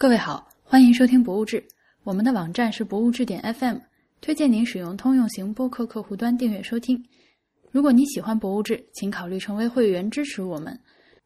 各位好，欢迎收听《博物志》，我们的网站是博物志点 FM，推荐您使用通用型播客客户端订阅收听。如果你喜欢《博物志》，请考虑成为会员支持我们。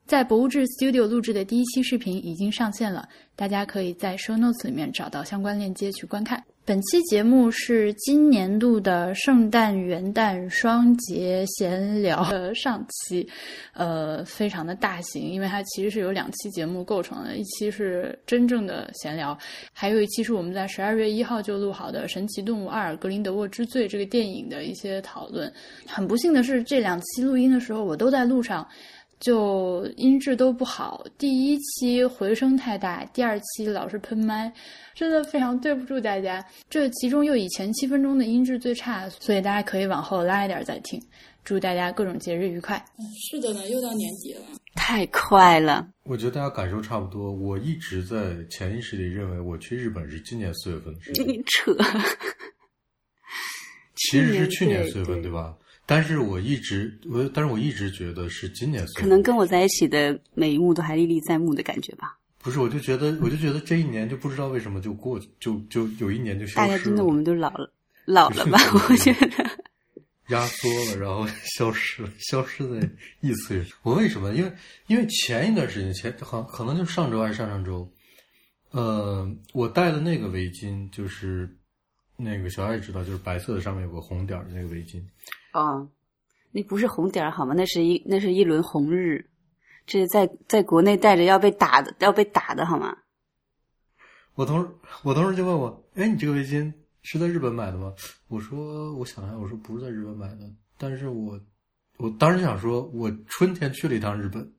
在《博物志 Studio》录制的第一期视频已经上线了，大家可以在 Show Notes 里面找到相关链接去观看。本期节目是今年度的圣诞元旦双节闲聊的上期，呃，非常的大型，因为它其实是由两期节目构成的，一期是真正的闲聊，还有一期是我们在十二月一号就录好的《神奇动物二：格林德沃之罪》这个电影的一些讨论。很不幸的是，这两期录音的时候我都在路上。就音质都不好，第一期回声太大，第二期老是喷麦，真的非常对不住大家。这其中又以前七分钟的音质最差，所以大家可以往后拉一点再听。祝大家各种节日愉快。是的呢，又到年底了，太快了。我觉得大家感受差不多。我一直在潜意识里认为我去日本是今年四月份的事情。你扯，其实是去年四月份，对吧？但是我一直我，但是我一直觉得是今年。可能跟我在一起的每一幕都还历历在目的感觉吧。不是，我就觉得，我就觉得这一年就不知道为什么就过，就就有一年就消失了。大家真的，我们都老了，老了吧？我觉得压缩了，然后消失了，消失在异次元。我为什么？因为因为前一段时间，前好可能就上周还是上上周，呃，我戴的那个围巾就是那个小爱知道，就是白色的，上面有个红点的那个围巾。哦，那不是红点儿好吗？那是一那是一轮红日，这是在在国内戴着要被打的，要被打的好吗？我同事我同事就问我，哎，你这个围巾是在日本买的吗？我说我想想，我说不是在日本买的，但是我我当时想说，我春天去了一趟日本，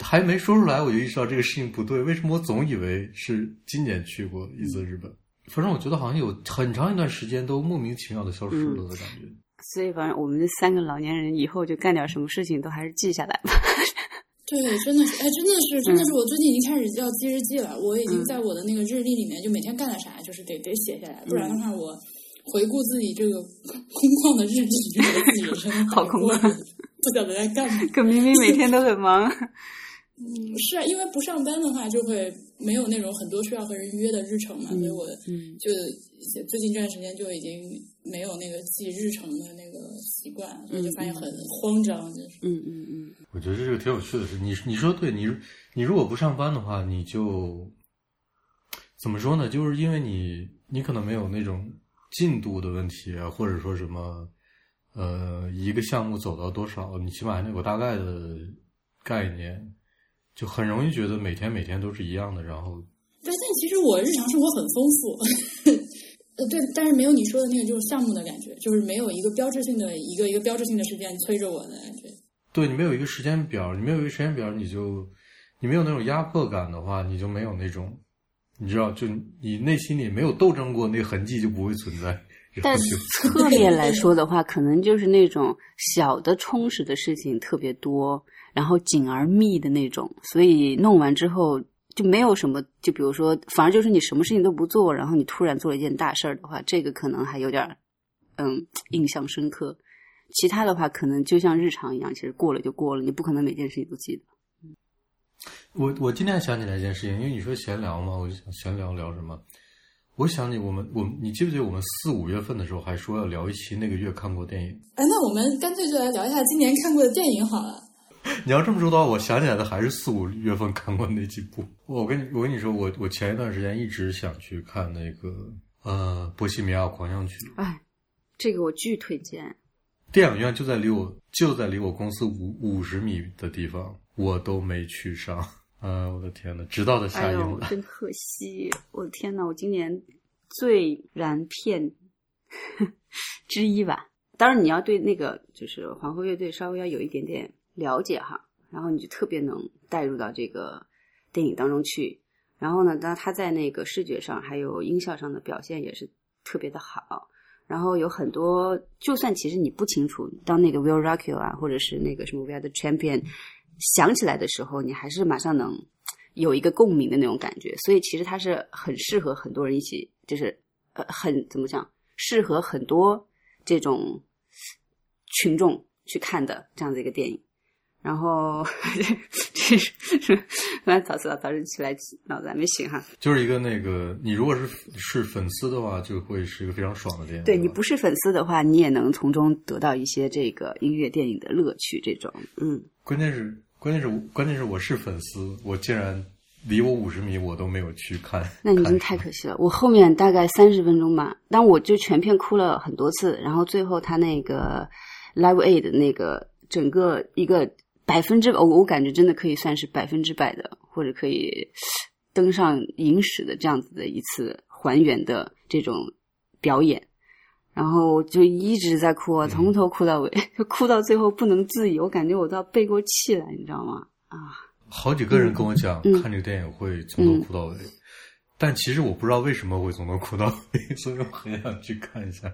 还没说出来，我就意识到这个事情不对。为什么我总以为是今年去过一次日本？反正我觉得好像有很长一段时间都莫名其妙的消失了的感觉。所以，反正我们这三个老年人以后就干点什么事情都还是记下来吧。对，真的是，哎，真的是，真的是，我最近已经开始要记日记了。我已经在我的那个日历里面，就每天干了啥，就是得得写下来，不然的话，我回顾自己这个空旷的日历，觉得自己 好空旷，不晓得在干嘛。可明明每天都很忙。嗯，是啊，因为不上班的话，就会没有那种很多需要和人约的日程嘛，所以我就最近这段时间就已经没有那个记日程的那个习惯，所以就发现很慌张，就是。嗯嗯嗯。我觉得这是个挺有趣的事。你你说对，你你如果不上班的话，你就怎么说呢？就是因为你你可能没有那种进度的问题啊，或者说什么呃，一个项目走到多少，你起码还能有大概的概念。就很容易觉得每天每天都是一样的，然后。对，但其实我日常生活很丰富，呃，对，但是没有你说的那个就是项目的感觉，就是没有一个标志性的一个一个标志性的事件催着我的感觉。对你没有一个时间表，你没有一个时间表，你就你没有那种压迫感的话，你就没有那种，你知道，就你内心里没有斗争过，那个痕迹就不会存在。但侧面来说的话，可能就是那种小的充实的事情特别多。然后紧而密的那种，所以弄完之后就没有什么。就比如说，反而就是你什么事情都不做，然后你突然做了一件大事儿的话，这个可能还有点嗯印象深刻。其他的话，可能就像日常一样，其实过了就过了，你不可能每件事情都记得。我我今天想起来一件事情，因为你说闲聊嘛，我就想闲聊聊什么。我想起我们我你记不记得我们四五月份的时候还说要聊一期那个月看过电影？哎，那我们干脆就来聊一下今年看过的电影好了。你要这么说的话，我想起来的还是四五月份看过那几部。我跟你我跟你说，我我前一段时间一直想去看那个呃《波西米亚狂想曲》。哎，这个我巨推荐。电影院就在离我就在离我公司五五十米的地方，我都没去上。啊，我的天呐，直到它下映了，真可惜！我的天呐，我今年最燃片 之一吧。当然，你要对那个就是皇后乐队稍微要有一点点。了解哈，然后你就特别能带入到这个电影当中去。然后呢，当他在那个视觉上还有音效上的表现也是特别的好。然后有很多，就算其实你不清楚，当那个 Will Rock You 啊，或者是那个什么 We Are the Champion 想起来的时候，你还是马上能有一个共鸣的那种感觉。所以其实它是很适合很多人一起，就是呃，很怎么讲，适合很多这种群众去看的这样的一个电影。然后是是，反正早早早晨起来脑子还没醒哈。就是一个那个，你如果是是粉丝的话，就会是一个非常爽的电影。对你不是粉丝的话，你也能从中得到一些这个音乐电影的乐趣。这种，嗯，关键是关键是关键是我是粉丝，我竟然离我五十米我都没有去看。那你已经太可惜了。我后面大概三十分钟吧，但我就全片哭了很多次，然后最后他那个 Live Aid 那个整个一个。百分之我我感觉真的可以算是百分之百的，或者可以登上影史的这样子的一次还原的这种表演，然后就一直在哭，从头哭到尾，就 哭到最后不能自已，我感觉我都要背过气来，你知道吗？啊，好几个人跟我讲看这个电影会从头哭到尾，但其实我不知道为什么会从头哭到尾，所以我很想去看一下。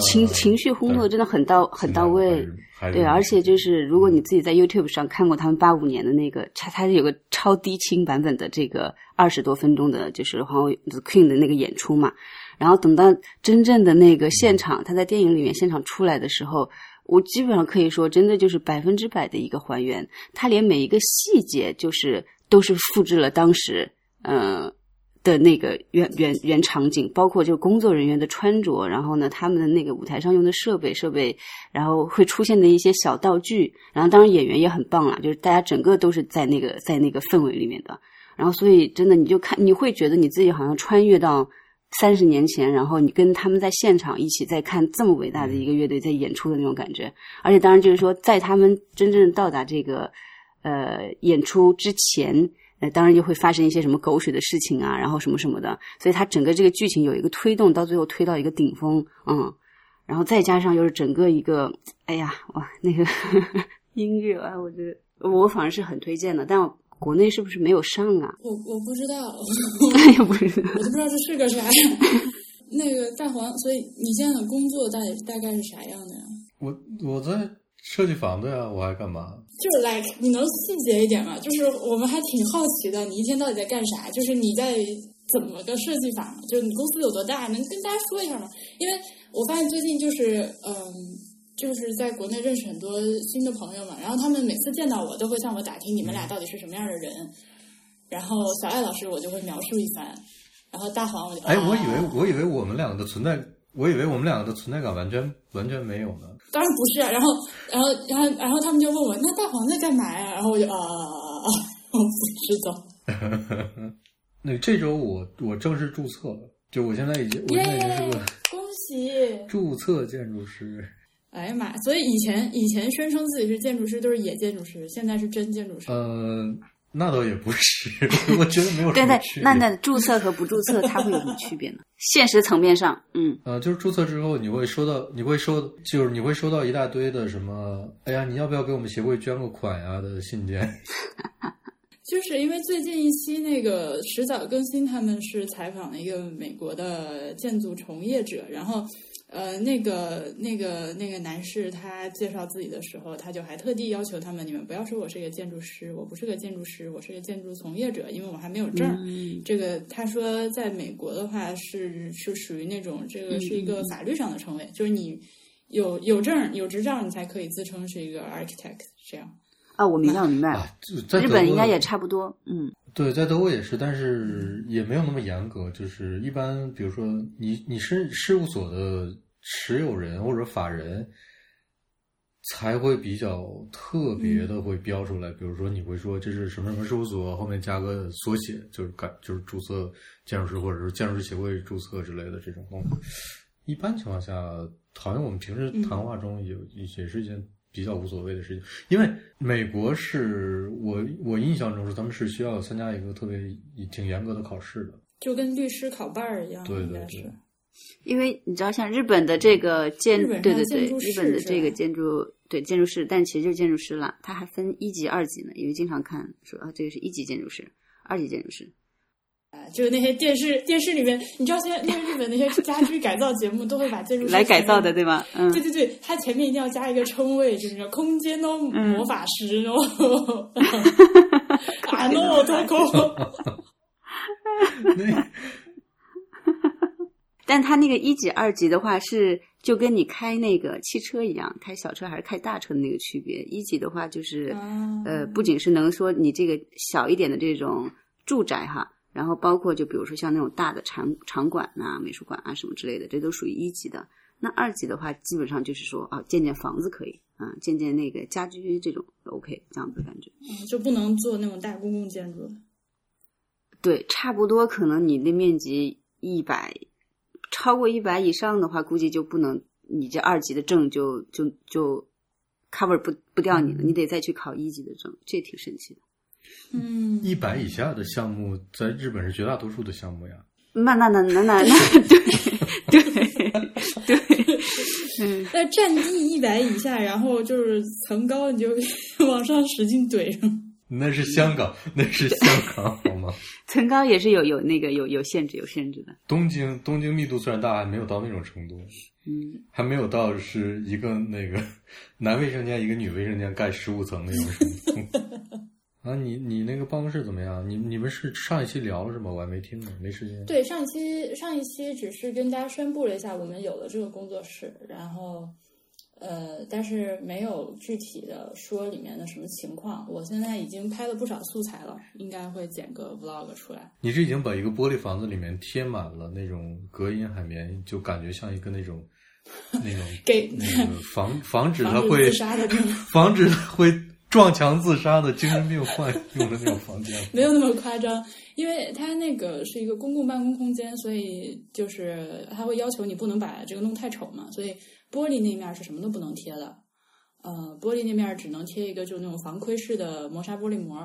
情情绪烘托真的很到很到位，对，而且就是如果你自己在 YouTube 上看过他们八五年的那个，他他有个超低清版本的这个二十多分钟的，就是皇后 The Queen 的那个演出嘛，然后等到真正的那个现场，他在电影里面现场出来的时候，我基本上可以说真的就是百分之百的一个还原，他连每一个细节就是都是复制了当时，嗯。的那个原原原场景，包括就工作人员的穿着，然后呢，他们的那个舞台上用的设备设备，然后会出现的一些小道具，然后当然演员也很棒了，就是大家整个都是在那个在那个氛围里面的，然后所以真的你就看你会觉得你自己好像穿越到三十年前，然后你跟他们在现场一起在看这么伟大的一个乐队在演出的那种感觉，而且当然就是说在他们真正到达这个呃演出之前。呃，当然就会发生一些什么狗血的事情啊，然后什么什么的，所以它整个这个剧情有一个推动，到最后推到一个顶峰，嗯，然后再加上又是整个一个，哎呀，哇，那个 音乐啊，我觉得我反而是很推荐的，但国内是不是没有上啊？我我不知道，我 也不知道，我都不知道这是个啥。那个大黄，所以你现在的工作大大概是啥样的呀？我我在。设计房子呀，我还干嘛？就是 like，你能细节一点吗？就是我们还挺好奇的，你一天到底在干啥？就是你在怎么个设计法？就你公司有多大？能跟大家说一下吗？因为我发现最近就是，嗯，就是在国内认识很多新的朋友嘛，然后他们每次见到我都会向我打听你们俩到底是什么样的人。然后小艾老师我就会描述一番，然后大黄我就哎，我以为我以为我们两个的存在。我以为我们两个的存在感完全完全没有呢。当然不是，啊然后，然后，然后，然后他们就问我：“那大黄在干嘛呀？”然后我就啊，我不知道。那这周我我正式注册了，就我现在已经我现在已经是个恭喜注册建筑师。哎呀妈！所以以前以前宣称自己是建筑师都是野建筑师，现在是真建筑师。嗯。那倒也不是，我觉得没有什么区别。那那注册和不注册，它会有什么区别呢？现实层面上，嗯，呃，就是注册之后，你会收到，你会收，就是你会收到一大堆的什么？哎呀，你要不要给我们协会捐个款呀的信件？就是因为最近一期那个迟早更新，他们是采访了一个美国的建筑从业者，然后。呃，那个、那个、那个男士，他介绍自己的时候，他就还特地要求他们：你们不要说我是一个建筑师，我不是个建筑师，我是个建筑从业者，因为我还没有证。这个他说，在美国的话是是属于那种这个是一个法律上的称谓，就是你有有证有执照，你才可以自称是一个 architect 这样。啊，我明白，我明白。日本应该也差不多，嗯。对，在德国也是，但是也没有那么严格。就是一般，比如说你你是事务所的持有人或者法人，才会比较特别的会标出来。比如说，你会说这是什么什么事务所，后面加个缩写，就是改就是注册建筑师或者是建筑师协会注册之类的这种东西。一般情况下，好像我们平时谈话中也也是一件。比较无所谓的事情，因为美国是我我印象中是他们是需要参加一个特别挺严格的考试的，就跟律师考伴儿一样。对对对，因为你知道，像日本的这个建，对对对，日本的这个建筑，对建筑师，但其实就是建筑师了，他还分一级、二级呢。因为经常看说啊，这个是一级建筑师，二级建筑师。就是那些电视电视里面，你知道现在那个日本那些家居改造节目都会把建筑师来改造的，对吗？嗯，对对对，他前面一定要加一个称谓，就是空间的魔法师哦，啊诺托科。但他那个一级、二级的话是就跟你开那个汽车一样，开小车还是开大车的那个区别。一级的话就是呃，不仅是能说你这个小一点的这种住宅哈，然后包括就比如说像那种大的场场馆啊、美术馆啊什么之类的，这都属于一级的。那二级的话，基本上就是说啊，建建房子可以啊，建建那个家居这种 OK，这样子感觉。嗯，就不能做那种大公共建筑。对，差不多可能你的面积一百。超过一百以上的话，估计就不能，你这二级的证就就就 cover 不不掉你了，你得再去考一级的证，这挺神奇的。嗯，一百以下的项目在日本是绝大多数的项目呀。那那那那那那对对 对，嗯，那占地一百以下，然后就是层高，你就往上使劲怼上。那是香港，那是香港，好吗？层高也是有有那个有有限制有限制的。东京东京密度虽然大，还没有到那种程度，嗯，还没有到是一个那个男卫生间一个女卫生间盖十五层那种程度。啊，你你那个办公室怎么样？你你们是上一期聊了是吗？我还没听呢，没时间。对，上一期上一期只是跟大家宣布了一下我们有了这个工作室，然后。呃，但是没有具体的说里面的什么情况。我现在已经拍了不少素材了，应该会剪个 vlog 出来。你是已经把一个玻璃房子里面贴满了那种隔音海绵，就感觉像一个那种那种 给那个 防 防止它会防止它会撞墙自杀的精神病患用的那种房间。没有那么夸张，因为它那个是一个公共办公空间，所以就是它会要求你不能把这个弄太丑嘛，所以。玻璃那面是什么都不能贴的，呃，玻璃那面只能贴一个就那种防窥式的磨砂玻璃膜，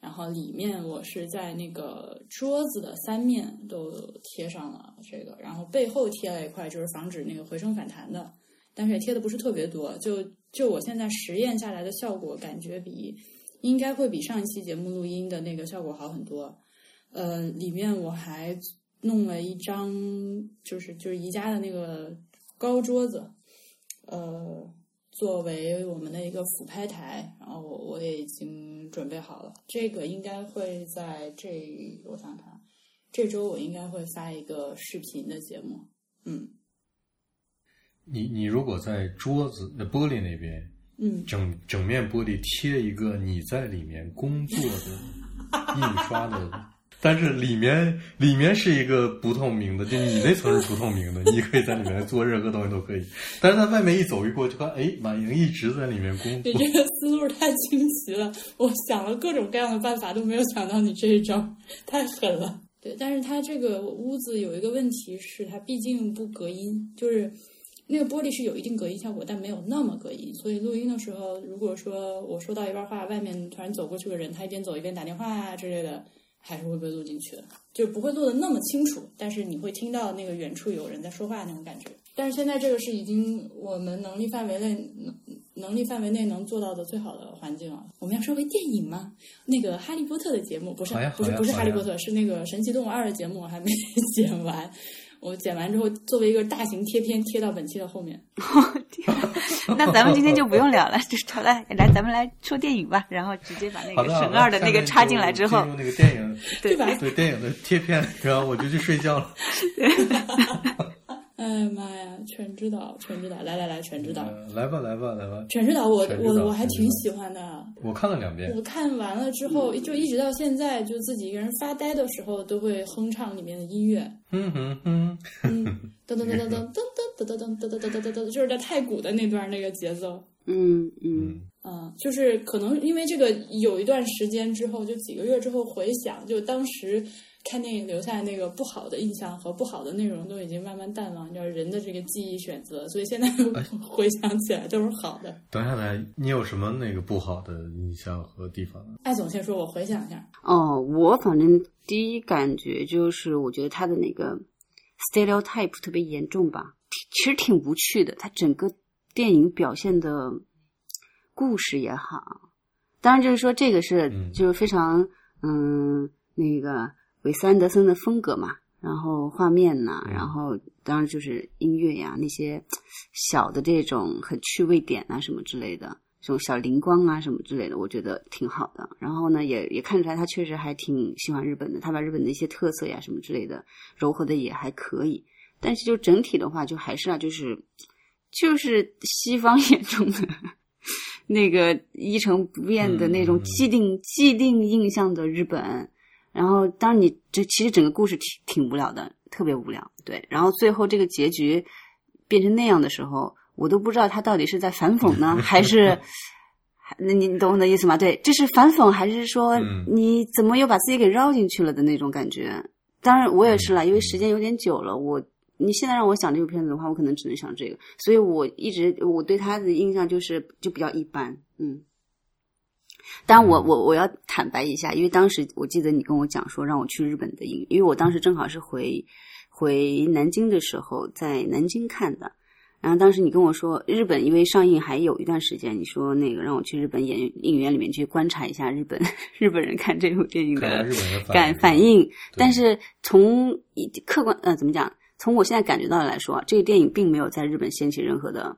然后里面我是在那个桌子的三面都贴上了这个，然后背后贴了一块就是防止那个回声反弹的，但是也贴的不是特别多，就就我现在实验下来的效果，感觉比应该会比上一期节目录音的那个效果好很多，呃，里面我还弄了一张就是就是宜家的那个高桌子。呃，作为我们的一个俯拍台，然后我我也已经准备好了。这个应该会在这，我想看，这周我应该会发一个视频的节目。嗯，你你如果在桌子那玻璃那边，嗯，整整面玻璃贴一个你在里面工作的 印刷的。但是里面里面是一个不透明的，就你那层是不透明的，你可以在里面做任何东西都可以。但是在外面一走一过，就看哎，马莹一直在里面工作。你这个思路太清晰了，我想了各种各样的办法，都没有想到你这一招，太狠了。对，但是它这个屋子有一个问题是，它毕竟不隔音，就是那个玻璃是有一定隔音效果，但没有那么隔音。所以录音的时候，如果说我说到一半话，外面突然走过去个人，他一边走一边打电话啊之类的。还是会被录进去的，就不会录的那么清楚，但是你会听到那个远处有人在说话那种感觉。但是现在这个是已经我们能力范围内能能力范围内能做到的最好的环境了。我们要说回电影吗？那个《哈利波特》的节目不是不是不是《哈利波特》，是那个《神奇动物二》的节目，我还没 剪完。我剪完之后，作为一个大型贴片贴到本期的后面。那咱们今天就不用聊了，就是好了，来咱们来说电影吧，然后直接把那个神二的那个插进来之后，那个电影对吧？对电影的贴片，然后我就去睡觉了。哎妈呀！全知道，全知道，来来来，全知道，来吧，来吧，来吧。全知道，我我我还挺喜欢的。我看了两遍。我看完了之后，就一直到现在，就自己一个人发呆的时候，都会哼唱里面的音乐。嗯哼哼。嗯，噔噔噔噔噔噔噔噔噔噔噔噔噔噔噔，就是在太鼓的那段那个节奏。嗯嗯嗯，就是可能因为这个有一段时间之后，就几个月之后回想，就当时。看电影留下那个不好的印象和不好的内容都已经慢慢淡忘，就是人的这个记忆选择，所以现在回想起来都是好的。等下来，你有什么那个不好的印象和地方？艾总先说，我回想一下。哦，我反正第一感觉就是，我觉得他的那个 stereotype 特别严重吧，其实挺无趣的。他整个电影表现的故事也好，当然就是说这个是就是非常嗯那个。韦斯安德森的风格嘛，然后画面呐，然后当然就是音乐呀，那些小的这种很趣味点啊，什么之类的，这种小灵光啊，什么之类的，我觉得挺好的。然后呢，也也看出来他确实还挺喜欢日本的，他把日本的一些特色呀，什么之类的糅合的也还可以。但是就整体的话，就还是啊，就是就是西方眼中的那个一成不变的那种既定既定印象的日本。然后，当你这其实整个故事挺挺无聊的，特别无聊。对，然后最后这个结局变成那样的时候，我都不知道他到底是在反讽呢，还是那你懂我的意思吗？对，这是反讽，还是说你怎么又把自己给绕进去了的那种感觉？当然，我也是了，因为时间有点久了。我你现在让我想这部片子的话，我可能只能想这个。所以我一直我对他的印象就是就比较一般，嗯。当然，我我我要坦白一下，因为当时我记得你跟我讲说让我去日本的影，因为我当时正好是回回南京的时候在南京看的，然后当时你跟我说日本因为上映还有一段时间，你说那个让我去日本演影院里面去观察一下日本 日本人看这部电影的感反应，但是从客观呃怎么讲，从我现在感觉到来说，这个电影并没有在日本掀起任何的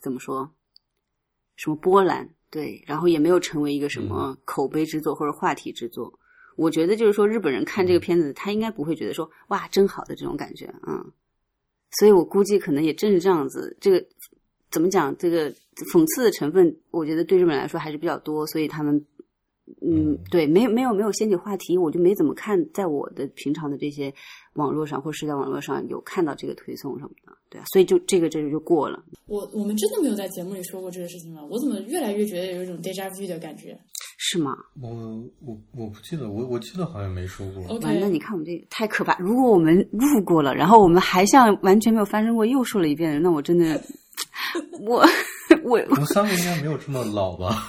怎么说什么波澜。对，然后也没有成为一个什么口碑之作或者话题之作。我觉得就是说，日本人看这个片子，他应该不会觉得说“哇，真好的”这种感觉啊。所以我估计可能也正是这样子。这个怎么讲？这个讽刺的成分，我觉得对日本人来说还是比较多。所以他们，嗯，对，没有没有没有掀起话题，我就没怎么看，在我的平常的这些网络上或是在网络上有看到这个推送什么的。对啊，所以就这个这个就过了。我我们真的没有在节目里说过这个事情吗？我怎么越来越觉得有一种 deja vu 的感觉？是吗？我我我不记得，我我记得好像没说过。OK，那你看我们这个太可怕。如果我们录过了，然后我们还像完全没有发生过又说了一遍，那我真的，我 我我们三个应该没有这么老吧？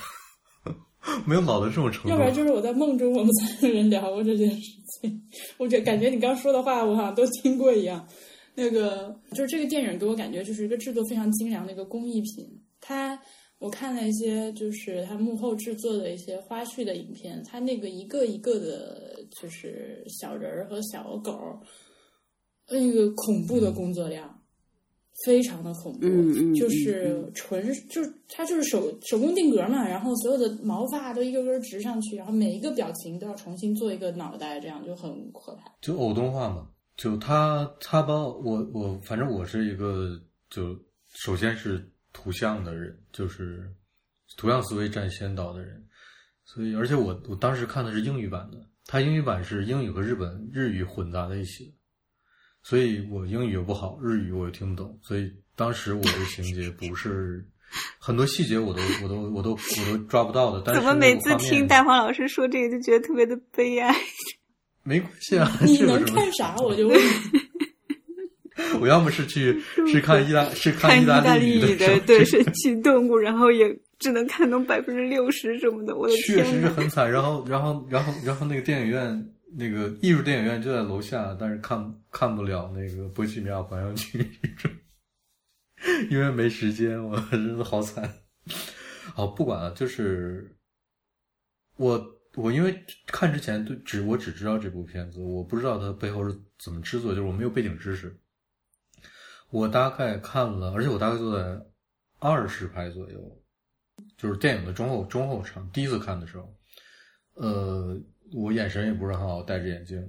没有老的这种程度。要不然就是我在梦中，我们三个人聊过这件事情。我觉感觉你刚说的话，我好像都听过一样。那个就是这个电影给我感觉就是一个制作非常精良的一个工艺品。它我看了一些就是它幕后制作的一些花絮的影片，它那个一个一个的，就是小人儿和小狗，那个恐怖的工作量非常的恐怖，就是纯就是它就是手手工定格嘛，然后所有的毛发都一个根直上去，然后每一个表情都要重新做一个脑袋，这样就很可怕。就偶动画嘛。就他，他把我我反正我是一个就首先是图像的人，就是图像思维占先导的人，所以而且我我当时看的是英语版的，他英语版是英语和日本日语混杂在一起，所以我英语又不好，日语我又听不懂，所以当时我的情节不是很多细节我都我都我都我都抓不到的。但是怎么每次听大黄老师说这个就觉得特别的悲哀？没关系啊，你能看啥？我就问。我要么是去是看意大是 看意大利语的，对神奇动物，然后也只能看懂百分之六十什么的。我的确实是很惨。然后，然后，然后，然后那个电影院，那个艺术电影院就在楼下，但是看看不了那个《波西米亚狂想曲》，因为没时间。我真的好惨。好，不管了，就是我。我因为看之前对只我只知道这部片子，我不知道它背后是怎么制作，就是我没有背景知识。我大概看了，而且我大概坐在二十排左右，就是电影的中后中后场。第一次看的时候，呃，我眼神也不是很好，戴着眼镜。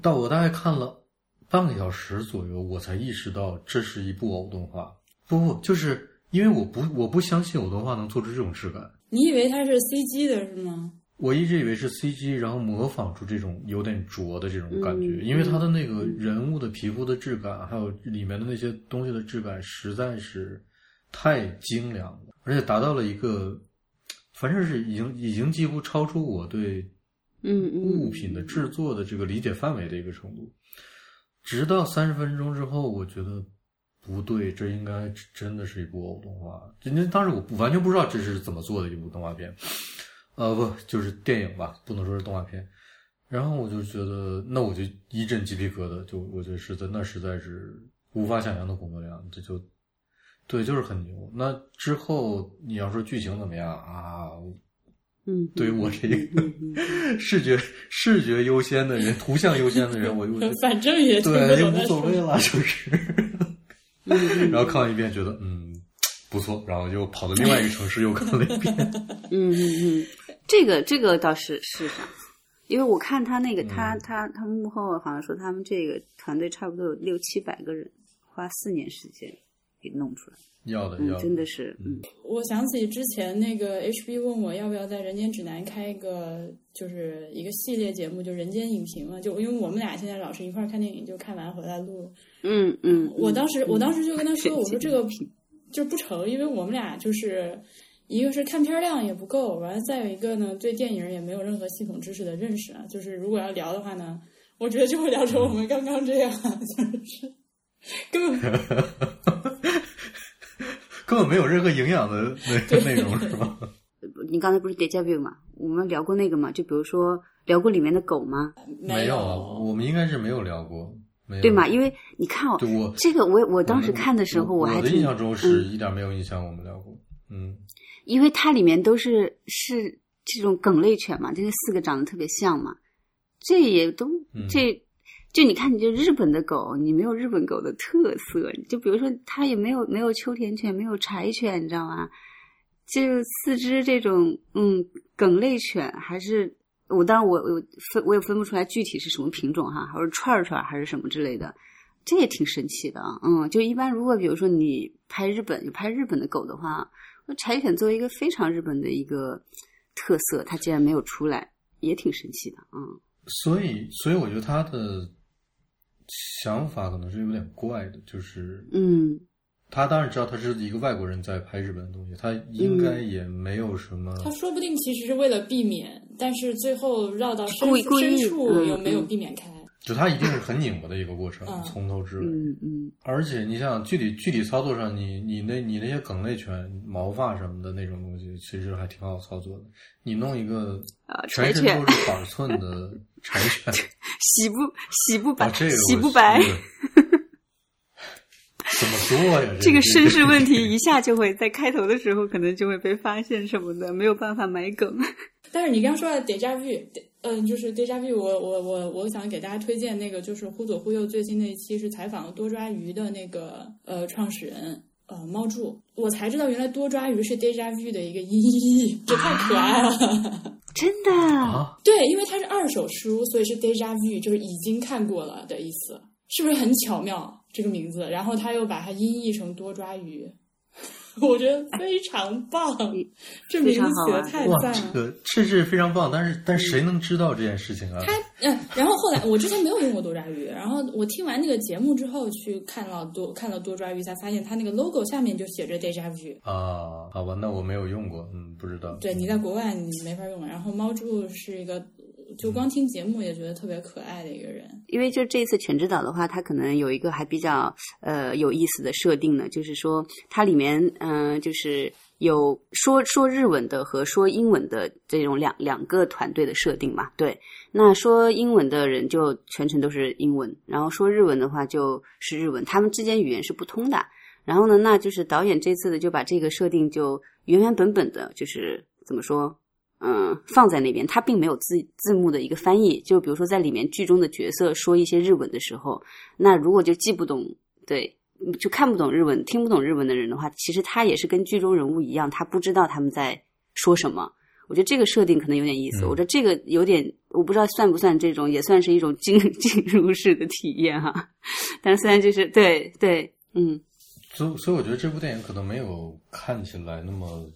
到我大概看了半个小时左右，我才意识到这是一部偶动画。不不，就是因为我不我不相信偶动画能做出这种质感。你以为它是 CG 的是吗？我一直以为是 CG，然后模仿出这种有点拙的这种感觉，因为它的那个人物的皮肤的质感，还有里面的那些东西的质感，实在是太精良了，而且达到了一个，反正是已经已经几乎超出我对嗯物品的制作的这个理解范围的一个程度。直到三十分钟之后，我觉得不对，这应该真的是一部偶动画。今天当时我完全不知道这是怎么做的一部动画片。呃，不，就是电影吧，不能说是动画片。然后我就觉得，那我就一阵鸡皮疙瘩，就我觉得实在，那实在是无法想象的工作量，这就对，就是很牛。那之后你要说剧情怎么样啊？嗯，对于我这个 视觉视觉优先的人，图像优先的人，我就 反正也对，就无所谓了，就是。然后看完一遍，觉得嗯不错，然后又跑到另外一个城市又看了一遍。嗯嗯嗯。这个这个倒是是啥？因为我看他那个，他他他幕后好像说他们这个团队差不多有六七百个人，花四年时间给弄出来。要的，要的，真的是，嗯。我想起之前那个 HB 问我要不要在《人间指南》开一个，就是一个系列节目，就《人间影评》嘛。就因为我们俩现在老是一块儿看电影，就看完回来录。嗯嗯。我当时，我当时就跟他说：“我说这个就不成，因为我们俩就是一个是看片量也不够，完了再有一个呢，对电影也没有任何系统知识的认识啊。就是如果要聊的话呢，我觉得就会聊成我们刚刚这样，就是根本。”根本没有任何营养的那内容是吧？你刚才不是 deja vu 吗？我们聊过那个吗？就比如说聊过里面的狗吗？没有，我们应该是没有聊过，对吗？因为你看哦，这个我我当时看的时候，我还的印象中是一点没有印象，我们聊过，嗯，因为它里面都是是这种梗类犬嘛，这个四个长得特别像嘛，这也都这。就你看，你就日本的狗，你没有日本狗的特色。就比如说，它也没有没有秋田犬，没有柴犬，你知道吗？就四只这种，嗯，梗类犬，还是我当然我我分我也分不出来具体是什么品种哈，还是串串还是什么之类的，这也挺神奇的啊。嗯，就一般如果比如说你拍日本，就拍日本的狗的话，柴犬作为一个非常日本的一个特色，它竟然没有出来，也挺神奇的嗯。所以，所以我觉得它的。想法可能是有点怪的，就是，嗯，他当然知道他是一个外国人在拍日本的东西，他应该也没有什么。他说不定其实是为了避免，但是最后绕到深深处又没有避免开。就它一定是很拧巴的一个过程，从头至尾。嗯嗯。而且你想具体具体操作上，你你那你那些梗类犬毛发什么的那种东西，其实还挺好操作的。你弄一个全身都是板寸的柴犬，洗不洗不白，洗不白。怎么做呀？这个身世问题一下就会在开头的时候可能就会被发现什么的，没有办法埋梗。但是你刚说的 deja vu，嗯，就是 deja vu，我我我我想给大家推荐那个，就是忽左忽右最新的一期是采访了多抓鱼的那个呃创始人呃猫柱，我才知道原来多抓鱼是 deja vu 的一个音译，这太可爱了，真的啊？对，因为它是二手书，所以是 deja vu，就是已经看过了的意思，是不是很巧妙这个名字？然后他又把它音译成多抓鱼。我觉得非常棒，这名字写的太赞了。这个是是非常棒，但是但谁能知道这件事情啊？他嗯，然后后来我之前没有用过多抓鱼，然后我听完那个节目之后去看了多看了多抓鱼，才发现他那个 logo 下面就写着 deja vu 啊。好吧，那我没有用过，嗯，不知道。对，你在国外你没法用。然后猫柱是一个。就光听节目也觉得特别可爱的一个人，因为就这次犬之岛的话，它可能有一个还比较呃有意思的设定呢，就是说它里面嗯就是有说说日文的和说英文的这种两两个团队的设定嘛。对，那说英文的人就全程都是英文，然后说日文的话就是日文，他们之间语言是不通的。然后呢，那就是导演这次的就把这个设定就原原本本的，就是怎么说？嗯，放在那边，它并没有字字幕的一个翻译。就比如说，在里面剧中的角色说一些日文的时候，那如果就记不懂，对，就看不懂日文、听不懂日文的人的话，其实他也是跟剧中人物一样，他不知道他们在说什么。我觉得这个设定可能有点意思。我觉得这个有点，我不知道算不算这种，也算是一种进 进入式的体验哈。但虽然就是对对，嗯，所以所以我觉得这部电影可能没有看起来那么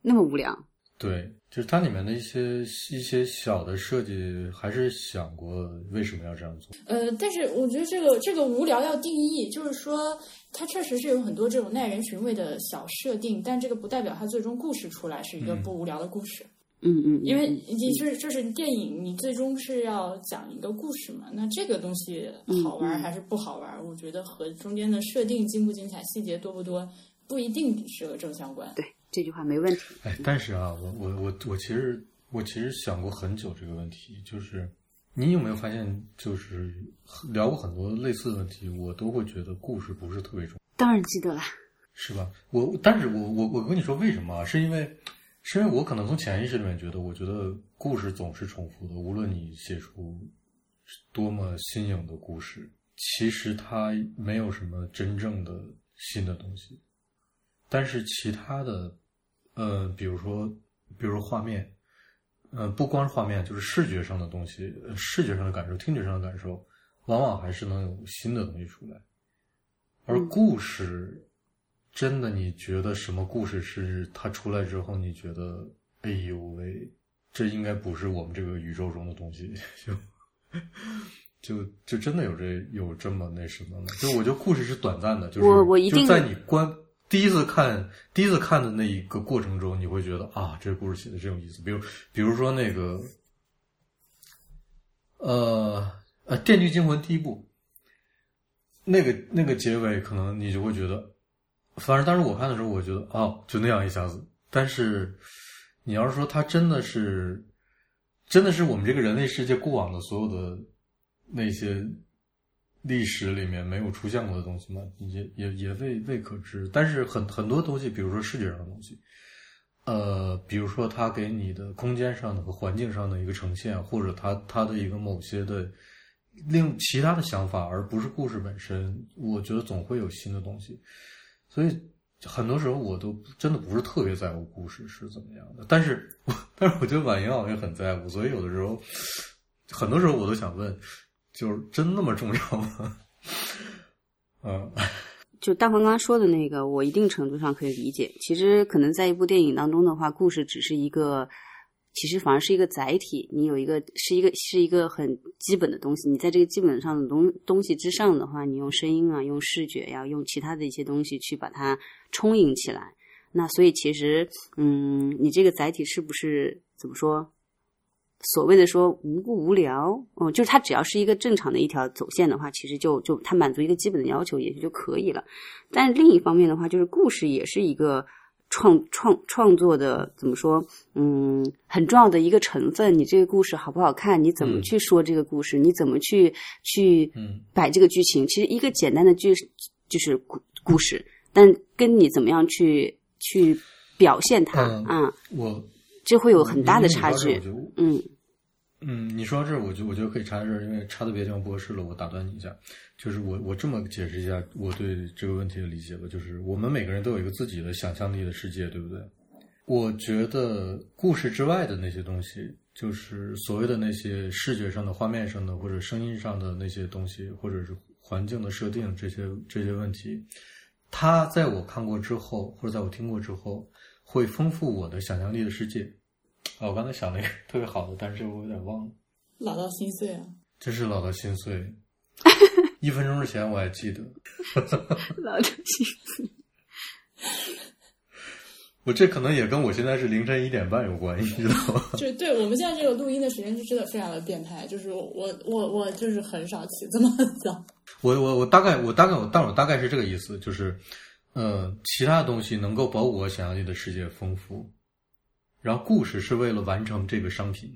那么无聊。对，就是它里面的一些一些小的设计，还是想过为什么要这样做。呃，但是我觉得这个这个无聊要定义，就是说它确实是有很多这种耐人寻味的小设定，但这个不代表它最终故事出来是一个不无聊的故事。嗯嗯，因为你是就是电影，你最终是要讲一个故事嘛，那这个东西好玩还是不好玩，我觉得和中间的设定精不精彩、细节多不多，不一定是个正相关。对。这句话没问题。哎，但是啊，我我我我其实我其实想过很久这个问题，就是你有没有发现，就是聊过很多类似的问题，我都会觉得故事不是特别重要。当然记得了，是吧？我但是我我我跟你说为什么？是因为是因为我可能从潜意识里面觉得，我觉得故事总是重复的，无论你写出多么新颖的故事，其实它没有什么真正的新的东西，但是其他的。呃，比如说，比如说画面，呃，不光是画面，就是视觉上的东西，视觉上的感受，听觉上的感受，往往还是能有新的东西出来。而故事，真的，你觉得什么故事是它出来之后，你觉得，哎呦喂，这应该不是我们这个宇宙中的东西，就就就真的有这有这么那什么吗？就我觉得故事是短暂的，就是我我一定就在你观第一次看第一次看的那一个过程中，你会觉得啊，这个故事写的真有意思。比如比如说那个，呃呃，《电锯惊魂》第一部。那个那个结尾，可能你就会觉得，反正当时我看的时候，我觉得啊，就那样一下子。但是，你要是说它真的是，真的是我们这个人类世界过往的所有的那些历史里面没有出现过的东西吗？也也也未未可知。但是很很多东西，比如说视觉上的东西，呃，比如说它给你的空间上的和环境上的一个呈现，或者它它的一个某些的。另其他的想法，而不是故事本身，我觉得总会有新的东西。所以很多时候我都真的不是特别在乎故事是怎么样的，但是，但是我觉得婉莹好像很在乎。所以有的时候，很多时候我都想问，就是真那么重要吗？嗯，就大鹏刚刚说的那个，我一定程度上可以理解。其实可能在一部电影当中的话，故事只是一个。其实反而是一个载体，你有一个是一个是一个很基本的东西。你在这个基本上的东东西之上的话，你用声音啊，用视觉呀，用其他的一些东西去把它充盈起来。那所以其实，嗯，你这个载体是不是怎么说？所谓的说无故无聊，哦，就是它只要是一个正常的一条走线的话，其实就就它满足一个基本的要求，也就就可以了。但是另一方面的话，就是故事也是一个。创创创作的怎么说？嗯，很重要的一个成分。你这个故事好不好看？你怎么去说这个故事？你怎么去去摆这个剧情？其实一个简单的剧就是故故事，但跟你怎么样去去表现它啊，我这会有很大的差距。嗯。嗯，你说到这儿，我就我觉得可以插在这儿，因为插的别地方不合适了，我打断你一下。就是我我这么解释一下我对这个问题的理解吧，就是我们每个人都有一个自己的想象力的世界，对不对？我觉得故事之外的那些东西，就是所谓的那些视觉上的、画面上的或者声音上的那些东西，或者是环境的设定这些这些问题，它在我看过之后，或者在我听过之后，会丰富我的想象力的世界。啊，我刚才想了一个特别好的，但是我有点忘了。老到心碎啊！真是老到心碎。一分钟之前我还记得。老到心碎。我这可能也跟我现在是凌晨一点半有关系，你知道吗？就对我们现在这个录音的时间就真的非常的变态，就是我我我就是很少起这么早。我我我大概我大概我但我大概是这个意思，就是呃，其他的东西能够把我想象力的世界丰富。然后故事是为了完成这个商品，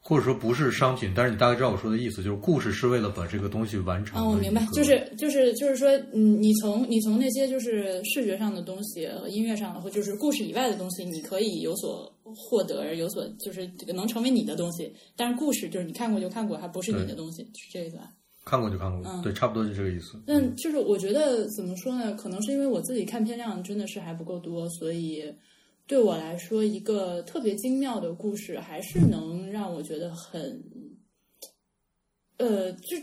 或者说不是商品，但是你大概知道我说的意思，就是故事是为了把这个东西完成。哦，我明白，就是就是就是说，嗯，你从你从那些就是视觉上的东西、音乐上的，或就是故事以外的东西，你可以有所获得，有所就是这个能成为你的东西。但是故事就是你看过就看过，还不是你的东西，是这个意思吧？看过就看过，对，差不多就这个意思。但就是我觉得怎么说呢？可能是因为我自己看片量真的是还不够多，所以。对我来说，一个特别精妙的故事，还是能让我觉得很，呃，就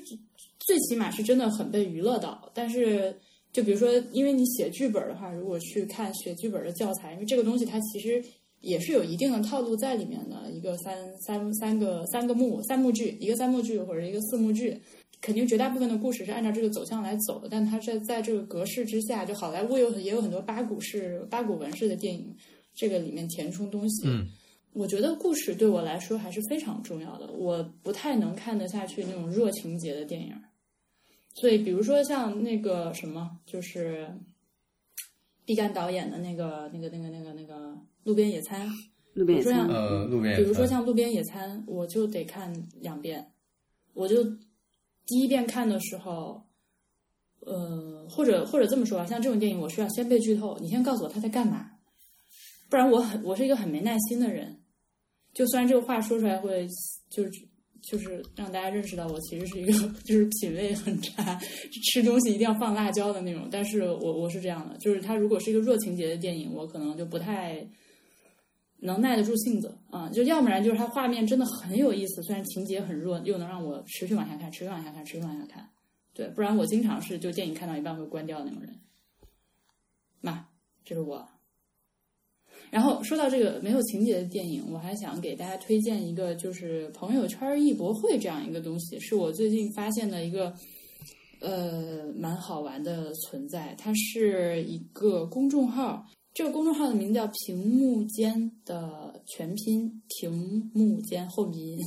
最起码是真的很被娱乐到。但是，就比如说，因为你写剧本的话，如果去看写剧本的教材，因为这个东西它其实也是有一定的套路在里面的。一个三三三个三个幕三幕剧，一个三幕剧或者一个四幕剧，肯定绝大部分的故事是按照这个走向来走的。但它是在这个格式之下，就好莱坞有也有很多八股式八股文式的电影。这个里面填充东西，嗯，我觉得故事对我来说还是非常重要的。我不太能看得下去那种弱情节的电影，所以比如说像那个什么，就是毕赣导演的那个、那个、那个、那个、那个《路边野餐》，路边野餐，呃，路边，比如说像《路边野餐》，我就得看两遍。我就第一遍看的时候，呃，或者或者这么说吧，像这种电影，我需要先被剧透，你先告诉我他在干嘛。不然我很我是一个很没耐心的人，就虽然这个话说出来会就是就是让大家认识到我其实是一个就是品味很差，吃东西一定要放辣椒的那种，但是我我是这样的，就是他如果是一个弱情节的电影，我可能就不太能耐得住性子啊，就要不然就是它画面真的很有意思，虽然情节很弱，又能让我持续往下看，持续往下看，持续往下看。对，不然我经常是就电影看到一半会关掉的那种人。那这是我。然后说到这个没有情节的电影，我还想给大家推荐一个，就是朋友圈艺博会这样一个东西，是我最近发现的一个呃蛮好玩的存在。它是一个公众号，这个公众号的名字叫“屏幕间”的全拼“屏幕间”后鼻音。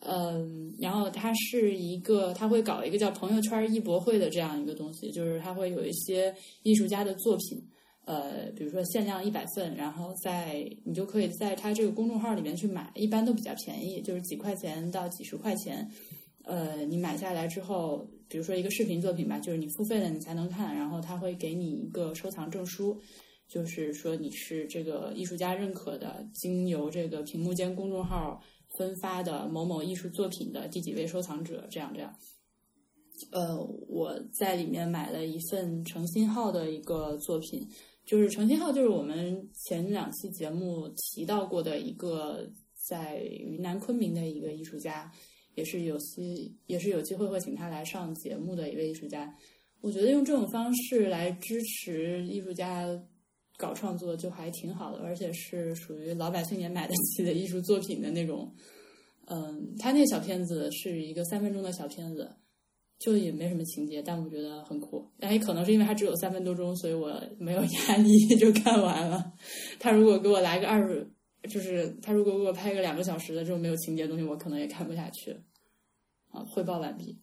嗯，然后它是一个，他会搞一个叫朋友圈艺博会的这样一个东西，就是他会有一些艺术家的作品。呃，比如说限量一百份，然后在你就可以在他这个公众号里面去买，一般都比较便宜，就是几块钱到几十块钱。呃，你买下来之后，比如说一个视频作品吧，就是你付费了你才能看，然后他会给你一个收藏证书，就是说你是这个艺术家认可的，经由这个屏幕间公众号分发的某某艺术作品的第几位收藏者，这样这样。呃，我在里面买了一份诚心号的一个作品。就是程新浩，就是我们前两期节目提到过的一个在云南昆明的一个艺术家，也是有机也是有机会会请他来上节目的一位艺术家。我觉得用这种方式来支持艺术家搞创作，就还挺好的，而且是属于老百姓也买得起的艺术作品的那种。嗯，他那小片子是一个三分钟的小片子。就也没什么情节，但我觉得很酷。但也可能是因为它只有三分多钟，所以我没有 压力就看完了。他如果给我来个二十，就是他如果给我拍个两个小时的这种没有情节的东西，我可能也看不下去。啊，汇报完毕。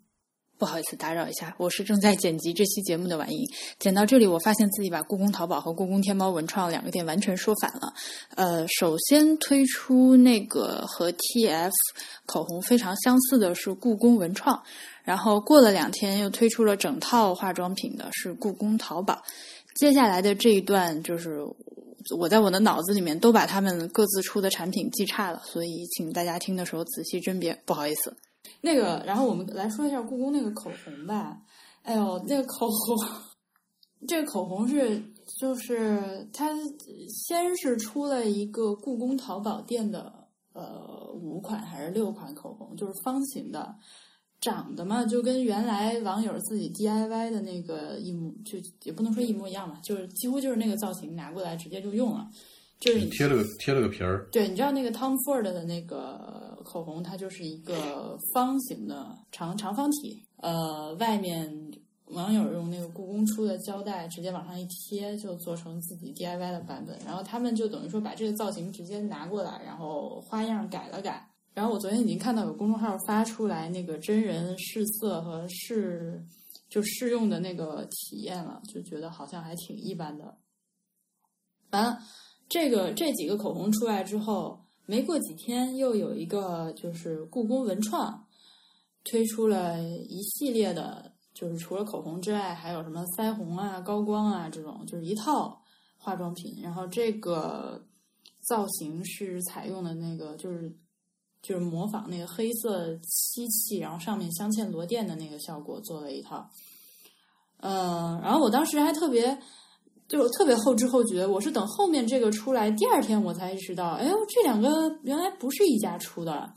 不好意思打扰一下，我是正在剪辑这期节目的婉莹。剪到这里，我发现自己把故宫淘宝和故宫天猫文创两个店完全说反了。呃，首先推出那个和 TF 口红非常相似的是故宫文创。然后过了两天，又推出了整套化妆品的，是故宫淘宝。接下来的这一段，就是我在我的脑子里面都把他们各自出的产品记差了，所以请大家听的时候仔细甄别，不好意思。那个，然后我们来说一下故宫那个口红吧。哎呦，那个口红，这个口红是就是它先是出了一个故宫淘宝店的呃五款还是六款口红，就是方形的。长得嘛，就跟原来网友自己 DIY 的那个一模，就也不能说一模一样吧，就是几乎就是那个造型，拿过来直接就用了。就是你贴了个贴了个皮儿。对，你知道那个 Tom Ford 的那个口红，它就是一个方形的长长方体，呃，外面网友用那个故宫出的胶带直接往上一贴，就做成自己 DIY 的版本。然后他们就等于说把这个造型直接拿过来，然后花样改了改。然后我昨天已经看到有公众号发出来那个真人试色和试就试用的那个体验了，就觉得好像还挺一般的。完了，这个这几个口红出来之后，没过几天又有一个就是故宫文创推出了一系列的，就是除了口红之外，还有什么腮红啊、高光啊这种，就是一套化妆品。然后这个造型是采用的那个就是。就是模仿那个黑色漆器，然后上面镶嵌螺钿的那个效果做了一套。嗯，然后我当时还特别，就特别后知后觉。我是等后面这个出来第二天，我才意识到，哎呦，这两个原来不是一家出的。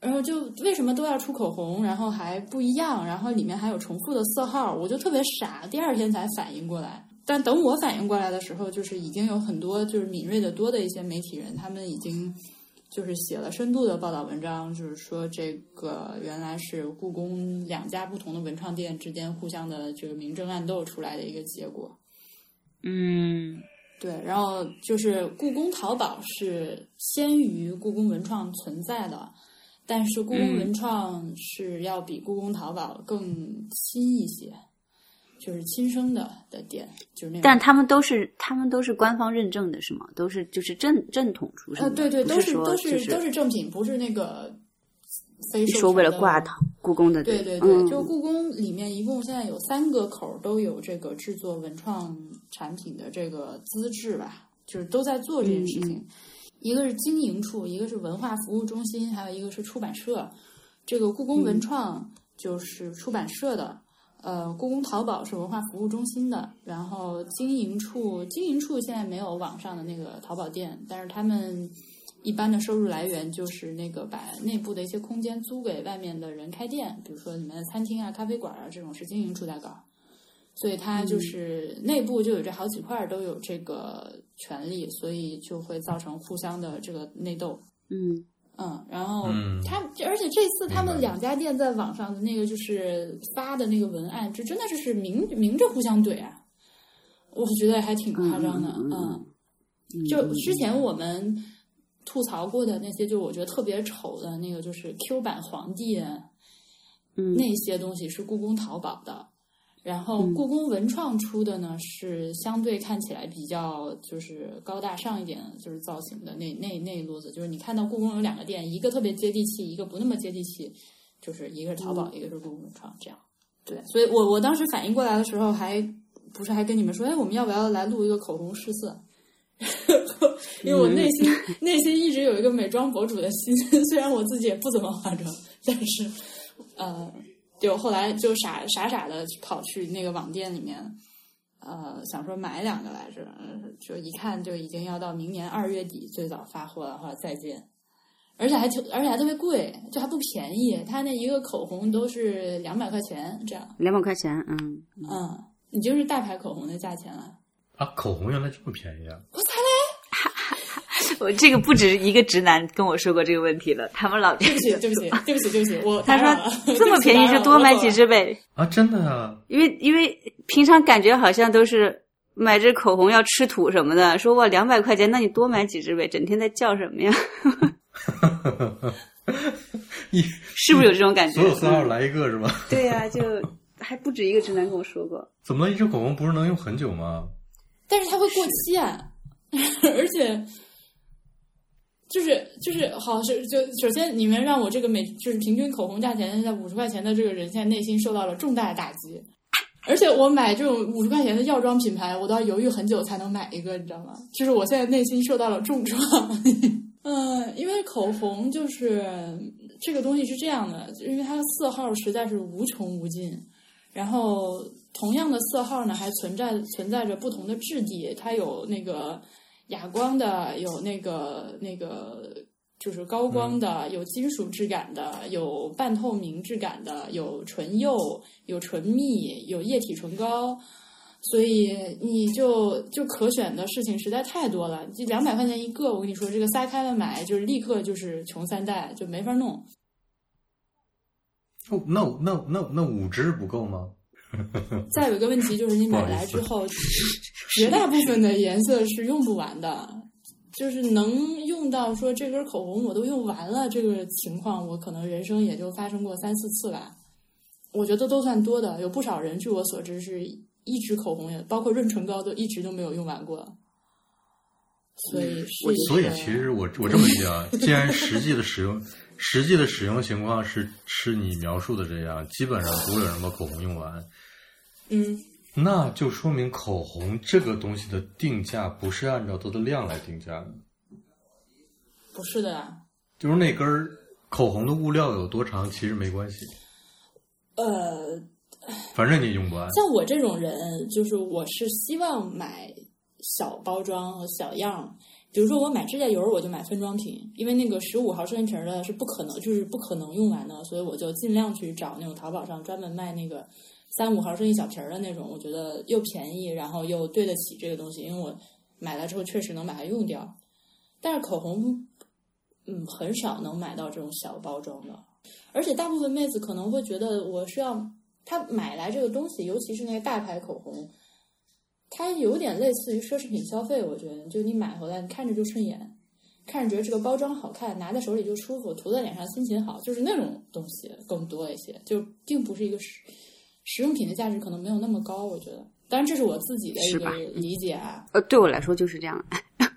然后就为什么都要出口红，然后还不一样，然后里面还有重复的色号，我就特别傻。第二天才反应过来，但等我反应过来的时候，就是已经有很多就是敏锐的多的一些媒体人，他们已经。就是写了深度的报道文章，就是说这个原来是故宫两家不同的文创店之间互相的这个明争暗斗出来的一个结果。嗯，对。然后就是故宫淘宝是先于故宫文创存在的，但是故宫文创是要比故宫淘宝更新一些。就是亲生的的店，就是那，但他们都是他们都是官方认证的，是吗？都是就是正正统出身的，对对，都是都是都是正品，不是那个非说为了挂故宫的，对对对，就故宫里面一共现在有三个口都有这个制作文创产品的这个资质吧，就是都在做这件事情。一个是经营处，一个是文化服务中心，还有一个是出版社。这个故宫文创就是出版社的。呃，故宫淘宝是文化服务中心的，然后经营处经营处现在没有网上的那个淘宝店，但是他们一般的收入来源就是那个把内部的一些空间租给外面的人开店，比如说你们的餐厅啊、咖啡馆啊这种是经营处在搞，所以它就是内部就有这好几块都有这个权利，所以就会造成互相的这个内斗。嗯嗯，然后嗯他，而且这次他们两家店在网上的那个就是发的那个文案，这真的就是明明着互相怼啊，我觉得还挺夸张的。嗯，就之前我们吐槽过的那些，就我觉得特别丑的那个，就是 Q 版皇帝嗯那些东西是故宫淘宝的，然后故宫文创出的呢是相对看起来比较就是高大上一点，就是造型的那那那一路子，就是你看到故宫有两个店，一个特别接地气，一个不那么接地气，就是一个是淘宝，一个是故宫文创，这样。对，所以我我当时反应过来的时候还，不是还跟你们说，哎，我们要不要来录一个口红试色？因为我内心、内心一直有一个美妆博主的心，虽然我自己也不怎么化妆，但是呃，就后来就傻傻傻的跑去那个网店里面，呃，想说买两个来着，呃就一看就已经要到明年二月底最早发货了，后来再见。而且还挺，而且还特别贵，就还不便宜。它那一个口红都是两百块钱这样，两百块钱，嗯，嗯，你就是大牌口红的价钱了。啊，口红原来这么便宜啊！我这个不止一个直男跟我说过这个问题了，他们老对不起，对不起，对不起，对不起，我 他说 这么便宜就多买几。支呗，啊，真的啊！因为因为平常感觉好像都是买支口红要吃土什么的，说哇两百块钱，那你多买几支呗，整天在叫什么呀？你是不是有这种感觉？所有色号来一个是吧？对呀、就还不止一个直男跟我说过。怎么了？一支口红不是能用很久吗？但是它会过期啊，而且就是就是好是就首先你们让我这个每就是平均口红价钱在五十块钱的这个人，现在内心受到了重大的打击。而且我买这种五十块钱的药妆品牌，我都要犹豫很久才能买一个，你知道吗？就是我现在内心受到了重创。嗯，因为口红就是这个东西是这样的，因为它的色号实在是无穷无尽，然后同样的色号呢，还存在存在着不同的质地，它有那个哑光的，有那个那个就是高光的，有金属质感的，有半透明质感的，有唇釉，有唇蜜，有液体唇膏。所以你就就可选的事情实在太多了，这两百块钱一个，我跟你说，这个撒开了买就是立刻就是穷三代，就没法弄。哦，那那那那五支不够吗？再有一个问题就是，你买来之后，绝大部分的颜色是用不完的，就是能用到说这根口红我都用完了这个情况，我可能人生也就发生过三四次吧。我觉得都算多的，有不少人据我所知是一支口红也包括润唇膏都一直都没有用完过。所以是，所以其实我我这么理解啊，既然实际的使用实际的使用情况是是你描述的这样，基本上不会有人把口红用完，嗯，那就说明口红这个东西的定价不是按照它的量来定价的，不是的呀。就是那根儿口红的物料有多长，其实没关系，呃，反正你也用不完。像我这种人，就是我是希望买小包装和小样。比如说我买指甲油，我就买分装瓶，因为那个十五毫升一瓶的是不可能，就是不可能用完的，所以我就尽量去找那种淘宝上专门卖那个三五毫升一小瓶儿的那种，我觉得又便宜，然后又对得起这个东西，因为我买来之后确实能把它用掉。但是口红，嗯，很少能买到这种小包装的，而且大部分妹子可能会觉得我是要她买来这个东西，尤其是那个大牌口红，它有点类似于奢侈品消费。我觉得，就你买回来，你看着就顺眼，看着觉得这个包装好看，拿在手里就舒服，涂在脸上心情好，就是那种东西更多一些，就并不是一个实用品的价值可能没有那么高。我觉得，当然这是我自己的一个是吧理解啊。呃，对我来说就是这样。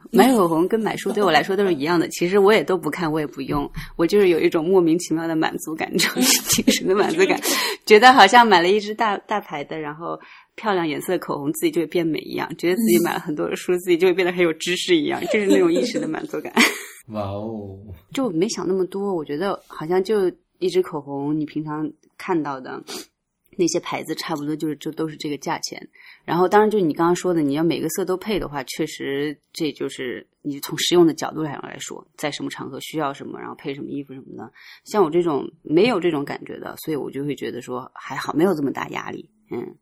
买口红跟买书对我来说都是一样的，其实我也都不看，我也不用，我就是有一种莫名其妙的满足感，就是精神的满足感，觉得好像买了一支大大牌的，然后漂亮颜色的口红，自己就会变美一样，觉得自己买了很多的书，自己就会变得很有知识一样，就是那种一时的满足感。哇哦，就没想那么多，我觉得好像就一支口红，你平常看到的，那些牌子差不多就是就都是这个价钱。然后当然就是你刚刚说的，你要每个色都配的话，确实这就是你从实用的角度上来说，在什么场合需要什么，然后配什么衣服什么的。像我这种没有这种感觉的，所以我就会觉得说还好，没有这么大压力。嗯，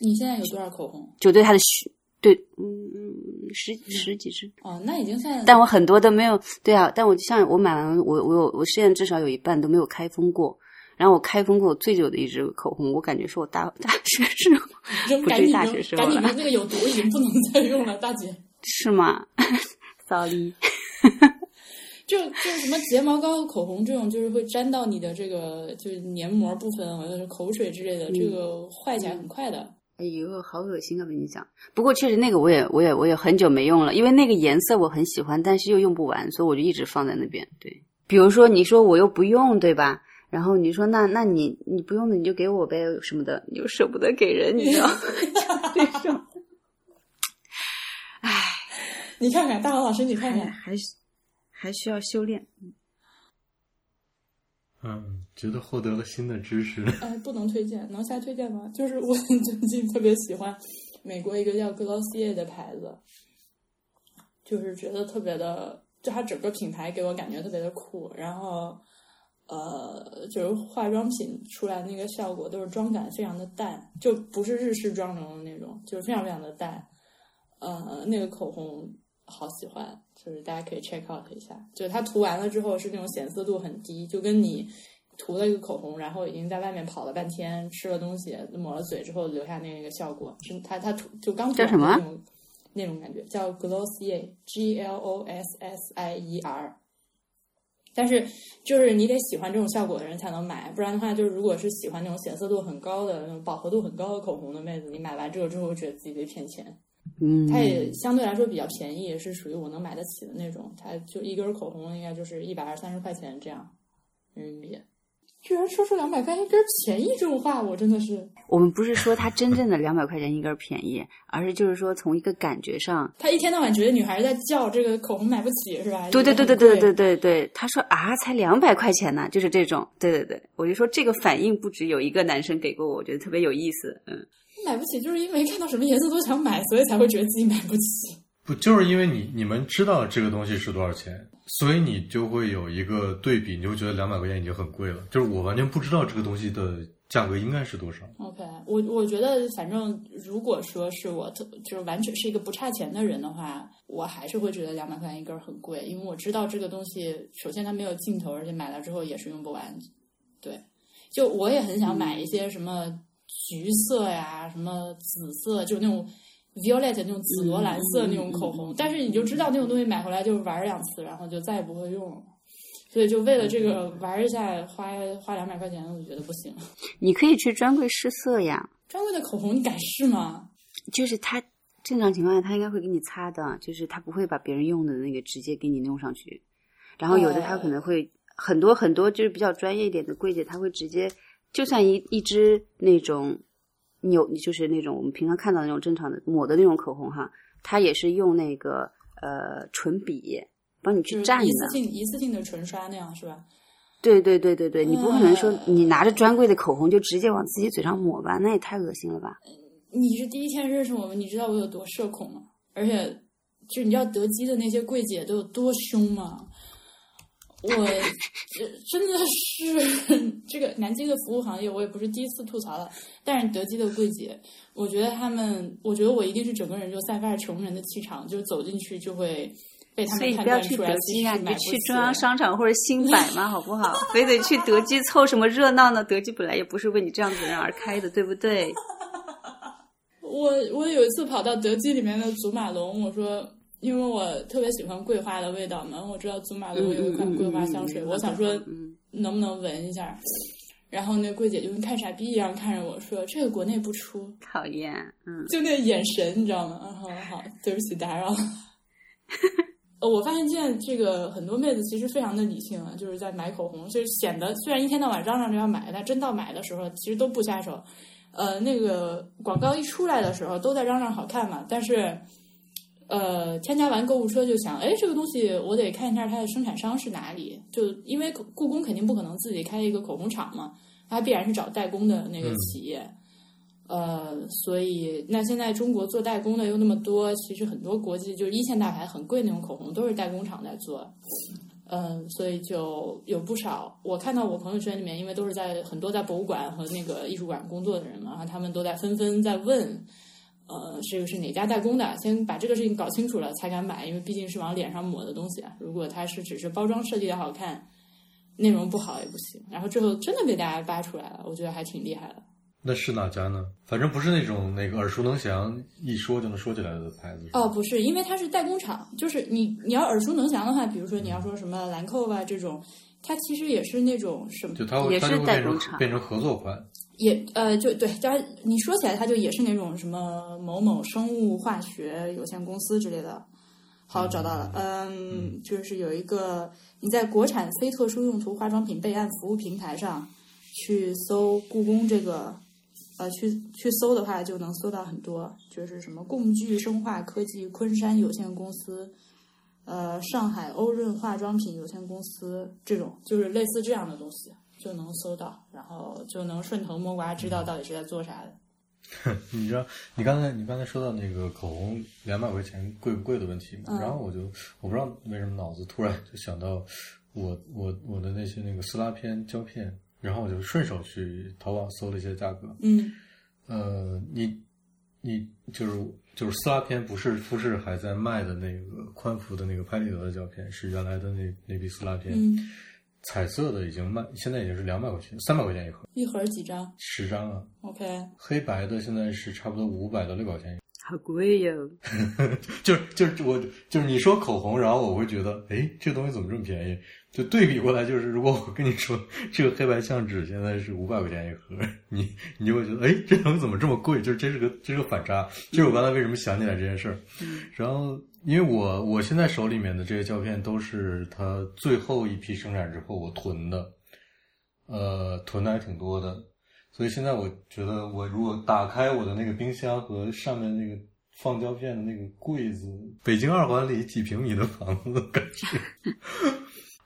你现在有多少口红？就对它的需对，嗯嗯，十十几支。哦，那已经算。但我很多都没有，对啊，但我像我买完，我我有我现在至少有一半都没有开封过。然后我开封过最久的一支口红，我感觉是我大大学时候，不是大学时候了。赶紧那个有毒，已经不能再用了，大姐。是吗？Sorry。就就什么睫毛膏、口红这种，就是会沾到你的这个就是黏膜部分，或者是口水之类的，这个坏起来很快的。哎呦，好恶心啊！跟你讲，不过确实那个我也我也我也很久没用了，因为那个颜色我很喜欢，但是又用不完，所以我就一直放在那边。对，比如说你说我又不用，对吧？然后你说那那你你不用的你就给我呗什么的，你又舍不得给人，你知道？这种，唉，你看看大王老师，你看看，还还需要修炼。嗯，觉得获得了新的知识。哎，不能推荐，能瞎推荐吗？就是我 最近特别喜欢美国一个叫 Glossier 的牌子，就是觉得特别的，就它整个品牌给我感觉特别的酷，然后。呃，就是化妆品出来那个效果都是妆感非常的淡，就不是日式妆容的那种，就是非常非常的淡。呃，那个口红好喜欢，就是大家可以 check out 一下。就是它涂完了之后是那种显色度很低，就跟你涂了一个口红，然后已经在外面跑了半天，吃了东西，抹了嘴之后留下那个效果，是它它涂就刚涂叫什么那种那种感觉，叫 Glossier，G L O S S I E R。但是，就是你得喜欢这种效果的人才能买，不然的话，就是如果是喜欢那种显色度很高的、那种饱和度很高的口红的妹子，你买完这个之后，觉得自己被骗钱。嗯，它也相对来说比较便宜，是属于我能买得起的那种。它就一根口红应该就是一百二三十块钱这样人民币。居然说出两百块钱一根便宜这种话，我真的是。我们不是说它真正的两百块钱一根便宜，而是就是说从一个感觉上，他一天到晚觉得女孩在叫这个口红买不起是吧？对对对对对对对对，他说啊，才两百块钱呢，就是这种。对对对，我就说这个反应不止有一个男生给过我，我觉得特别有意思。嗯，买不起就是因为看到什么颜色都想买，所以才会觉得自己买不起。不就是因为你你们知道这个东西是多少钱？所以你就会有一个对比，你就觉得两百块钱已经很贵了。就是我完全不知道这个东西的价格应该是多少。OK，我我觉得反正如果说是我特就是完全是一个不差钱的人的话，我还是会觉得两百块钱一根很贵，因为我知道这个东西首先它没有尽头，而且买了之后也是用不完。对，就我也很想买一些什么橘色呀、什么紫色，就那种。Violet 那种紫罗兰色那种口红，但是你就知道那种东西买回来就是玩两次，然后就再也不会用了。所以就为了这个玩一下，花花两百块钱，我觉得不行。你可以去专柜试色呀。专柜的口红你敢试吗？就是他正常情况下他应该会给你擦的，就是他不会把别人用的那个直接给你弄上去。然后有的他可能会很多很多就是比较专业一点的柜姐，他会直接就算一一支那种。有你就是那种我们平常看到那种正常的抹的那种口红哈，它也是用那个呃唇笔帮你去蘸的，一次性一次性的唇刷那样是吧？对对对对对，你不可能说你拿着专柜的口红就直接往自己嘴上抹吧，那也太恶心了吧？你是第一天认识我们，你知道我有多社恐吗？而且就你知道德基的那些柜姐都有多凶吗？我 真的是 这个南京的服务行业，我也不是第一次吐槽了。但是德基的柜姐，我觉得他们，我觉得我一定是整个人就散发着穷人的气场，就走进去就会被他们判断出来。其啊，你去中央商场或者新百嘛，好不好？非得去德基凑什么热闹呢？德基本来也不是为你这样子人而开的，对不对？我我有一次跑到德基里面的祖马龙，我说。因为我特别喜欢桂花的味道嘛，我知道祖马龙有一款桂花香水，我想说能不能闻一下，然后那柜姐就跟看傻逼一样看着我说：“这个国内不出。”讨厌，嗯，就那眼神你知道吗？好好，对不起打扰。呃，我发现现在这个很多妹子其实非常的理性啊，就是在买口红，就是显得虽然一天到晚嚷嚷着要买，但真到买的时候其实都不下手。呃，那个广告一出来的时候都在嚷嚷好看嘛，但是。呃，添加完购物车就想，哎，这个东西我得看一下它的生产商是哪里。就因为故宫肯定不可能自己开一个口红厂嘛，它必然是找代工的那个企业。呃，所以那现在中国做代工的又那么多，其实很多国际就是一线大牌很贵那种口红都是代工厂在做。嗯，所以就有不少我看到我朋友圈里面，因为都是在很多在博物馆和那个艺术馆工作的人嘛，然后他们都在纷纷在问，呃，这个是哪家代工的？先把这个事情搞清楚了才敢买，因为毕竟是往脸上抹的东西啊。如果它是只是包装设计的好看，内容不好也不行。然后最后真的被大家扒出来了，我觉得还挺厉害的。那是哪家呢？反正不是那种那个耳熟能详、一说就能说起来的牌子。哦，不是，因为它是代工厂，就是你你要耳熟能详的话，比如说你要说什么兰蔻啊这种，它其实也是那种什么，就它会也是它就会变成代工厂变成合作款。也呃就对，当然你说起来它就也是那种什么某某生物化学有限公司之类的。好，找到了，嗯，就是有一个你在国产非特殊用途化妆品备案服务平台上去搜故宫这个。呃，去去搜的话，就能搜到很多，就是什么共聚生化科技昆山有限公司，呃，上海欧润化妆品有限公司这种，就是类似这样的东西，就能搜到，然后就能顺藤摸瓜知道到底是在做啥的。你知道，你刚才你刚才说到那个口红两百块钱贵不贵的问题嘛？嗯然后我就我不知道为什么脑子突然就想到我我我的那些那个撕拉片胶片，然后我就顺手去淘宝搜了一些价格。嗯呃，你你就是就是撕拉片，不是富士还在卖的那个宽幅的那个拍立得的胶片，是原来的那那批撕拉片，嗯，彩色的已经卖，现在已经是两百块钱，三百块钱一盒，一盒几张十张啊。？OK，黑白的现在是差不多五百到六百块钱好贵哟！就是就是我就是你说口红，然后我会觉得，哎，这东西怎么这么便宜？就对比过来，就是如果我跟你说这个黑白相纸现在是五百块钱一盒，你你就会觉得，哎，这东西怎么这么贵？就是这是个这是个反差。就是我刚才为什么想起来这件事儿。然后，因为我我现在手里面的这些胶片都是它最后一批生产之后我囤的，呃，囤的还挺多的。所以现在我觉得，我如果打开我的那个冰箱和上面那个放胶片的那个柜子，北京二环里几平米的房子感觉。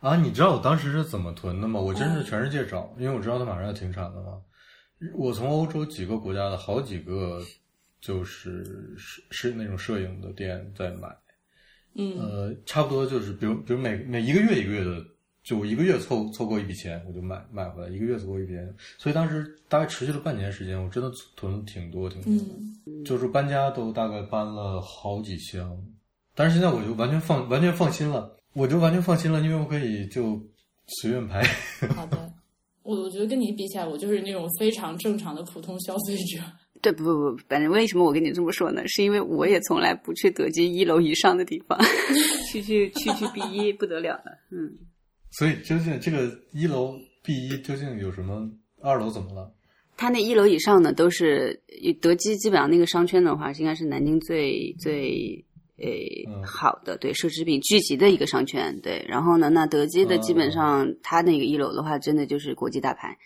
啊，你知道我当时是怎么囤的吗？我真是全世界找，因为我知道它马上要停产了嘛。我从欧洲几个国家的好几个就是是是那种摄影的店在买，嗯呃，差不多就是比如比如每每一个月一个月的，就我一个月凑凑够一笔钱，我就买买回来，一个月凑够一笔钱，所以当时大概持续了半年时间，我真的囤了挺多挺多的，嗯就是搬家都大概搬了好几箱，但是现在我就完全放完全放心了，我就完全放心了，因为我可以就随便拍。好的。我我觉得跟你比起来，我就是那种非常正常的普通消费者。对，不不不，反正为什么我跟你这么说呢？是因为我也从来不去德基一楼以上的地方，去去去去 B 一不得了了。嗯，所以究竟这个一楼 B 一究竟有什么？二楼怎么了？它那一楼以上呢，都是德基，基本上那个商圈的话，应该是南京最最呃、嗯好的，对奢侈品聚集的一个商圈。对，然后呢，那德基的基本上，它那个一楼的话，真的就是国际大牌，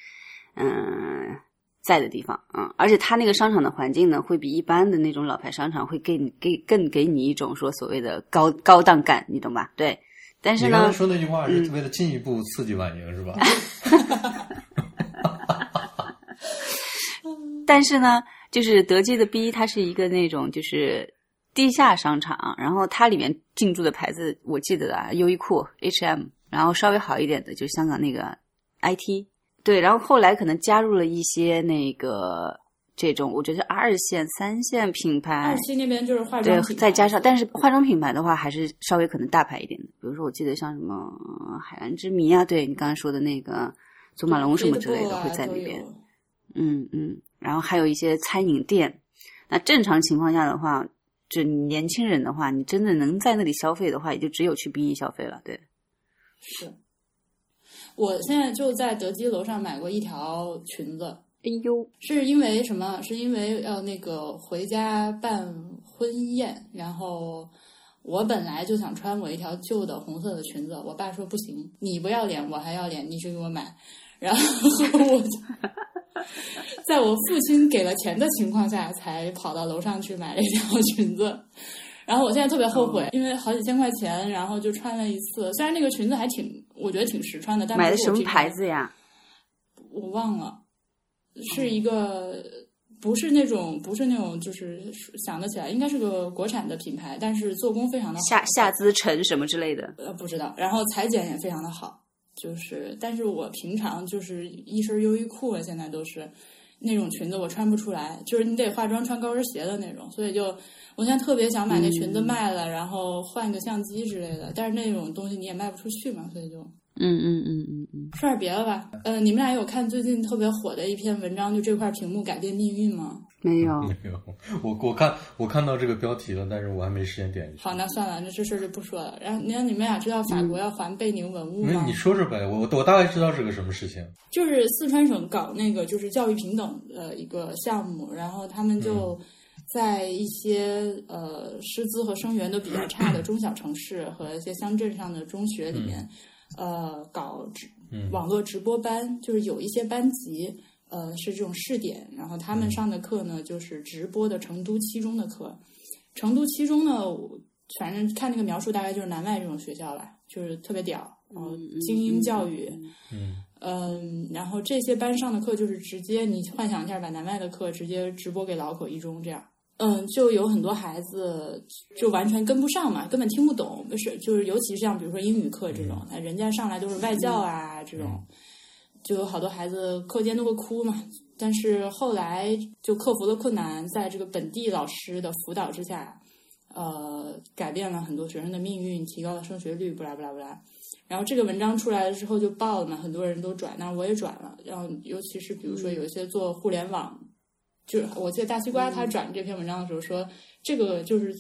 嗯。在的地方，嗯，而且它那个商场的环境呢，会比一般的那种老牌商场会给你给更给你一种说所谓的高高档感，你懂吧？对，但是呢你刚才，说那句话是为了进一步刺激婉莹、是吧？但是呢，就是德基的 B，它是一个那种就是地下商场，然后它里面进驻的牌子，我记得啊，优衣库、H&M，然后稍微好一点的就香港那个 IT，对，然后后来可能加入了一些那个这种，我觉得二线、三线品牌二，线那边就是化妆对品，牌，再加上，但是化妆品牌的话，还是稍微可能大牌一点的。比如说，我记得像什么呃海蓝之谜啊，对你刚刚说的那个祖马龙什么之类的啊会在那边。嗯嗯，然后还有一些餐饮店。那正常情况下的话，就年轻人的话，你真的能在那里消费的话，也就只有去 B 一消费了。对，是。我现在就在德基楼上买过一条裙子，哎呦，是因为什么？是因为要那个回家办婚宴，然后我本来就想穿我一条旧的红色的裙子，我爸说不行，你不要脸，我还要脸，你去给我买。然后我就在我父亲给了钱的情况下，才跑到楼上去买了一条裙子。然后我现在特别后悔，因为好几千块钱，然后就穿了一次。虽然那个裙子还挺，我觉得挺实穿的，但买的什么牌子呀？我忘了，是一个不是那种不是那种就是想得起来，应该是个国产的品牌，但是做工非常的好，夏夏姿橙什么之类的，呃不知道，然后裁剪也非常的好，就是但是我平常就是一身优衣库了，现在都是那种裙子我穿不出来，就是你得化妆穿高跟鞋的那种，所以就我现在特别想把那裙子卖了，然后换个相机之类的，但是那种东西你也卖不出去嘛，所以就。嗯嗯嗯嗯嗯，说点别的吧。呃，你们俩有看最近特别火的一篇文章，就这块屏幕改变命运吗？没有，没有。我我看我看到这个标题了，但是我还没时间点。好，那算了，那这事儿就不说了。然后，你让你们俩知道法国要还贝宁文物吗？你说说呗，我我大概知道是个什么事情。就是四川省搞那个就是教育平等的一个项目，然后他们就在一些呃师资和生源都比较差的 中小城市和一些乡镇上的中学里面。呃，搞直网络直播班，就是有一些班级，呃，是这种试点，然后他们上的课呢，就是直播的成都七中的课。成都七中呢，反正看那个描述，大概就是南外这种学校了，就是特别屌，然后精英教育，嗯嗯，然后这些班上的课就是直接，你幻想一下，把南外的课直接直播给老口一中这样。嗯，就有很多孩子就完全跟不上嘛，根本听不懂。不是，就是尤其是像比如说英语课这种，人家上来都是外教啊这种，就有好多孩子课间都会哭嘛。但是后来就克服了困难，在这个本地老师的辅导之下，呃，改变了很多学生的命运，提高了升学率，不啦不啦不啦。然后这个文章出来了之后就爆了嘛，很多人都转，那我也转了。然后尤其是比如说有一些做互联网。就是我记得大西瓜他转这篇文章的时候说，这个就是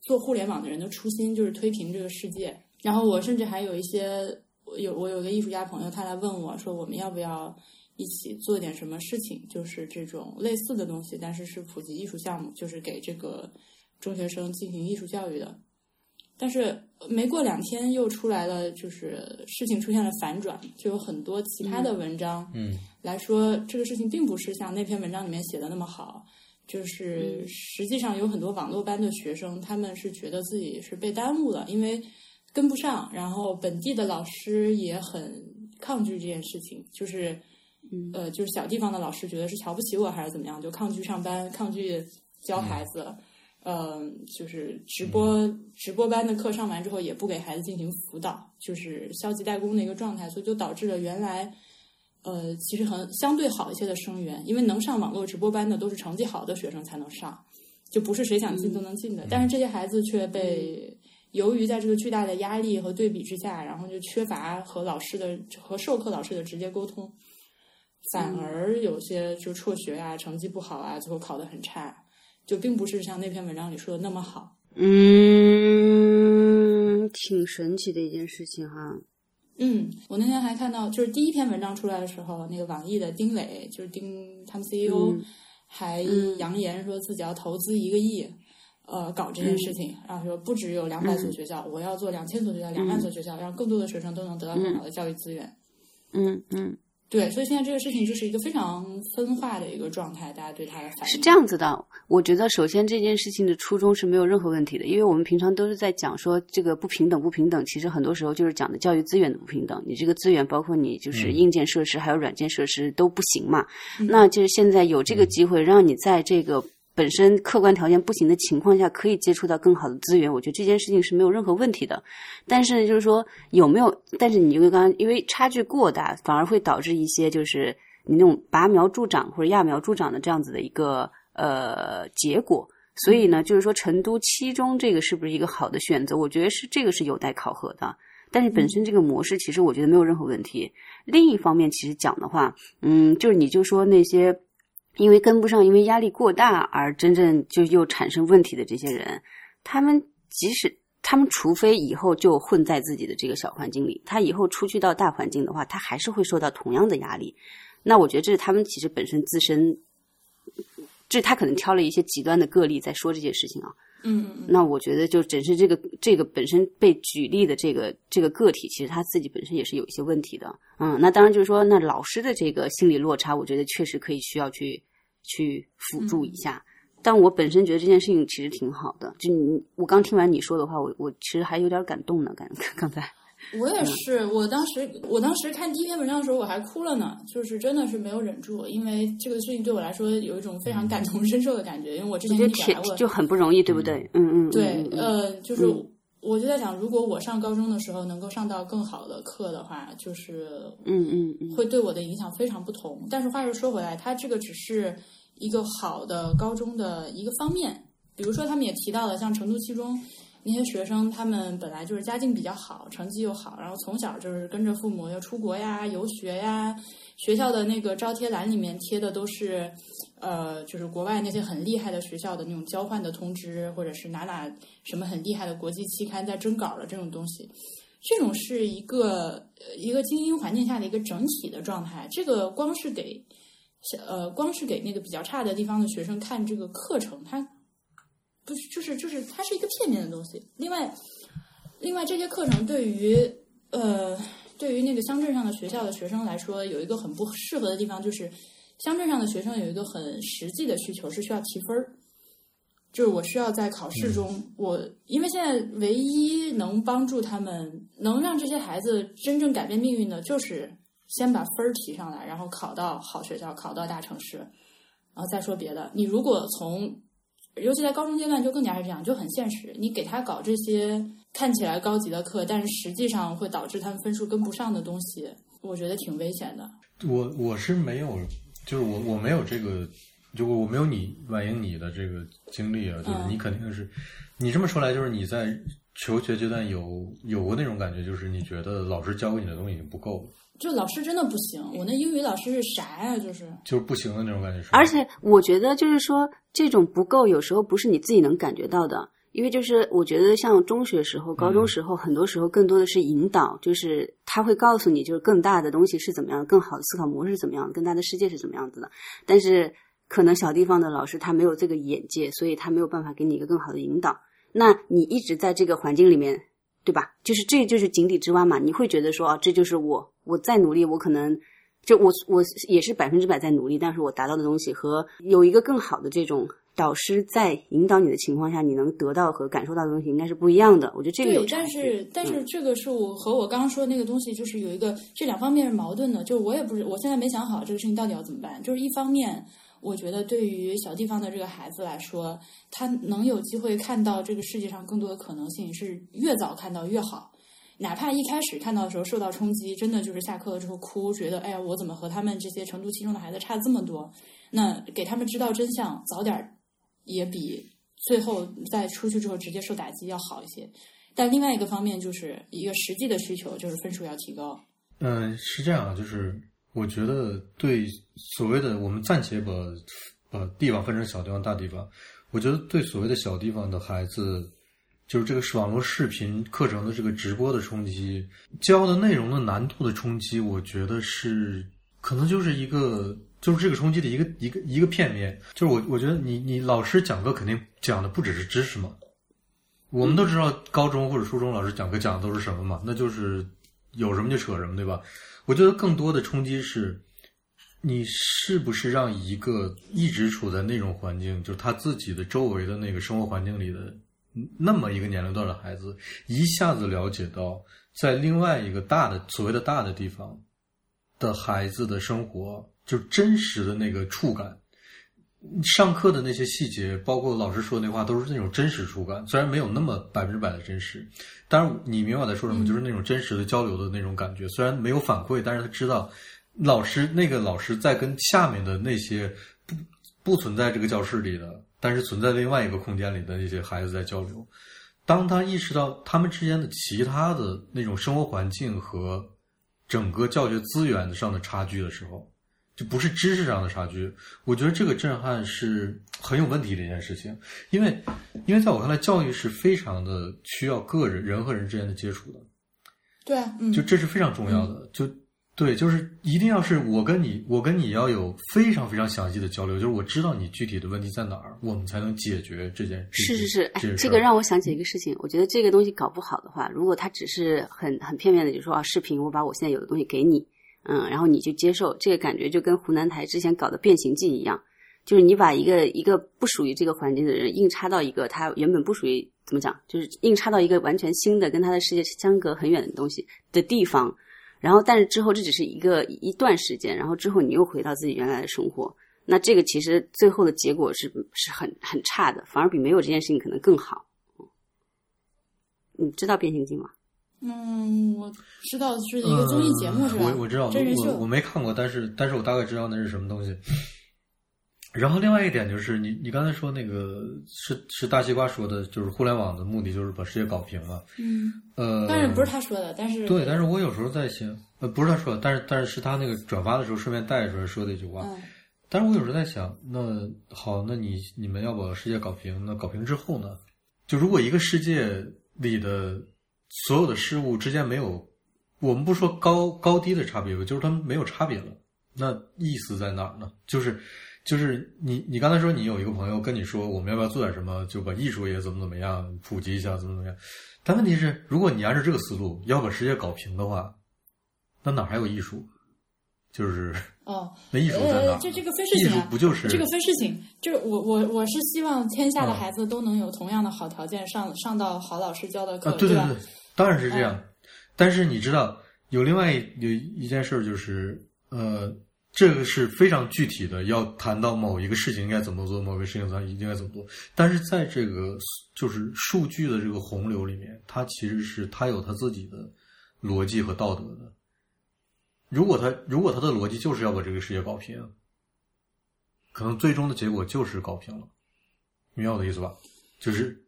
做互联网的人的初心，就是推平这个世界。然后我甚至还有一些我有我有个艺术家朋友，他来问我说，我们要不要一起做点什么事情，就是这种类似的东西，但是是普及艺术项目，就是给这个中学生进行艺术教育的。但是没过两天又出来了，就是事情出现了反转，就有很多其他的文章，嗯，来说这个事情并不是像那篇文章里面写的那么好，就是实际上有很多网络班的学生，他们是觉得自己是被耽误了，因为跟不上，然后本地的老师也很抗拒这件事情，就是，呃，就是小地方的老师觉得是瞧不起我还是怎么样，就抗拒上班，抗拒教孩子。嗯，就是直播直播班的课上完之后，也不给孩子进行辅导，就是消极怠工的一个状态，所以就导致了原来，呃，其实很相对好一些的生源，因为能上网络直播班的都是成绩好的学生才能上，就不是谁想进都能进的。但是这些孩子却被由于在这个巨大的压力和对比之下，然后就缺乏和老师的和授课老师的直接沟通，反而有些就辍学啊，成绩不好啊，最后考得很差。就并不是像那篇文章里说的那么好，嗯，挺神奇的一件事情哈。嗯，我那天还看到，就是第一篇文章出来的时候，那个网易的丁磊，就是丁他们 CEO，还扬言说自己要投资一个亿，呃，搞这件事情，然后说不只有两百所学校，我要做两千所学校、两万所学校，让更多的学生都能得到更好的教育资源。嗯嗯。对，所以现在这个事情就是一个非常分化的一个状态，大家对它的反应是这样子的。我觉得首先这件事情的初衷是没有任何问题的，因为我们平常都是在讲说这个不平等，不平等，其实很多时候就是讲的教育资源的不平等。你这个资源包括你就是硬件设施还有软件设施都不行嘛，那就是现在有这个机会让你在这个。本身客观条件不行的情况下，可以接触到更好的资源，我觉得这件事情是没有任何问题的。但是就是说有没有？但是你就刚刚因为差距过大，反而会导致一些就是你那种拔苗助长或者揠苗助长的这样子的一个呃结果。所以呢，就是说成都七中这个是不是一个好的选择？我觉得是这个是有待考核的。但是本身这个模式其实我觉得没有任何问题。另一方面，其实讲的话，嗯，就是你就说那些。因为跟不上，因为压力过大而真正就又产生问题的这些人，他们即使他们除非以后就混在自己的这个小环境里，他以后出去到大环境的话，他还是会受到同样的压力。那我觉得这是他们其实本身自身，这他可能挑了一些极端的个例在说这件事情啊。嗯嗯。那我觉得就只是这个这个本身被举例的这个这个个体，其实他自己本身也是有一些问题的。嗯，那当然就是说，那老师的这个心理落差，我觉得确实可以需要去。去辅助一下，但我本身觉得这件事情其实挺好的。就你，我刚听完你说的话，我我其实还有点感动呢。感 刚才，我也是，我当时我当时看第一篇文章的时候我还哭了呢，就是真的是没有忍住，因为这个事情对我来说有一种非常感同身受的感觉，因为我之前也表达过，就很不容易，对不对？嗯嗯，对，呃，就是我就在想，如果我上高中的时候能够上到更好的课的话，就是嗯嗯嗯，会对我的影响非常不同。但是话又说回来，它这个只是一个好的高中的一个方面，比如说他们也提到了像成都七中。那些学生他们本来就是家境比较好，成绩又好，然后从小就是跟着父母要出国呀、游学呀。学校的那个招贴栏里面贴的都是，呃，就是国外那些很厉害的学校的那种交换的通知，或者是哪哪什么很厉害的国际期刊在征稿的这种东西。这种是一个一个精英环境下的一个整体的状态。这个光是给呃光是给那个比较差的地方的学生看这个课程，他。不是，就是就是，它是一个片面的东西。另外，另外这些课程对于呃，对于那个乡镇上的学校的学生来说，有一个很不适合的地方，就是乡镇上的学生有一个很实际的需求，是需要提分儿。就是我需要在考试中，我因为现在唯一能帮助他们，能让这些孩子真正改变命运的，就是先把分儿提上来，然后考到好学校，考到大城市，然后再说别的。你如果从尤其在高中阶段就更加是这样，就很现实。你给他搞这些看起来高级的课，但是实际上会导致他们分数跟不上的东西，我觉得挺危险的。我我是没有，就是我我没有这个，就我没有你婉莹你的这个经历啊，就是你肯定是，你这么说来，就是你在求学阶段有有过那种感觉，就是你觉得老师教给你的东西已经不够了。就老师真的不行，我那英语老师是啥呀？就是就是不行的那种感觉。而且我觉得就是说，这种不够，有时候不是你自己能感觉到的。因为就是我觉得，像中学时候、高中时候，很多时候更多的是引导，就是他会告诉你，就是更大的东西是怎么样，更好的思考模式是怎么样，更大的世界是怎么样子的。但是可能小地方的老师他没有这个眼界，所以他没有办法给你一个更好的引导。那你一直在这个环境里面。对吧？就是这就是井底之蛙嘛。你会觉得说啊，这就是我，我再努力，我可能就我我也是百分之百在努力，但是我达到的东西和有一个更好的这种导师在引导你的情况下，你能得到和感受到的东西应该是不一样的。我觉得这个有但是但是这个是我和我刚刚说的那个东西，就是有一个这两方面是矛盾的。就是我也不是，我现在没想好这个事情到底要怎么办。就是一方面。我觉得对于小地方的这个孩子来说，他能有机会看到这个世界上更多的可能性，是越早看到越好。哪怕一开始看到的时候受到冲击，真的就是下课了之后哭，觉得哎呀，我怎么和他们这些成都七中的孩子差这么多？那给他们知道真相，早点也比最后再出去之后直接受打击要好一些。但另外一个方面，就是一个实际的需求，就是分数要提高。嗯，是这样啊，就是。我觉得对所谓的我们暂且把把地方分成小地方、大地方，我觉得对所谓的小地方的孩子，就是这个网络视频课程的这个直播的冲击，教的内容的难度的冲击，我觉得是可能就是一个就是这个冲击的一个一个一个片面。就是我我觉得你你老师讲课肯定讲的不只是知识嘛，我们都知道高中或者初中老师讲课讲的都是什么嘛，那就是有什么就扯什么，对吧？我觉得更多的冲击是，你是不是让一个一直处在那种环境，就是他自己的周围的那个生活环境里的那么一个年龄段的孩子，一下子了解到在另外一个大的所谓的大的地方的孩子的生活，就真实的那个触感。上课的那些细节，包括老师说的那话，都是那种真实触感。虽然没有那么百分之百的真实，当然你明白我在说什么，就是那种真实的交流的那种感觉。虽然没有反馈，但是他知道老师那个老师在跟下面的那些不不存在这个教室里的，但是存在另外一个空间里的那些孩子在交流。当他意识到他们之间的其他的那种生活环境和整个教学资源上的差距的时候。就不是知识上的差距，我觉得这个震撼是很有问题的一件事情，因为，因为在我看来，教育是非常的需要个人人和人之间的接触的，对，嗯，就这是非常重要的，就对，就是一定要是我跟你，我跟你要有非常非常详细的交流，就是我知道你具体的问题在哪儿，我们才能解决这件事。是是是，这个让我想起一个事情，我觉得这个东西搞不好的话，如果他只是很很片面的，就说啊，视频，我把我现在有的东西给你。嗯，然后你就接受这个感觉，就跟湖南台之前搞的变形记一样，就是你把一个一个不属于这个环境的人硬插到一个他原本不属于怎么讲，就是硬插到一个完全新的、跟他的世界相隔很远的东西的地方。然后，但是之后这只是一个一段时间，然后之后你又回到自己原来的生活。那这个其实最后的结果是是很很差的，反而比没有这件事情可能更好。你知道变形计吗？嗯，我知道是一个综艺节目，是吧？我我知道，我我没看过，但是但是我大概知道那是什么东西。然后另外一点就是，你你刚才说那个是是大西瓜说的，就是互联网的目的就是把世界搞平了。嗯，呃，但是不是他说的，但是对，但是我有时候在想，呃，不是他说的，但是但是是他那个转发的时候顺便带出来说的一句话。嗯，但是我有时候在想，那好，那你你们要把世界搞平，那搞平之后呢？就如果一个世界里的所有的事物之间没有，我们不说高高低的差别，就是他们没有差别了，那意思在哪儿呢？就是。就是你，你刚才说你有一个朋友跟你说，我们要不要做点什么，就把艺术也怎么怎么样普及一下，怎么怎么样？但问题是，如果你按照这个思路要把世界搞平的话，那哪还有艺术？就是哦，那艺术在哪？这这个分事情啊，不就是这个分事情？就是我我我是希望天下的孩子都能有同样的好条件上上到好老师教的课，对对对，当然是这样。但是你知道，有另外有一件事就是呃。这个是非常具体的，要谈到某一个事情应该怎么做，某个事情它应该怎么做。但是在这个就是数据的这个洪流里面，它其实是它有它自己的逻辑和道德的。如果他如果他的逻辑就是要把这个世界搞平，可能最终的结果就是搞平了。明白我的意思吧？就是，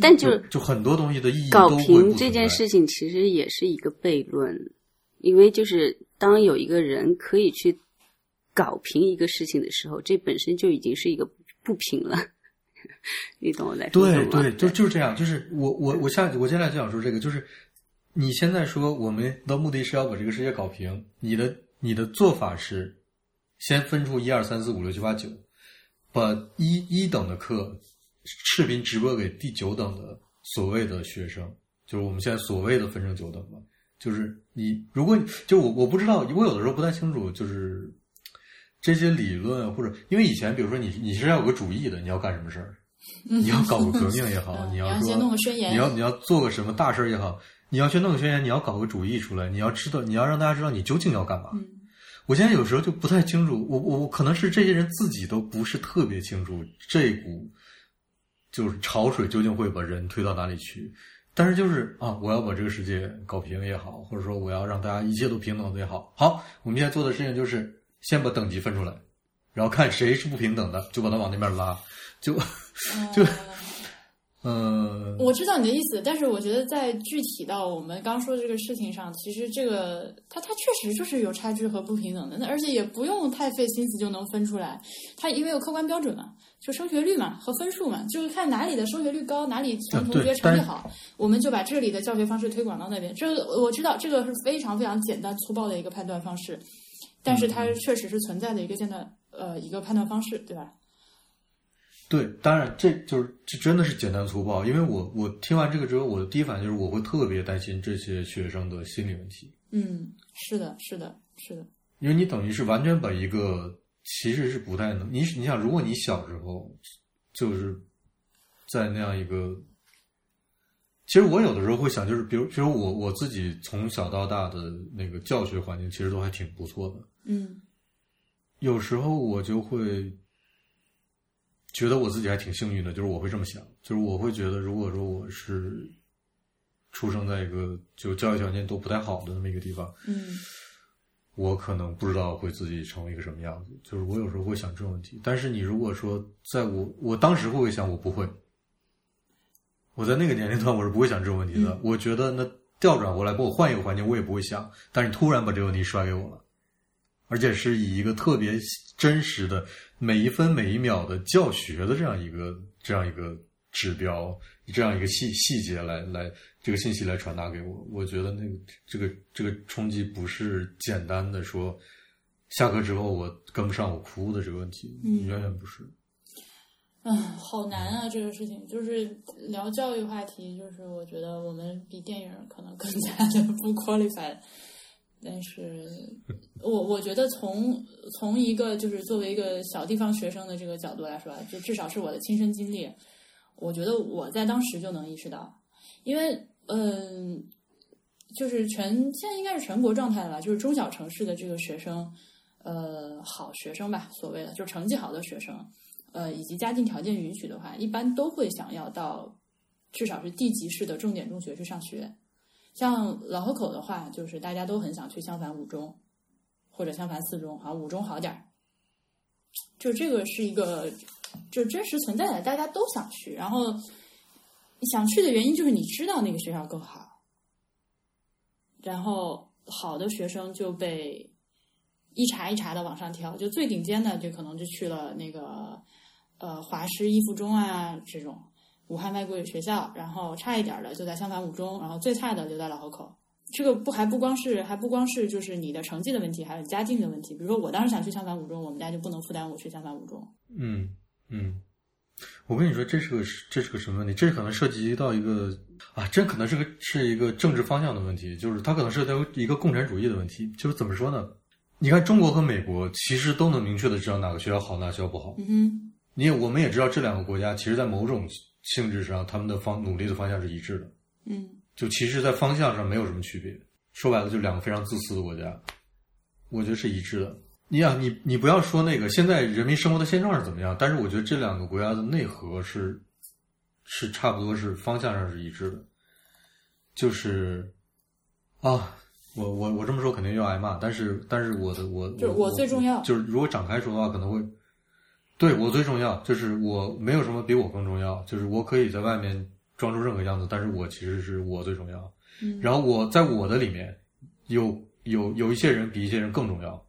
但就就很多东西的意义搞平这件事情其实也是一个悖论，因为就是当有一个人可以去。搞平一个事情的时候，这本身就已经是一个不平了。你懂我在说什么对对，就就是这样。就是我我我下我接下来就想说这个，就是你现在说我们的目的是要把这个世界搞平，你的你的做法是先分出一二三四五六七八九，把一一等的课视频直播给第九等的所谓的学生，就是我们现在所谓的分成九等嘛。就是你如果就我我不知道，我有的时候不太清楚，就是。这些理论或者，因为以前比如说你你是要有个主意的，你要干什么事儿，你要搞个革命也好，你要说你要你要做个什么大事儿也好，你要去弄个宣言，你要搞个主意出来，你要知道你要让大家知道你究竟要干嘛。我现在有时候就不太清楚，我我我可能是这些人自己都不是特别清楚这股就是潮水究竟会把人推到哪里去，但是就是啊，我要把这个世界搞平也好，或者说我要让大家一切都平等的也好，好，我们现在做的事情就是。先把等级分出来，然后看谁是不平等的，就把它往那边拉，就 就嗯，我知道你的意思，但是我觉得在具体到我们刚说的这个事情上，其实这个它它确实就是有差距和不平等的，那而且也不用太费心思就能分出来，它因为有客观标准嘛，就升学率嘛和分数嘛，就是看哪里的升学率高，哪里同同学成绩好，我们就把这里的教学方式推广到那边。这个我知道，这个是非常非常简单粗暴的一个判断方式。但是它确实是存在的一个现在呃一个判断方式，对吧？对，当然这就是这真的是简单粗暴。因为我我听完这个之后，我的第一反应就是我会特别担心这些学生的心理问题。嗯，是的，是的，是的。因为你等于是完全把一个其实是不太能你你想，如果你小时候就是在那样一个。其实我有的时候会想，就是比如，比如我我自己从小到大的那个教学环境，其实都还挺不错的。嗯，有时候我就会觉得我自己还挺幸运的，就是我会这么想，就是我会觉得，如果说我是出生在一个就教育条件都不太好的那么一个地方，嗯，我可能不知道会自己成为一个什么样子。就是我有时候会想这种问题，但是你如果说在我我当时会不会想，我不会。我在那个年龄段，我是不会想这种问题的。我觉得那调转过来，把我换一个环境，我也不会想。但是突然把这个问题甩给我了，而且是以一个特别真实的每一分每一秒的教学的这样一个这样一个指标，这样一个细细节来来这个信息来传达给我。我觉得那个这个这个冲击不是简单的说下课之后我跟不上我哭的这个问题，远远不是。嗯，好难啊！这个事情就是聊教育话题，就是我觉得我们比电影可能更加的不 qualified。但是，我我觉得从从一个就是作为一个小地方学生的这个角度来说，就至少是我的亲身经历，我觉得我在当时就能意识到，因为嗯，就是全现在应该是全国状态了吧，就是中小城市的这个学生，呃，好学生吧，所谓的就成绩好的学生，呃，以及家境条件允许的话，一般都会想要到至少是地级市的重点中学去上学。像老河口的话，就是大家都很想去襄樊五中或者襄樊四中，啊，五中好点儿。就这个是一个就真实存在的，大家都想去。然后想去的原因就是你知道那个学校更好，然后好的学生就被一茬一茬的往上挑，就最顶尖的就可能就去了那个呃华师一附中啊这种武汉外国语学校，然后差一点的就在襄樊五中，然后最差的留在老河口。这个不还不光是还不光是就是你的成绩的问题，还有家境的问题。比如说我当时想去襄樊五中，我们家就不能负担我去襄樊五中。嗯嗯，我跟你说，这是个这是个什么问题？这可能涉及到一个啊，这可能是个是一个政治方向的问题，就是它可能涉及到一个共产主义的问题。就是怎么说呢？你看中国和美国其实都能明确的知道哪个学校好，哪个学校不好。嗯哼，你也我们也知道这两个国家其实，在某种性质上，他们的方努力的方向是一致的。嗯就其实，在方向上没有什么区别。说白了，就两个非常自私的国家，我觉得是一致的。你想，你你不要说那个现在人民生活的现状是怎么样，但是我觉得这两个国家的内核是是差不多是方向上是一致的。就是啊，我我我这么说肯定要挨骂，但是但是我的我就是我最重要就是如果展开说的话，可能会对我最重要，就是我没有什么比我更重要，就是我可以在外面装出任何样子，但是我其实是我最重要。嗯，然后我在我的里面有有有一些人比一些人更重要，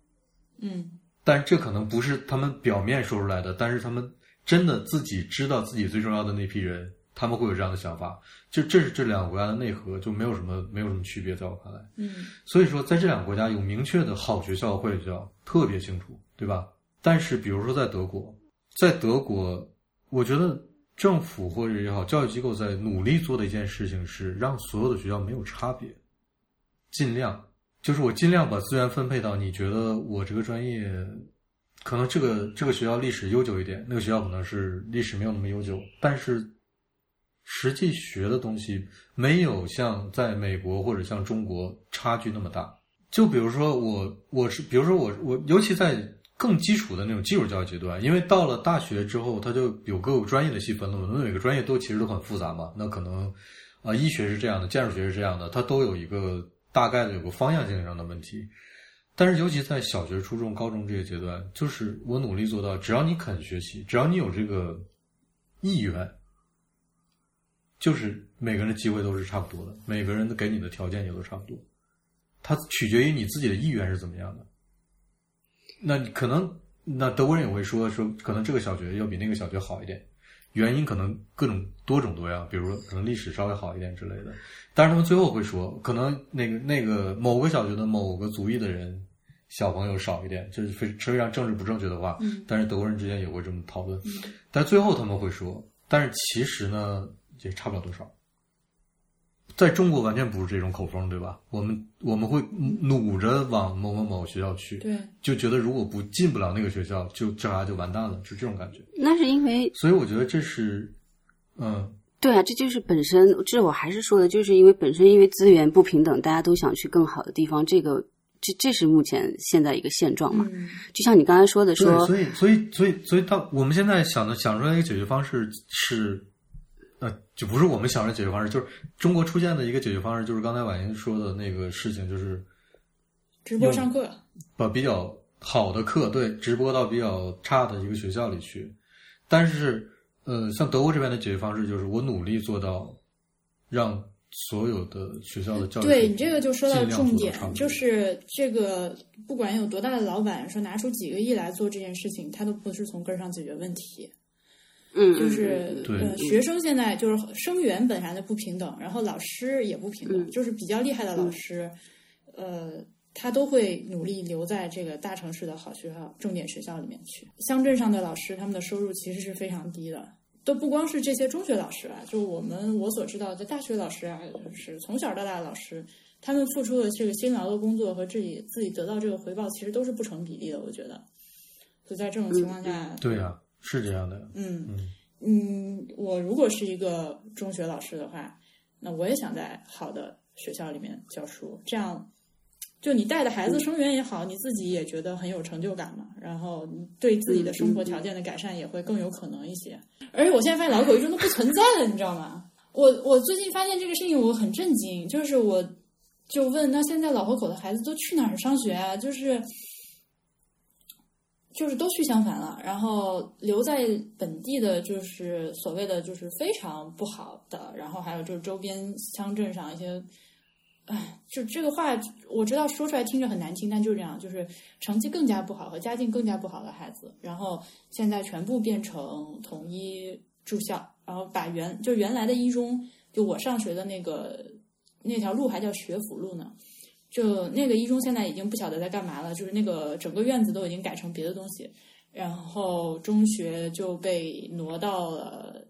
嗯但这可能不是他们表面说出来的，但是他们真的自己知道自己最重要的那批人，他们会有这样的想法。就这是这两个国家的内核，就没有什么没有什么区别，在我看来。嗯所以说，在这两个国家有明确的好学校、坏学校，特别清楚，对吧？但是，比如说在德国，在德国，我觉得政府或者也好，教育机构在努力做的一件事情是让所有的学校没有差别，尽量就是我尽量把资源分配到你觉得我这个专业，可能这个这个学校历史悠久一点，那个学校可能是历史没有那么悠久，但是实际学的东西没有像在美国或者像中国差距那么大。就比如说我我是，比如说我我，尤其在更基础的那种基础教育阶段，因为到了大学之后，它就有各个专业的细分了嘛，那每个专业都其实都很复杂嘛。那可能啊、医学是这样的，建筑学是这样的，它都有一个大概的有个方向性上的问题。但是尤其在小学、初中、高中这些阶段，就是我努力做到，只要你肯学习，只要你有这个意愿，就是每个人的机会都是差不多的，每个人的给你的条件也都差不多，它取决于你自己的意愿是怎么样的。那你可能，那德国人也会说说，可能这个小学要比那个小学好一点，原因可能各种多种多样，比如说可能历史稍微好一点之类的。但是他们最后会说，可能那个那个某个小学的某个族裔的人小朋友少一点，这是非非常政治不正确的话。嗯但是德国人之间也会这么讨论。但最后他们会说，但是其实呢，也差不了多少。在中国完全不是这种口风，对吧？我们我们会努着往某某某学校去，对，就觉得如果不进不了那个学校，就这孩子就完蛋了，就这种感觉。那是因为所以我觉得这是，嗯，对啊，这就是本身，这我还是说的，就是因为本身因为资源不平等，大家都想去更好的地方，这个这这是目前现在一个现状嘛。嗯就像你刚才说的对，说，所以所以所以所以到我们现在想的想出来一个解决方式是，呃，就不是我们想的解决方式，就是中国出现的一个解决方式，就是刚才婉莹说的那个事情，就是直播上课，把比较好的课对直播到比较差的一个学校里去，但是呃，像德国这边的解决方式就是我努力做到让所有的学校的教育对你这个就说到重点就是这个不管有多大的老板说拿出几个亿来做这件事情，他都不是从根儿上解决问题。嗯，就是学生现在就是生源本来的不平等，然后老师也不平等，嗯就是比较厉害的老师，呃，他都会努力留在这个大城市的好学校、重点学校里面去。乡镇上的老师，他们的收入其实是非常低的。都不光是这些中学老师啊，就我们我所知道的大学老师啊，就是从小到大的老师，他们付出的这个辛劳的工作和自己自己得到这个回报，其实都是不成比例的。我觉得，就在这种情况下，对呀、是这样的，嗯，嗯嗯，我如果是一个中学老师的话，那我也想在好的学校里面教书，这样。就你带的孩子生源也好，你自己也觉得很有成就感嘛，然后对自己的生活条件的改善也会更有可能一些。而且我现在发现老口一中都不存在了，你知道吗？我我最近发现这个事情，我很震惊。就是我就问，那现在老河口的孩子都去哪儿上学啊？就是就是都去襄樊了，然后留在本地的，就是所谓的就是非常不好的，然后还有就是周边乡镇上一些。哎，就这个话，我知道说出来听着很难听，但就是这样，就是成绩更加不好和家境更加不好的孩子，然后现在全部变成统一住校，然后把原就原来的一中，就我上学的那个那条路还叫学府路呢，就那个一中现在已经不晓得在干嘛了，就是那个整个院子都已经改成别的东西，然后中学就被挪到了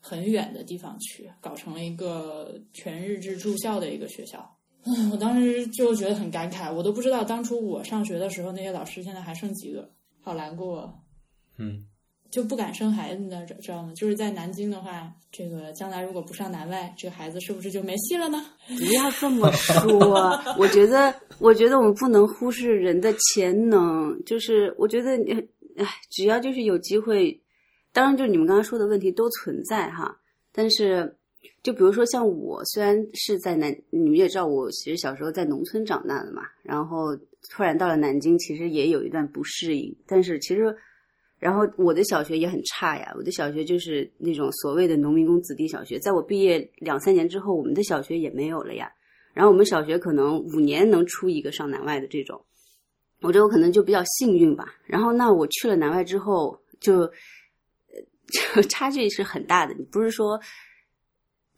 很远的地方去，搞成了一个全日制住校的一个学校。嗯，我当时就觉得很感慨，我都不知道当初我上学的时候那些老师现在还剩几个，好难过。嗯，就不敢生孩子的，知道吗？就是在南京的话，这个将来如果不上南外，这个孩子是不是就没戏了呢？不要这么说，我觉得，我觉得我们不能忽视人的潜能。就是我觉得你，哎，只要就是有机会，当然就是你们刚刚说的问题都存在哈，但是。就比如说像我，虽然是在南，你们也知道我其实小时候在农村长大的嘛，然后突然到了南京，其实也有一段不适应。但是其实，然后我的小学也很差呀，我的小学就是那种所谓的农民工子弟小学。在我毕业两三年之后，我们的小学也没有了呀。然后我们小学可能五年能出一个上南外的这种，我觉得我可能就比较幸运吧。然后那我去了南外之后，就就 差距是很大的。你不是说。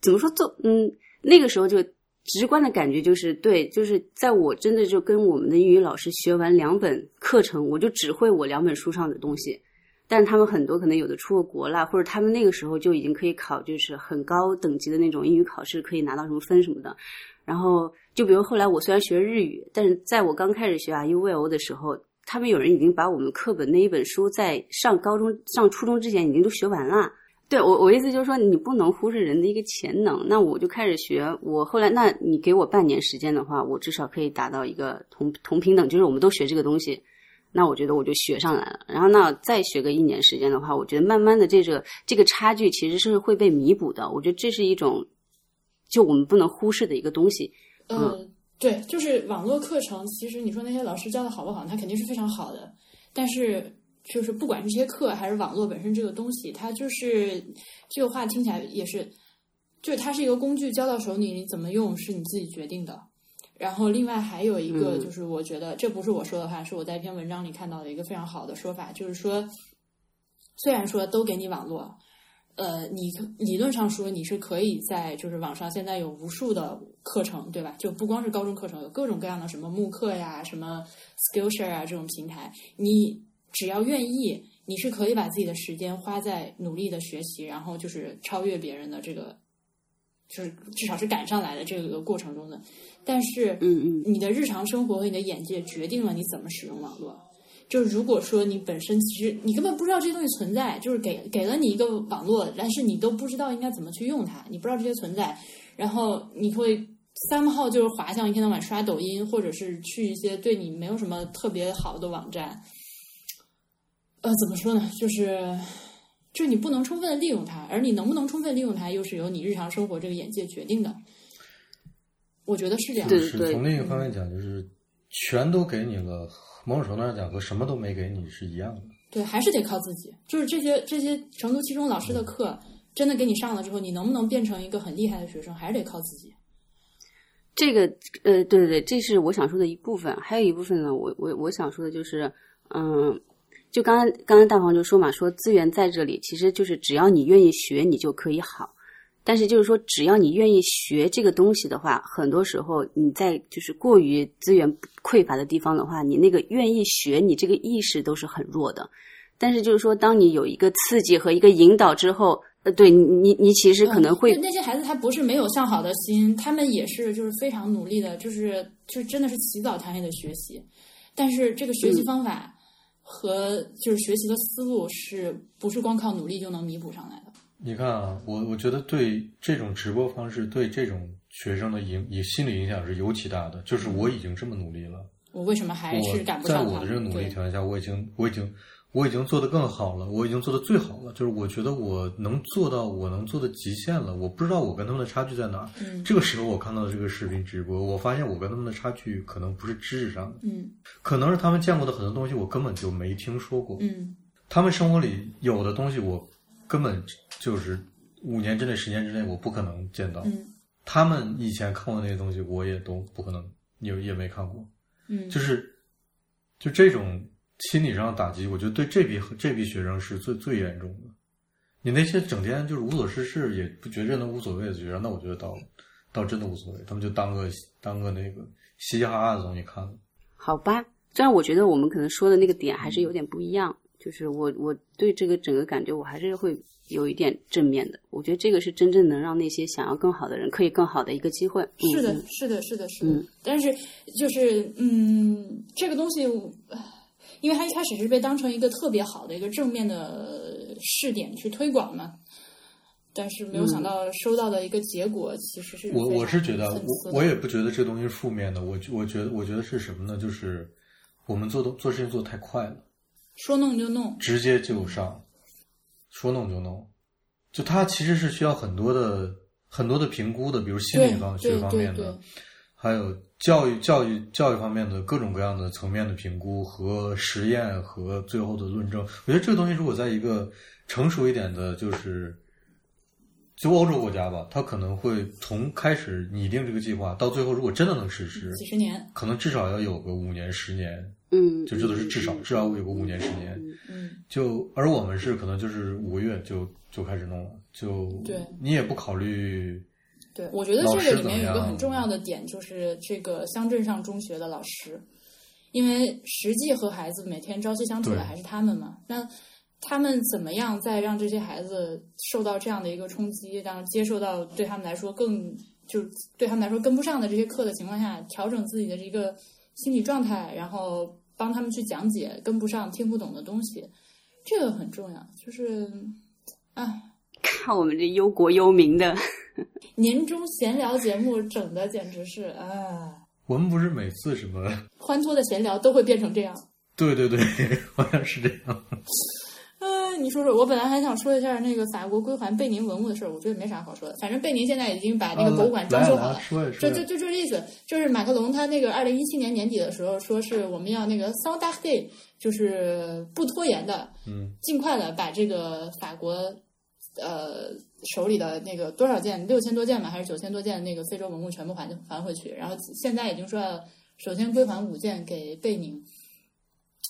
怎么说做嗯，那个时候就直观的感觉就是对，就是在我真的就跟我们的英语老师学完两本课程，我就只会我两本书上的东西，但是他们很多可能有的出过国啦，或者他们那个时候就已经可以考，就是很高等级的那种英语考试，可以拿到什么分什么的。然后就比如后来我虽然学日语，但是在我刚开始学 U V O 的时候，他们有人已经把我们课本那一本书在上高中、上初中之前已经都学完了。对我，我意思就是说，你不能忽视人的一个潜能。那我就开始学。我后来，那你给我半年时间的话，我至少可以达到一个同同平等，就是我们都学这个东西。那我觉得我就学上来了。然后那再学个一年时间的话，我觉得慢慢的这个这个差距其实是会被弥补的。我觉得这是一种，就我们不能忽视的一个东西。嗯，对，就是网络课程，其实你说那些老师教的好不好，他肯定是非常好的，但是。就是不管这些课还是网络本身这个东西，它就是这个话听起来也是，就是它是一个工具，交到手里你怎么用是你自己决定的。然后另外还有一个就是，我觉得这不是我说的话，是我在一篇文章里看到的一个非常好的说法，就是说，虽然说都给你网络，呃，你理论上说你是可以在就是网上现在有无数的课程，对吧？就不光是高中课程，有各种各样的什么慕课呀、什么 Skillshare 啊这种平台，你。只要愿意，你是可以把自己的时间花在努力的学习，然后就是超越别人的这个，就是至少是赶上来的这个过程中的。但是，嗯嗯，你的日常生活和你的眼界决定了你怎么使用网络。就是如果说你本身其实你根本不知道这些东西存在，就是给给了你一个网络，但是你都不知道应该怎么去用它，你不知道这些存在，然后你会三号就是滑向一天到晚刷抖音，或者是去一些对你没有什么特别好的网站。呃，怎么说呢？就是，就是你不能充分的利用它，而你能不能充分利用它，又是由你日常生活这个眼界决定的。我觉得是这样。对从另一个方面讲，就是全都给你了，某种程度上讲和什么都没给你是一样的。对，还是得靠自己。就是这些这些成都七中老师的课，真的给你上了之后，你能不能变成一个很厉害的学生，还是得靠自己。这个，呃，对对对，这是我想说的一部分。还有一部分呢，我我我想说的就是，嗯。就刚刚刚刚大黄就说嘛，说资源在这里，其实就是只要你愿意学，你就可以好。但是就是说，只要你愿意学这个东西的话，很多时候你在就是过于资源匮乏的地方的话，你那个愿意学，你这个意识都是很弱的。但是就是说，当你有一个刺激和一个引导之后，呃，对你你你其实可能会那些孩子他不是没有向好的心，他们也是就是非常努力的，就是就真的是起早贪黑的学习。但是这个学习方法。和就是学习的思路是不是光靠努力就能弥补上来的？你看啊，我我觉得对这种直播方式对这种学生的影也心理影响是尤其大的。就是我已经这么努力了，我为什么还是赶不上？在我的这个努力条件下，我已经我已经我已经做得更好了，我已经做得最好了。就是我觉得我能做到我能做的极限了。我不知道我跟他们的差距在哪。嗯，这个时候我看到的这个视频直播，我发现我跟他们的差距可能不是知识上的，嗯，可能是他们见过的很多东西我根本就没听说过。嗯，他们生活里有的东西我根本就是五年之内、十年之内我不可能见到。嗯，他们以前看过那些东西，我也都不可能也也没看过。嗯，就是就这种心理上的打击，我觉得对这批这批学生是最最严重的。你那些整天就是无所事事，也不觉着那无所谓的学生，那我觉得倒倒真的无所谓，他们就当个当个那个嘻嘻哈哈的东西看了。好吧，虽然我觉得我们可能说的那个点还是有点不一样，就是我我对这个整个感觉我还是会有一点正面的。我觉得这个是真正能让那些想要更好的人可以更好的一个机会。嗯是的嗯，是的，是的，是的。嗯但是就是嗯，这个东西，唉因为它一开始是被当成一个特别好的一个正面的试点去推广嘛，但是没有想到收到的一个结果其实是我我是觉得，我我也不觉得这东西是负面的。我我觉得我觉得是什么呢？就是我们做的做事情做的太快了。说弄就弄，直接就上，说弄就弄，就它其实是需要很多的很多的评估的，比如心理方对学方面的还有教育教育教育方面的各种各样的层面的评估和实验和最后的论证。我觉得这个东西如果在一个成熟一点的，就是就欧洲国家吧，它可能会从开始拟定这个计划到最后，如果真的能实施，几十年，可能至少要有个五年十年，嗯，就这都是至少至少有个五年十年。嗯嗯，就而我们是可能就是五个月就就开始弄了，就对你也不考虑，对，我觉得这个里面有一个很重要的点，就是这个乡镇上中学的老师，因为实际和孩子每天朝夕相处的还是他们嘛。那他们怎么样在让这些孩子受到这样的一个冲击，让接受到对他们来说更就对他们来说跟不上的这些课的情况下，调整自己的一个心理状态，然后帮他们去讲解跟不上、听不懂的东西，这个很重要。就是，哎，看我们这忧国忧民的，年终闲聊节目整的简直是啊，我们不是每次什么，欢脱的闲聊都会变成这样。对对对，好像是这样。呃，你说说，我本来还想说一下那个法国归还贝宁文物的事儿，我觉得没啥好说的。反正贝宁现在已经把那个博物馆装修好了说呀说就就就这意思，就是马克龙他那个二零一七年年底的时候说是我们要那个 sans tarder，就是不拖延的，嗯，尽快的把这个法国呃手里的那个多少件六千多件吧，还是九千多件那个非洲文物全部还还回去。然后现在已经说要首先归还五件给贝宁，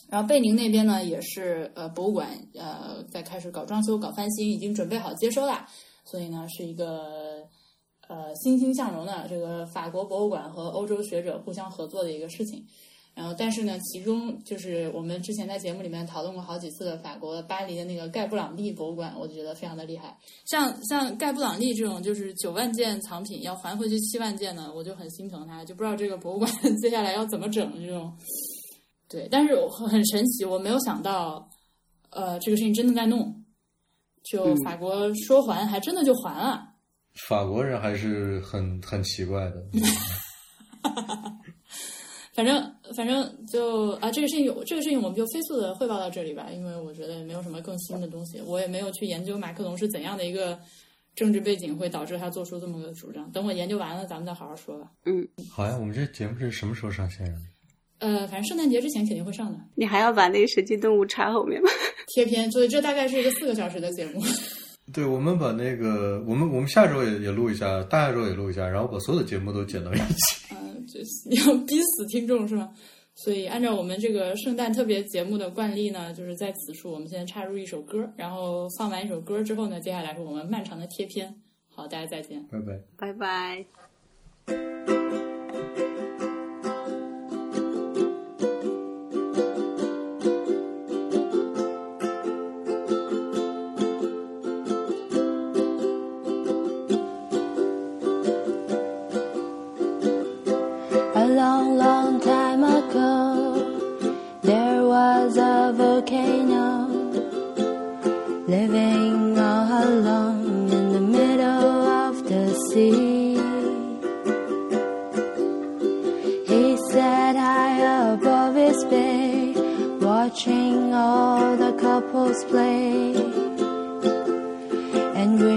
然后贝宁那边呢也是呃博物馆呃在开始搞装修、搞翻新，已经准备好接收啦。所以呢是一个呃欣欣向荣的这个法国博物馆和欧洲学者互相合作的一个事情。然后，但是呢，其中就是我们之前在节目里面讨论过好几次的法国巴黎的那个盖布朗利博物馆，我就觉得非常的厉害。像像盖布朗利这种就是九万件藏品要还回去七万件呢，我就很心疼他，就不知道这个博物馆 接下来要怎么整这种。对，但是我很神奇，我没有想到，呃，这个事情真的在弄，就嗯法国说还，还真的就还了。法国人还是很很奇怪的。反正反正就啊，这个事情有这个事情，我们就飞速的汇报到这里吧，因为我觉得也没有什么更新的东西，我也没有去研究马克龙是怎样的一个政治背景会导致他做出这么个主张。等我研究完了，咱们再好好说吧。嗯好呀，我们这节目是什么时候上线呀？呃，反正圣诞节之前肯定会上的你还要把那个神奇动物插后面吗？贴片，所以这大概是一个四个小时的节目。对，我们把那个，我们我们下周也也录一下，大下周也录一下，然后把所有的节目都剪到一起。嗯，就是要逼死听众是吗？所以按照我们这个圣诞特别节目的惯例呢，就是在此处我们先插入一首歌，然后放完一首歌之后呢，接下来是我们漫长的贴片。好，大家再见。拜拜。拜拜。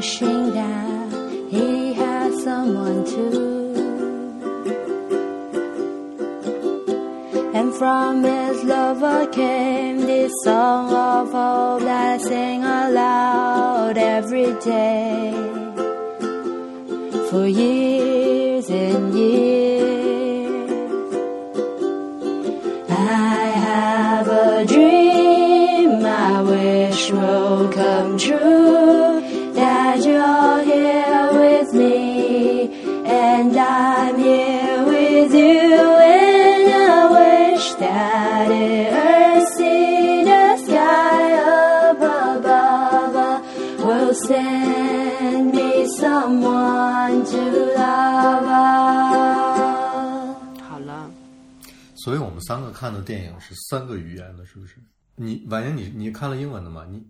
Wishing that he had someone too. And from his lover came this song of hope that I sing aloud every day for years 看的电影是三个语言的，是不是？你婉莹，你你看了英文的吗？你，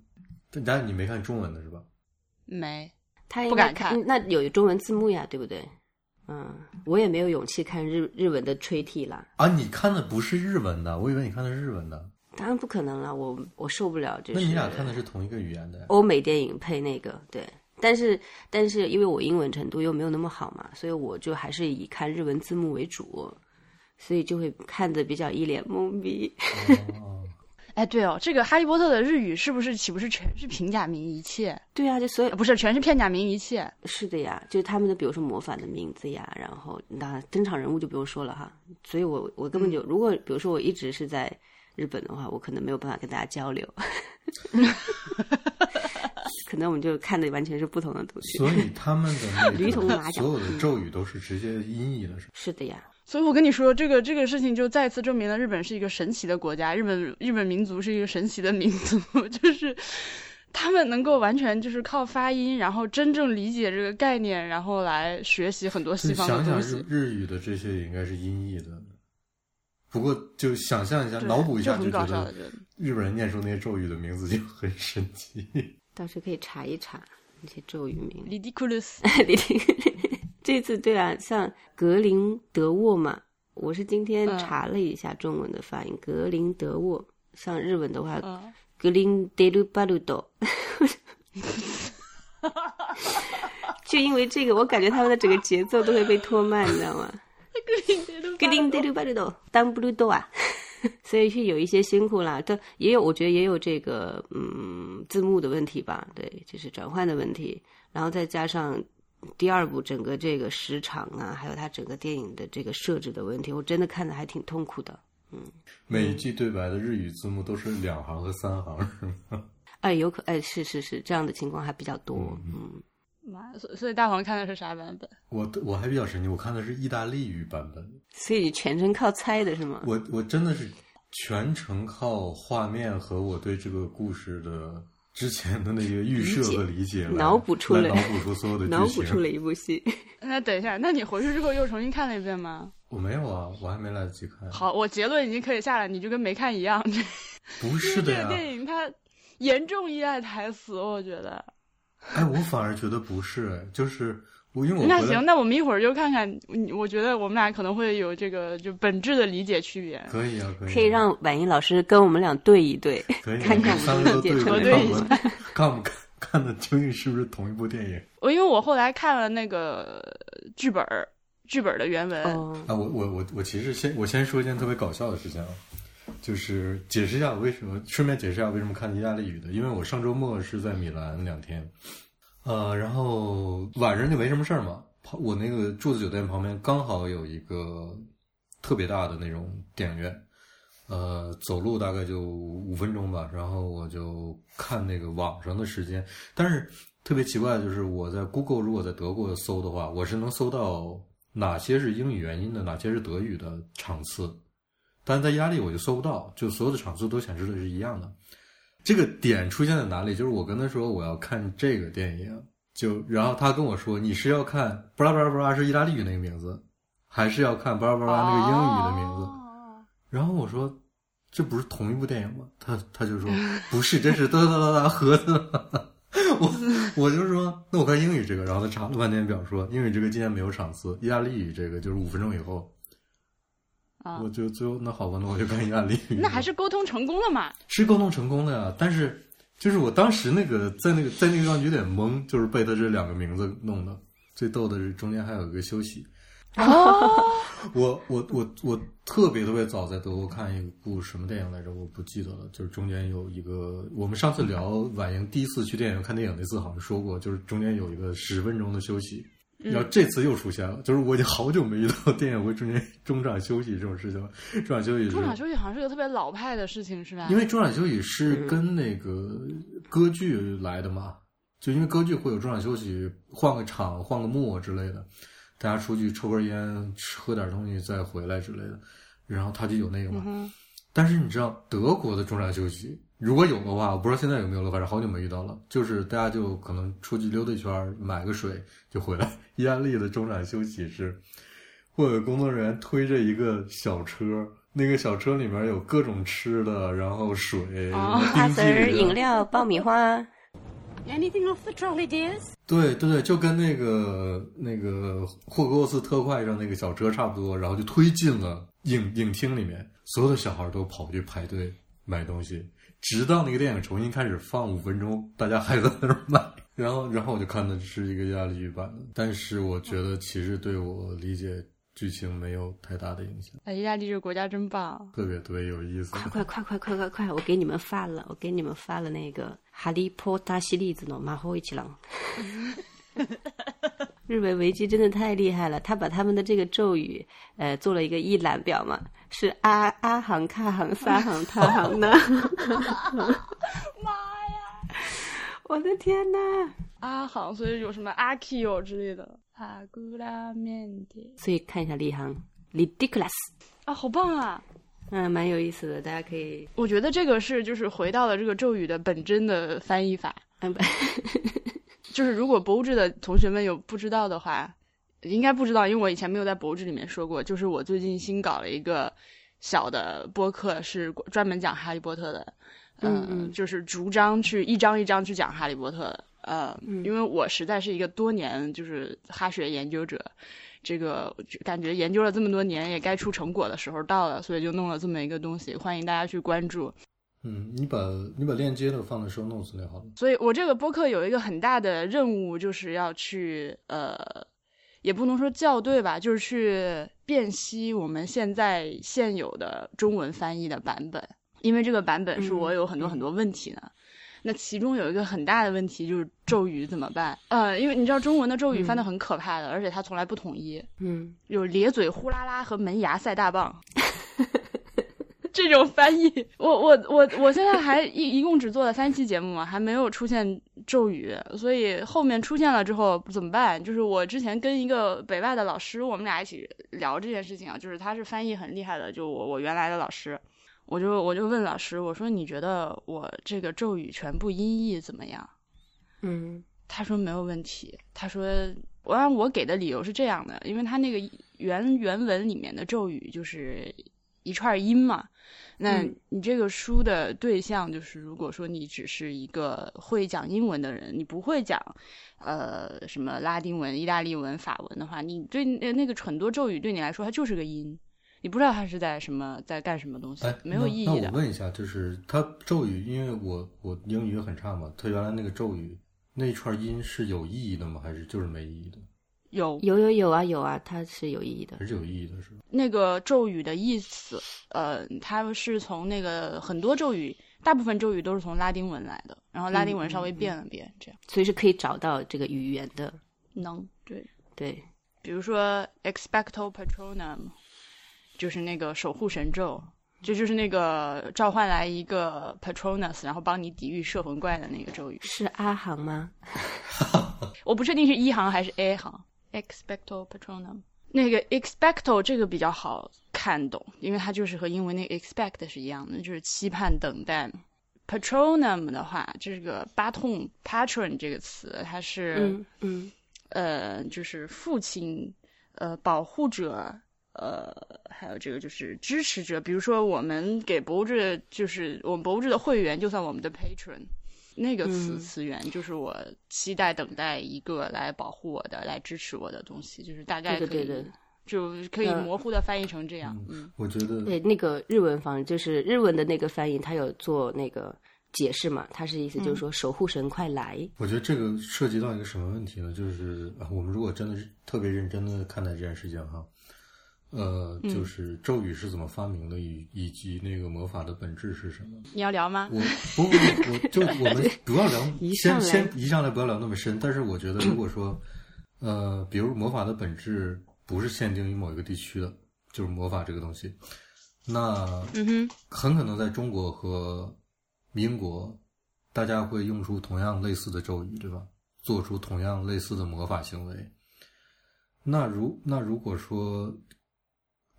但是你没看中文的是吧？没，他应该不敢看那有中文字幕呀，对不对？嗯，我也没有勇气看日日文的吹替啦，啊，你看的不是日文的，我以为你看的是日文的。当然不可能了，我我受不了，就是那你俩看的是同一个语言的呀？欧美电影配那个对，但是但是因为我英文程度又没有那么好嘛，所以我就还是以看日文字幕为主，所以就会看的比较一脸懵逼。哦，哎，对哦，这个《哈利波特》的日语是不是岂不是全是平假名一切？对啊，就所有呃不是，全是片假名一切。是的呀，就是他们的，比如说魔法的名字呀，然后那登场人物就不用说了哈。所以我我根本就，如果比如说我一直是在日本的话，我可能没有办法跟大家交流，可能我们就看的完全是不同的东西。所以他们的那驴同马脚个所有的咒语都是直接音译的，是吧？是的呀，所以我跟你说，这个这个事情就再次证明了日本是一个神奇的国家，日本日本民族是一个神奇的民族，就是他们能够完全就是靠发音，然后真正理解这个概念，然后来学习很多西方的想想东西日。日语的这些也应该是音译的，不过就想象一下，脑补一下，就很觉得搞笑的觉得日本人念出那些咒语的名字就很神奇。到时可以查一查那些咒语名。ridiculous，这次对啊，像格林德沃嘛，我是今天嗯查了一下中文的发音，格林德沃。像日文的话，嗯，格林德鲁巴鲁多。就因为这个，我感觉他们的整个节奏都会被拖慢，你知道吗？格林德鲁巴鲁多，当布鲁多啊，所以是有一些辛苦啦。但也有，我觉得也有这个嗯字幕的问题吧，对，就是转换的问题，然后再加上第二部整个这个时长啊，还有它整个电影的这个设置的问题，我真的看的还挺痛苦的。嗯每一句对白的日语字幕都是两行和三行，是吗？哎，有可哎，是是是，这样的情况还比较多。嗯，妈，所所以大黄看的是啥版本？我我还比较神奇，我看的是意大利语版本，所以你全程靠猜的是吗？我我真的是全程靠画面和我对这个故事的之前的那些预设和理解来脑补出来来脑补出所有的剧情。脑补出了一部戏。那 等一下，那你回去之后又重新看了一遍吗？我没有啊，我还没来得及看。好，我结论已经可以下来，你就跟没看一样。不是的呀这个，电影它严重依赖台词，我觉得。哎，我反而觉得不是，哎就是我因为我那行，那我们一会儿就看看，嗯我觉得我们俩可能会有这个就本质的理解区别。可以啊，可以啊，可以让婉莹老师跟我们俩对一对，可以啊 看看三个都对理解过，对一看我们看我们看看的究竟是不是同一部电影我因为我后来看了那个剧本儿，剧本的原文，哦，啊？我我我我其实先我先说一件特别搞笑的事情啊，就是解释一下我为什么，顺便解释一下为什么看意大利语的，因为我上周末是在米兰两天，呃，然后晚上就没什么事儿嘛，我那个住的酒店旁边刚好有一个特别大的那种电影院，呃，走路大概就五分钟吧，然后我就看那个网上的时间，但是特别奇怪的就是我在 Google 如果在德国搜的话，我是能搜到哪些是英语原因的，哪些是德语的场次，但是在意大利我就搜不到，就所有的场次都显示的是一样的。这个点出现在哪里？就是我跟他说我要看这个电影，就然后他跟我说你是要看布拉布拉布拉是意大利语那个名字，还是要看布拉布拉那个英语的名字？哦然后我说这不是同一部电影吗？他他就说不是，这是哒哒哒哒盒子。我我就说，那我看英语这个，然后他查了半天表说英语这个今天没有场次，意大利语这个就是五分钟以后。啊我就最后那好吧，那我就干意大利语。那还是沟通成功了嘛？是沟通成功的呀，但是就是我当时那个在那个在那个地方有点懵，就是被他这两个名字弄的。最逗的是中间还有一个休息。哦，我我我我特别特别早在德国看一部什么电影来着，我不记得了。就是中间有一个，我们上次聊婉莹第一次去电影院看电影那次好像说过，就是中间有一个十分钟的休息。然后这次又出现了，就是我已经好久没遇到电影会中间中场休息这种事情了。中场休息中场休息好像是个特别老派的事情，是吧？因为中场休息是跟那个歌剧来的嘛，就因为歌剧会有中场休息，换个场、换个幕之类的，大家出去抽根烟、吃喝点东西再回来之类的，然后他就有那个嘛。嗯但是你知道德国的中场休息，如果有的话，我不知道现在有没有了，反正好久没遇到了。就是大家就可能出去溜达一圈，买个水就回来。意大利的中场休息是会有工作人员推着一个小车，那个小车里面有各种吃的，然后水、哦 花冰激丝儿、凌饮料、爆米花。Anything off the trolley, dears? 对对对，就跟那个那个霍格沃茨特快上那个小车差不多，然后就推进了影影厅里面，所有的小孩都跑去排队买东西，直到那个电影重新开始放五分钟，大家还在那儿买。然后，然后我就看的是一个意大利语版的，但是我觉得其实对我理解剧情没有太大的影响，哎，意大利这个国家真棒。特别特别有意思。快快快快快快快！我给你们发了，我给你们发了那个《哈利波特》系列子的马后一起郎。日本维基真的太厉害了，他把他们的这个咒语，呃，做了一个一览表嘛，是阿阿行、卡行、撒行、他行的。妈呀！我的天呐！阿行，所以有什么阿 Q 之类的。阿古拉面的所以看一下立行，ridiculous，啊，好棒啊！嗯，蛮有意思的，大家可以，我觉得这个是就是回到了这个咒语的本真的翻译法。就是如果博物志的同学们有不知道的话，应该不知道，因为我以前没有在博物志里面说过。就是我最近新搞了一个小的播客，是专门讲哈利波特的，嗯嗯就是逐章去一章一章去讲哈利波特的。呃，嗯因为我实在是一个多年就是哈学研究者，这个感觉研究了这么多年，也该出成果的时候到了，所以就弄了这么一个东西，欢迎大家去关注。嗯，你把你把链接都放在 show notes 里好了。所以我这个播客有一个很大的任务，就是要去呃，也不能说校对吧，就是去辨析我们现在现有的中文翻译的版本，因为这个版本是我有很多很多问题的。那其中有一个很大的问题就是咒语怎么办？呃，因为你知道中文的咒语翻的很可怕的，而且它从来不统一，嗯，有咧嘴呼啦啦和门牙赛大棒。这种翻译，我我我我现在还一一共只做了三期节目嘛，还没有出现咒语，所以后面出现了之后怎么办？就是我之前跟一个北外的老师，我们俩一起聊这件事情啊，就是他是翻译很厉害的，就我我原来的老师，我就我就问老师，我说你觉得我这个咒语全部音译怎么样？嗯他说没有问题。他说，我按我给的理由是这样的，因为他那个原原文里面的咒语就是一串音嘛。那嗯你这个书的对象就是，如果说你只是一个会讲英文的人，你不会讲呃什么拉丁文、意大利文、法文的话，你对那那个很多咒语对你来说它就是个音，你不知道它是在什么在干什么东西哎，，没有意义。的那我。问一下，就是它咒语，因为我我英语很差嘛，它原来那个咒语那一串音是有意义的吗？还是就是没意义的？有有有有啊有啊，它是有意义的还。是有意义的，是吧？那个咒语的意思，呃，它是从那个很多咒语，大部分咒语都是从拉丁文来的，然后拉丁文稍微变了变，这样所以是可以找到这个语言的。能对，对，比如说 expecto patronum，就是那个守护神咒，这就是那个召唤来一个 patronus，然后帮你抵御摄魂怪的那个咒语。是阿行吗？我不确定是一行还是 A 行，expecto patronum。那个 expecto 这个比较好看懂，因为它就是和英文那个 expect 是一样的，就是期盼、等待。patronum 的话，这个巴痛 patron 这个词，它是、嗯嗯呃，就是父亲、呃，保护者，呃，还有这个就是支持者。比如说，我们给博物志，就是我们博物志的会员，就算我们的 patron。那个词嗯词源，就是我期待等待一个来保护我的、来支持我的东西，就是大概可以，对的对就可以呃模糊的翻译成这样。嗯，我觉得对，那个日文方就是日文的那个翻译，他有做那个解释嘛？他是意思就是说，守护神快来。我觉得这个涉及到一个什么问题呢？就是啊我们如果真的是特别认真的看待这件事情哈，呃，嗯就是咒语是怎么发明的，以以及那个魔法的本质是什么？你要聊吗？我不不不，我就我们 不要聊，一先先一上来不要聊那么深。但是我觉得，如果说，呃，比如魔法的本质不是限定于某一个地区的，就是魔法这个东西，那嗯哼，很可能在中国和民国，大家会用出同样类似的咒语，对吧？做出同样类似的魔法行为。那如那如果说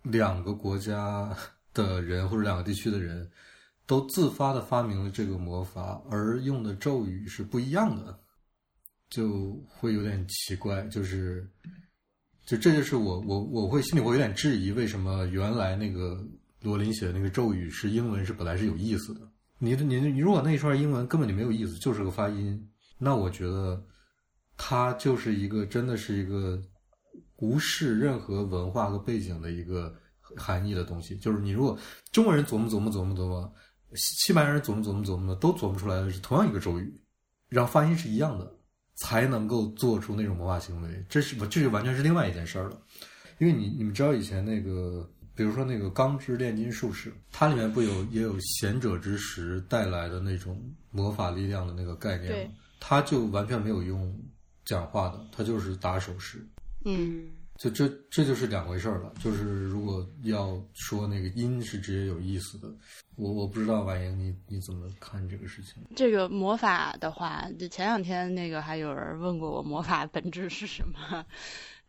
两个国家的人或者两个地区的人都自发的发明了这个魔法，而用的咒语是不一样的，就会有点奇怪。就是，就这就是我我我会心里会有点质疑，为什么原来那个罗琳写的那个咒语是英文是本来是有意思的。你的你你如果那一串英文根本就没有意思，就是个发音，那我觉得它就是一个真的是一个无视任何文化和背景的一个含义的东西。就是你如果中国人琢磨琢磨琢磨琢磨，西西班牙人琢磨琢磨琢磨的，都琢磨出来的是同样一个咒语，然后发音是一样的，才能够做出那种魔法行为。这是这就完全是另外一件事儿了。因为你你们知道以前那个，比如说那个《钢之炼金术士》，它里面不有也有贤者之石带来的那种魔法力量的那个概念对吗？它就完全没有用讲话的，它就是打手势。嗯，就这这就是两回事儿了。就是如果要说那个音是直接有意思的，我我不知道婉莹你你怎么看这个事情？这个魔法的话，就前两天那个还有人问过我，魔法本质是什么？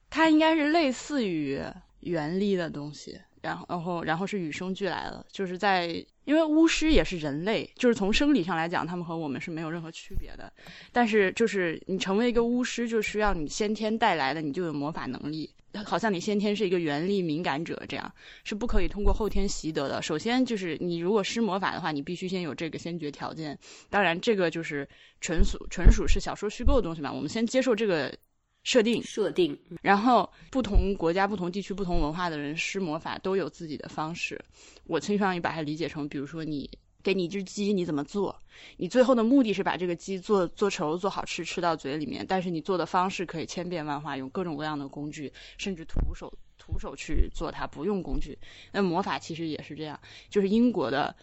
它应该是类似于原力的东西，然后然后然后是与生俱来的，就是在因为巫师也是人类，就是从生理上来讲，他们和我们是没有任何区别的。但是就是你成为一个巫师，就需要你先天带来的，你就有魔法能力。好像你先天是一个原力敏感者，这样是不可以通过后天习得的。首先就是你如果施魔法的话，你必须先有这个先决条件。当然，这个就是纯属纯属是小说虚构的东西嘛。我们先接受这个设定，设定，然后不同国家、不同地区、不同文化的人施魔法都有自己的方式。我倾向于把它理解成，比如说你给你一只鸡，你怎么做？你最后的目的是把这个鸡做做熟、做好吃，吃到嘴里面。但是你做的方式可以千变万化，用各种各样的工具，甚至徒手徒手去做它，不用工具。那魔法其实也是这样，就是英国的。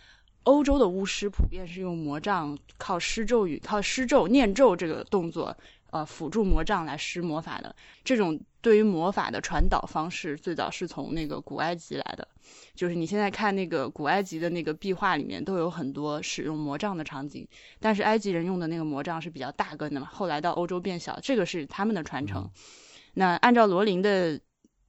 欧洲的巫师普遍是用魔杖，靠施咒语、靠施咒、念咒这个动作，呃，辅助魔杖来施魔法的。这种对于魔法的传导方式，最早是从那个古埃及来的。就是你现在看那个古埃及的那个壁画里面，都有很多使用魔杖的场景。但是埃及人用的那个魔杖是比较大根的嘛，后来到欧洲变小，这个是他们的传承。那按照罗琳的。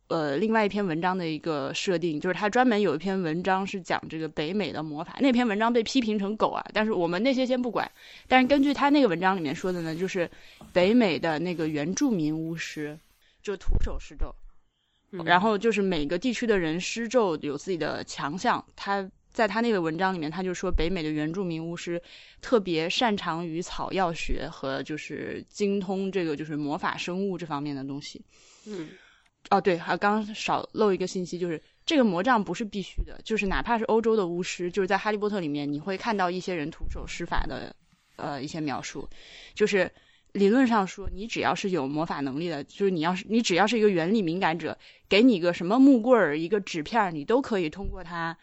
呃，另外一篇文章的一个设定，就是他专门有一篇文章是讲这个北美的魔法，那篇文章被批评成狗啊，但是我们那些先不管。但是根据他那个文章里面说的呢，就是北美的那个原住民巫师就徒手施咒，然后就是每个地区的人施咒有自己的强项。他在他那个文章里面，他就说北美的原住民巫师特别擅长于草药学和就是精通这个就是魔法生物这方面的东西。嗯，哦，对，还刚少漏一个信息，就是这个魔杖不是必须的，就是哪怕是欧洲的巫师，就是在《哈利波特》里面，你会看到一些人徒手施法的，呃，一些描述，就是理论上说，你只要是有魔法能力的，就是你要是你只要是一个原理敏感者，给你一个什么木棍儿、一个纸片儿，你都可以通过它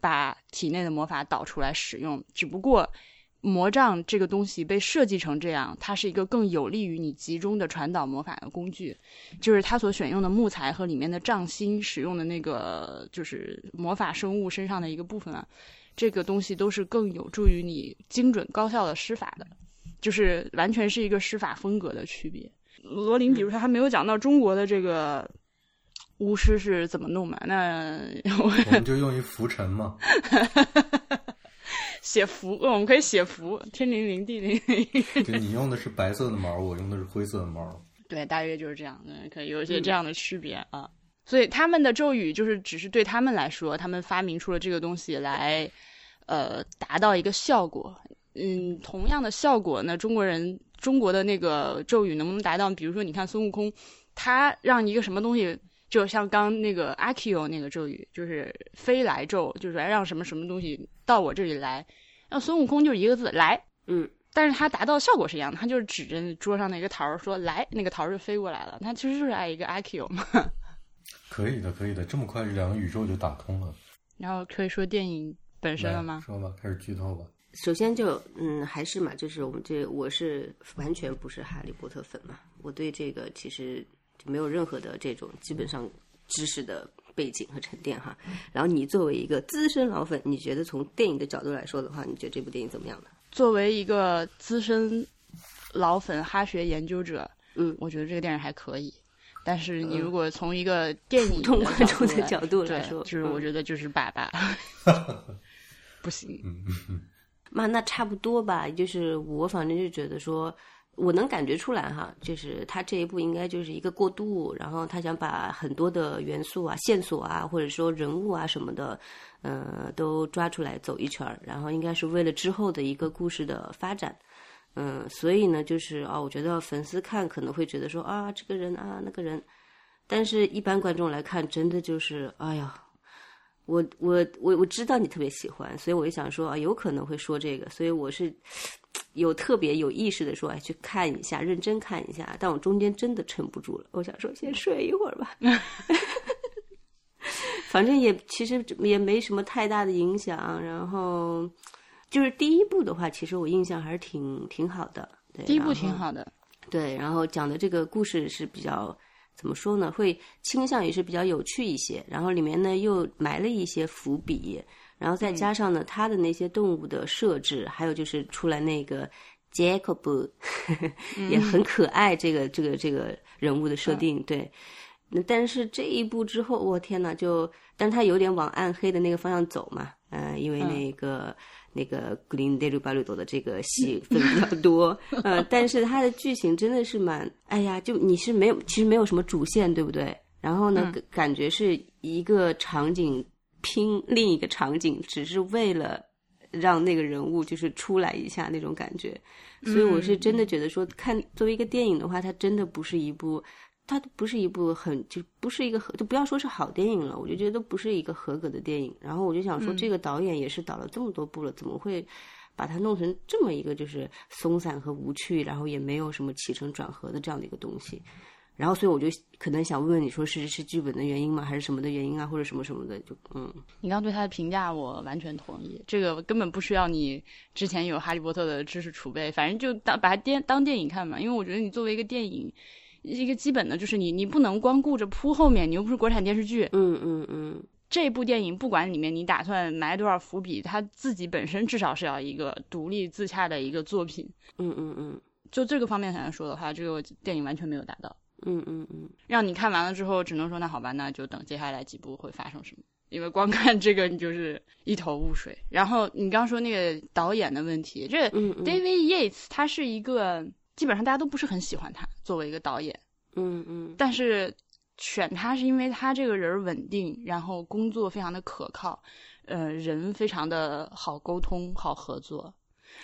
把体内的魔法导出来使用，只不过。魔杖这个东西被设计成这样，它是一个更有利于你集中的传导魔法的工具。就是它所选用的木材和里面的杖芯使用的那个，就是魔法生物身上的一个部分啊，这个东西都是更有助于你精准高效的施法的，就是完全是一个施法风格的区别。罗琳，比如说还没有讲到中国的这个巫师是怎么弄嘛？那 我们就用一浮尘嘛。写符，我们可以写符，天灵灵，地灵灵。对，你用的是白色的毛，我用的是灰色的毛。对，大约就是这样，嗯，可以有一些这样的区别、嗯、啊。所以他们的咒语就是只是对他们来说，他们发明出了这个东西来，呃，达到一个效果。嗯，同样的效果呢，中国人中国的那个咒语能不能达到？比如说，你看孙悟空，他让一个什么东西，就像刚那个阿 Q 那个咒语，就是飞来咒，就是让什么什么东西到我这里来。那孙悟空就是一个字来，嗯，但是他达到效果是一样的，他就是指着桌上那个桃儿说来，那个桃儿就飞过来了。他其实就是爱一个阿 Q 嘛。可以的，可以的，这么快这两个宇宙就打通了。然后可以说电影本身了吗？说吧，开始剧透吧。首先就嗯，还是嘛，就是我们这我是完全不是哈利波特粉嘛，我对这个其实就没有任何的这种基本上知识的背景和沉淀哈。然后你作为一个资深老粉，你觉得从电影的角度来说的话，你觉得这部电影怎么样呢？作为一个资深老粉哈学研究者，嗯，我觉得这个电影还可以。但是你如果从一个电影普通观众的角度来说，就是我觉得就是爸爸 不行。嗯嗯嘛，那差不多吧。就是我反正就觉得说，我能感觉出来哈，就是他这一步应该就是一个过渡，然后他想把很多的元素啊、线索啊，或者说人物啊什么的，呃，都抓出来走一圈儿，然后应该是为了之后的一个故事的发展。嗯，所以呢，就是啊，我觉得粉丝看可能会觉得说啊，这个人啊，那个人，但是一般观众来看，真的就是哎呀。我我我我知道你特别喜欢，所以我就想说啊，有可能会说这个，所以我是有特别有意识的说，哎，去看一下，认真看一下。但我中间真的撑不住了，我想说先睡一会儿吧。反正也其实也没什么太大的影响。然后就是第一部的话，其实我印象还是挺挺好的。对，第一部挺好的。对，然后讲的这个故事是比较。怎么说呢？会倾向于是比较有趣一些，然后里面呢又埋了一些伏笔，然后再加上呢它的那些动物的设置，还有就是出来那个 Jacob 也很可爱，这个这个这个人物的设定对。那但是这一部之后，我天呐，就但他有点往暗黑的那个方向走嘛，嗯，因为那个。那个《格林德鲁巴鲁多》的这个戏份比较多，呃，但是它的剧情真的是蛮……哎呀，就你是没有，其实没有什么主线，对不对？然后呢，感觉是一个场景拼另一个场景，只是为了让那个人物就是出来一下那种感觉。所以我是真的觉得说，看作为一个电影的话，它真的不是一部。它不是一部很就不是一个合就不要说是好电影了，我就觉得都不是一个合格的电影。然后我就想说，这个导演也是导了这么多部了，怎么会把它弄成这么一个就是松散和无趣，然后也没有什么起承转合的这样的一个东西？然后所以我就可能想问问你说是是剧本的原因吗，还是什么的原因啊，或者什么什么的？就嗯，你刚对他的评价我完全同意，这个根本不需要你之前有哈利波特的知识储备，反正就当把它电当电影看嘛。因为我觉得你作为一个电影。一个基本的就是你，你不能光顾着铺后面，你又不是国产电视剧。嗯嗯嗯。这部电影不管里面你打算埋多少伏笔，它自己本身至少是要一个独立自洽的一个作品。嗯嗯嗯。就这个方面来说的话，这个电影完全没有达到。嗯嗯嗯。让你看完了之后，只能说那好吧，那就等接下来几部会发生什么。因为光看这个，你就是一头雾水。然后你刚说那个导演的问题，这 David Yates 他是一个。基本上大家都不是很喜欢他作为一个导演，嗯嗯，但是选他是因为他这个人稳定，然后工作非常的可靠，呃，人非常的好沟通、好合作。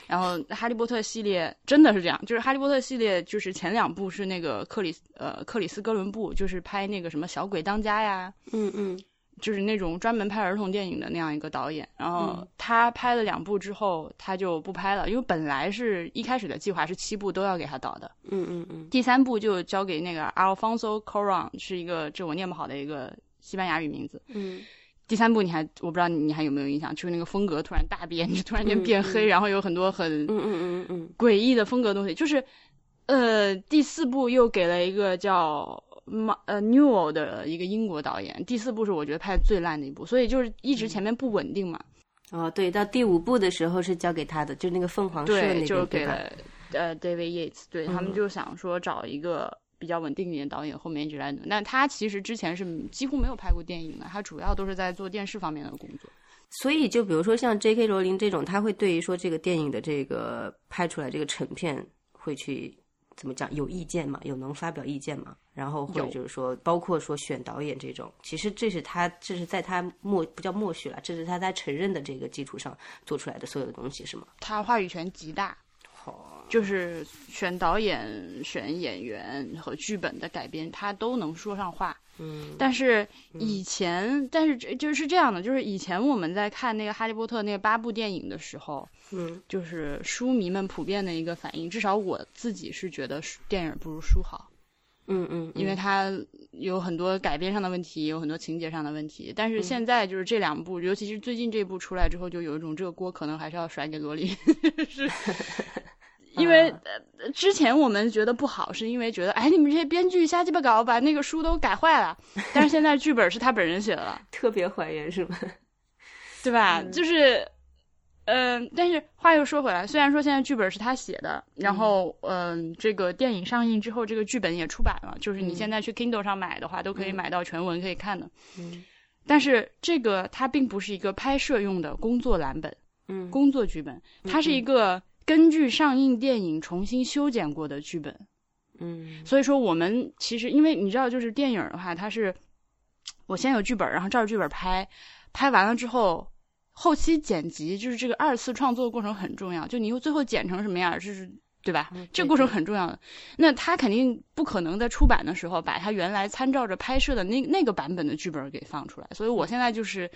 然后《哈利波特》系列真的是这样，就是《哈利波特》系列就是前两部是那个克里斯呃克里斯哥伦布，就是拍那个什么小鬼当家呀，嗯嗯。就是那种专门拍儿童电影的那样一个导演，然后他拍了两部之后，他就不拍了，因为本来是一开始的计划是七部都要给他导的，嗯嗯嗯，第三部就交给那个 Alfonso Cuarón，是一个这我念不好的一个西班牙语名字，嗯，第三部你还我不知道你还有没有印象，就是那个风格突然大变，就突然间变黑，然后有很多很嗯嗯嗯嗯。诡异的风格东西，就是呃第四部又给了一个叫。马呃，Newell 的一个英国导演，第四部是我觉得拍的最烂的一部，所以就是一直前面不稳定嘛。哦，对，到第五部的时候是交给他的，就那个凤凰社那个就给了呃 David Yates，对他们就想说找一个比较稳定一点导演，后面一直来弄。但他其实之前是几乎没有拍过电影的，他主要都是在做电视方面的工作。所以就比如说像 J.K. 罗琳这种，他会对于说这个电影的这个拍出来这个成片会去。怎么讲有意见嘛，有能发表意见嘛，然后或者就是说，包括说选导演这种，其实这是他这是在他默不叫默许了，这是他在承认的这个基础上做出来的所有的东西是吗？他话语权极大，好，就是选导演、选演员和剧本的改编，他都能说上话。嗯但是以前，但是这就是这样的，就是以前我们在看那个《哈利波特》那八部电影的时候，嗯就是书迷们普遍的一个反应，至少我自己是觉得书电影不如书好，嗯嗯，因为它有很多改编上的问题，有很多情节上的问题。但是现在就是这两部，尤其是最近这部出来之后，就有一种这个锅可能还是要甩给罗琳，是。因为呃，之前我们觉得不好，是因为觉得，哎，你们这些编剧瞎鸡巴搞，把那个书都改坏了。但是现在剧本是他本人写的了，特别还原是吗？对吧？就是，嗯、但是话又说回来，虽然说现在剧本是他写的，然后嗯、这个电影上映之后，这个剧本也出版了，就是你现在去 Kindle 上买的话，都可以买到全文可以看的。嗯。但是这个它并不是一个拍摄用的工作蓝本、嗯。工作剧本，它是一个根据上映电影重新修剪过的剧本。嗯所以说，我们其实因为你知道，就是电影的话，它是我先有剧本，然后照着剧本拍，拍完了之后，后期剪辑就是这个二次创作过程很重要，就你最后剪成什么样，就是对吧？这个过程很重要的。那他肯定不可能在出版的时候把他原来参照着拍摄的那那个版本的剧本给放出来，所以我现在就是。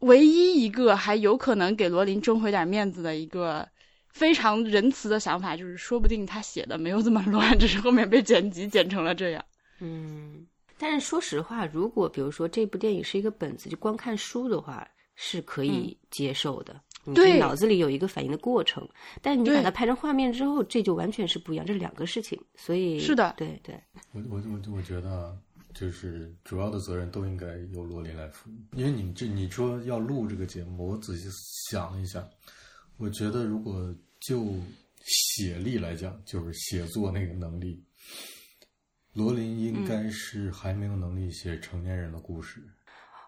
唯一一个还有可能给罗琳争回点面子的一个非常仁慈的想法，就是说不定他写的没有这么乱，只是后面被剪辑剪成了这样。嗯。但是说实话，如果比如说这部电影是一个本子，就光看书的话是可以接受的。你脑子里有一个反应的过程，但你把它拍成画面之后，这就完全是不一样，这是两个事情。所以是的对对，我我我我觉得啊，就是主要的责任都应该由罗琳来负，因为你这你说要录这个节目，我仔细想了一下，我觉得如果就写力来讲，就是写作那个能力，罗琳应该是还没有能力写成年人的故事。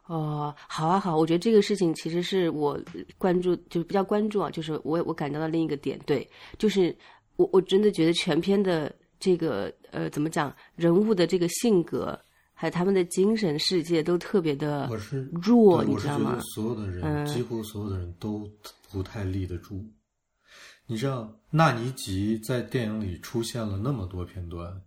哦，好啊好，我觉得这个事情其实是我关注，就是比较关注啊，就是我我感到的另一个点，对，就是我我真的觉得全篇的这个呃怎么讲，人物的这个性格，还有他们的精神世界都特别的弱，你知道吗对我是觉得？所有的人，嗯几乎所有的人都不太立得住。你知道，纳尼吉在电影里出现了那么多片段，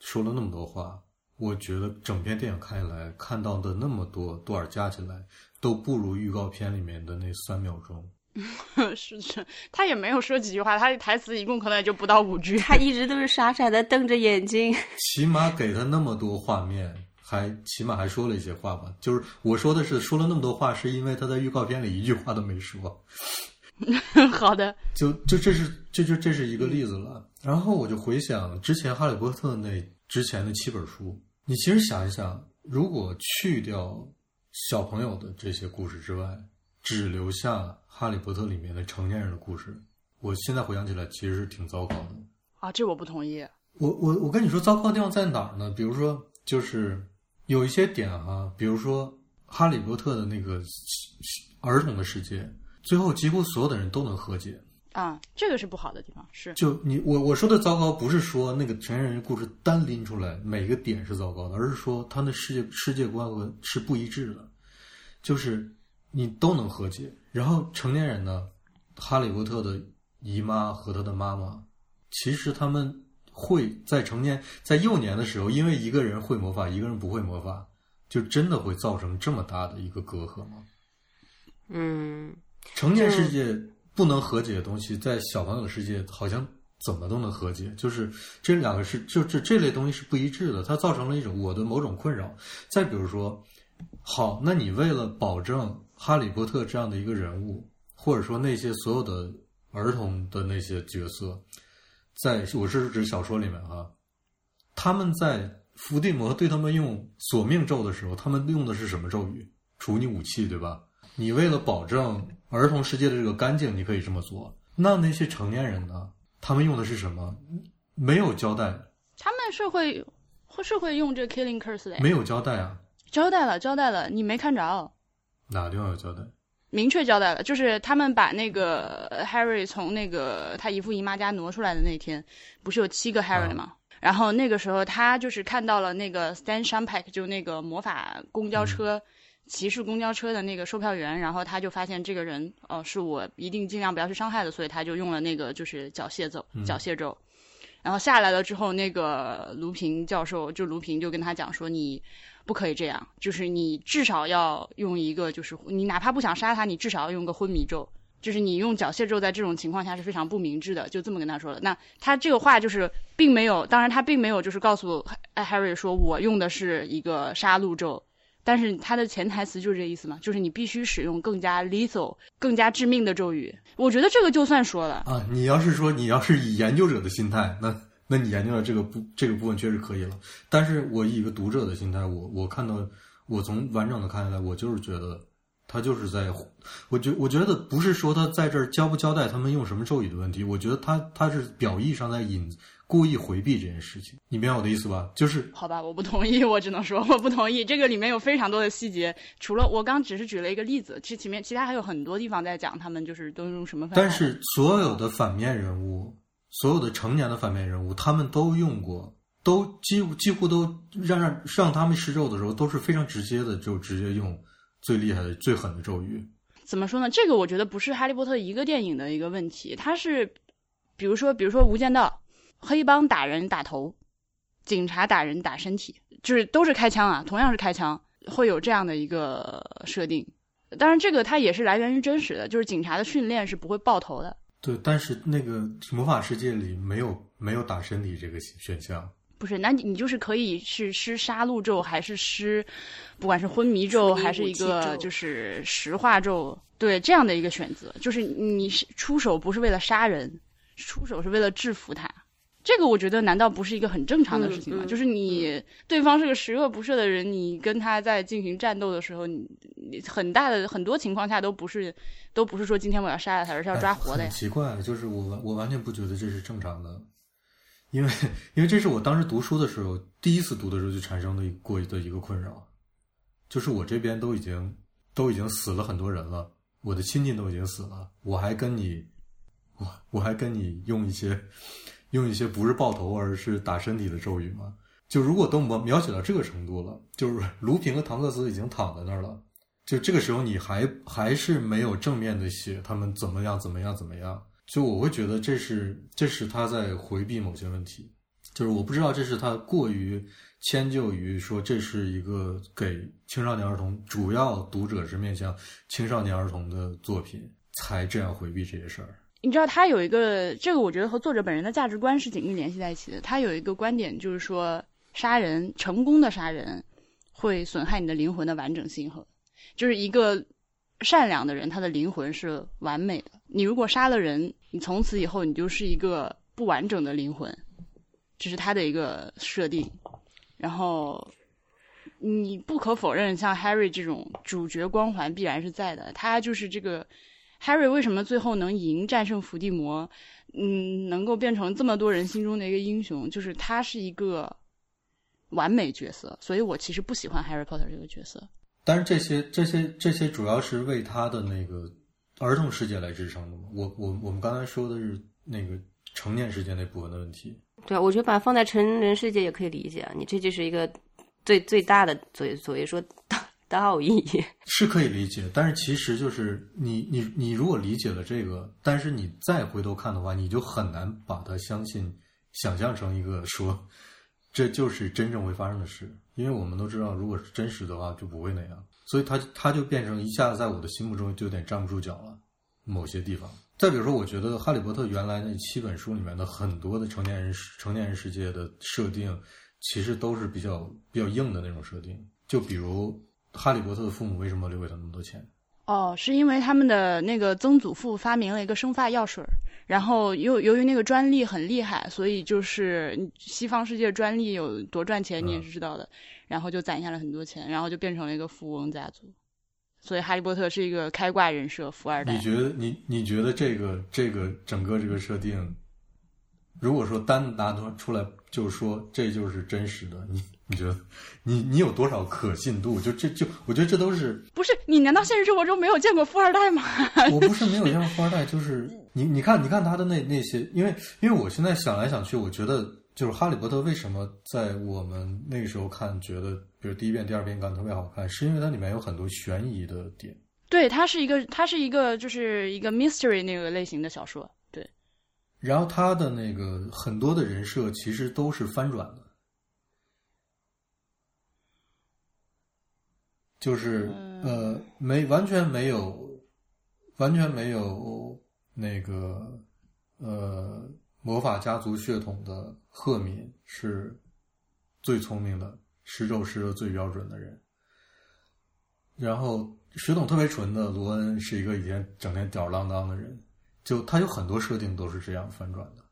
说了那么多话，我觉得整片电影看下来，看到的那么多段儿加起来，都不如预告片里面的那三秒钟。是是，他也没有说几句话，他的台词一共可能也就不到五句。他一直都是傻傻的瞪着眼睛，起码给他那么多画面，还起码还说了一些话吧。就是我说的是说了那么多话，是因为他在预告片里一句话都没说。好的，就就这是这就这是一个例子了。然后我就回想之前《哈利波特》那之前的七本书，你其实想一想，如果去掉小朋友的这些故事之外，只留下《哈利波特》里面的成年人的故事，我现在回想起来其实是挺糟糕的。啊，这我不同意。我我我跟你说，糟糕的地方在哪儿呢？比如说，就是有一些点哈、比如说《哈利波特》的那个儿童的世界，最后几乎所有的人都能和解。啊，这个是不好的地方，是就你我我说的糟糕，不是说那个成年人故事单拎出来每个点是糟糕的，而是说他的世界世界观和是不一致的，就是你都能和解。然后成年人呢，哈利波特的姨妈和他的妈妈，其实他们会在成年在幼年的时候，因为一个人会魔法，一个人不会魔法，就真的会造成这么大的一个隔阂吗？嗯，成年世界不能和解的东西，在小朋友的世界好像怎么都能和解，就是这两个是就这这类东西是不一致的，它造成了一种我的某种困扰。再比如说，好，那你为了保证哈利波特这样的一个人物，或者说那些所有的儿童的那些角色，在我是指小说里面哈，他们在伏地魔对他们用索命咒的时候，他们用的是什么咒语？除你武器，对吧？你为了保证儿童世界的这个干净，你可以这么做。那那些成年人呢？他们用的是什么？没有交代，他们是会是会用这个 killing curse 的呀，没有交代啊，交代了，交代了，你没看着。哪个地方有交代？明确交代了，就是他们把那个 Harry 从那个他姨父姨妈家挪出来的那天，不是有七个 Harry 吗？然后那个时候他就是看到了那个 Stan Shumpike，就那个魔法公交车。骑士公交车的那个售票员，然后他就发现这个人哦是我一定尽量不要去伤害的，所以他就用了那个就是缴械咒，缴械咒。然后下来了之后，那个卢平教授就卢平就跟他讲说，你不可以这样，就是你至少要用一个，就是你哪怕不想杀他，你至少要用个昏迷咒，就是你用缴械咒在这种情况下是非常不明智的，就这么跟他说了。那他这个话就是并没有，当然他并没有就是告诉 Harry 说我用的是一个杀戮咒。但是他的潜台词就是这意思嘛，就是你必须使用更加 lethal、更加致命的咒语。我觉得这个就算说了啊。你要是说你要是以研究者的心态，那那你研究的这个部这个部分确实可以了。但是我以一个读者的心态，我我看到我从完整的看下来，我就是觉得他就是在，我觉我觉得不是说他在这儿交不交代他们用什么咒语的问题，我觉得他他是表意上在隐。故意回避这件事情，你明白我的意思吧？就是好吧，我不同意，我只能说我不同意。这个里面有非常多的细节，除了我刚只是举了一个例子，其实前面其他还有很多地方在讲他们就是都用什么。但是所有的反面人物，所有的成年的反面人物，他们都用过，都几乎几乎都让让让他们施咒的时候都是非常直接的，就直接用最厉害的、最狠的咒语。怎么说呢？这个我觉得不是哈利波特一个电影的一个问题，它是比如说，比如说《无间道》。黑帮打人打头，警察打人打身体，就是都是开枪啊，同样是开枪，会有这样的一个设定。当然，这个它也是来源于真实的，就是警察的训练是不会爆头的。对，但是那个魔法世界里没有没有打身体这个选项。不是，那你你就是可以是施杀戮咒，还是施，不管是昏迷咒，还是一个就是石化咒，对这样的一个选择，就是你出手不是为了杀人，出手是为了制服他。这个我觉得难道不是一个很正常的事情吗？就是你对方是个十恶不赦的人，你跟他在进行战斗的时候，你很大的很多情况下都不是都不是说今天我要杀了他，而是要抓活的。很奇怪，就是我我完全不觉得这是正常的，因为因为这是我当时读书的时候第一次读的时候就产生的过的一个困扰，就是我这边都已经都已经死了很多人了，我的亲戚都已经死了，我还跟你我我还跟你用一些。用一些不是爆头而是打身体的咒语吗？就如果都描描写到这个程度了，就是卢平和唐克斯已经躺在那儿了，就这个时候你还还是没有正面的写他们怎么样怎么样怎么样，就我会觉得这是这是他在回避某些问题，就是我不知道这是他过于迁就于说这是一个给青少年儿童主要读者是面向青少年儿童的作品才这样回避这些事儿。你知道他有一个这个，我觉得和作者本人的价值观是紧密联系在一起的。他有一个观点，就是说杀人成功的杀人会损害你的灵魂的完整性和，就是一个善良的人，他的灵魂是完美的。你如果杀了人，你从此以后你就是一个不完整的灵魂，这是他的一个设定。然后你不可否认，像 Harry 这种主角光环必然是在的，他就是这个。Harry 为什么最后能赢战胜伏地魔？嗯，能够变成这么多人心中的一个英雄，就是他是一个完美角色。所以我其实不喜欢 Harry Potter 这个角色。但是这些这些这些主要是为他的那个儿童世界来支撑的。我我我们刚才说的是那个成年世界那部分的问题。对啊，我觉得把它放在成人世界也可以理解。你这就是一个最最大的所所谓说。道义 是可以理解，但是其实就是你你你如果理解了这个，但是你再回头看的话，你就很难把它相信、想象成一个说这就是真正会发生的事，因为我们都知道，如果是真实的话就不会那样，所以它它就变成一下子在我的心目中就有点站不住脚了。某些地方，再比如说，我觉得《哈利波特》原来那七本书里面的很多的成年人成年人世界的设定，其实都是比较比较硬的那种设定，就比如。哈利波特的父母为什么留给他那么多钱？哦，是因为他们的那个曾祖父发明了一个生发药水，然后由由于那个专利很厉害，所以就是西方世界专利有多赚钱你也是知道的，然后就攒下了很多钱，然后就变成了一个富翁家族。所以哈利波特是一个开挂人设，富二代。你觉得你你觉得这个这个整个这个设定，如果说单拿出来就说这就是真实的，你你觉得你你有多少可信度？就这就我觉得这都是不是你？难道现实生活中没有见过富二代吗？我不是没有见过富二代，就是你你看你看他的那那些，因为因为我现在想来想去，我觉得就是《哈利波特》为什么在我们那个时候看觉得，比如第一遍、第二遍感特别好看，是因为它里面有很多悬疑的点。对，它是一个它是一个就是一个 mystery 那个类型的小说。对，然后他的那个很多的人设其实都是翻转的，就是呃没完全没有完全没有那个呃魔法家族血统的赫敏是最聪明的，施咒施的最标准的人，然后血统特别纯的罗恩是一个以前整天吊儿郎当的人。就他有很多设定都是这样翻转的，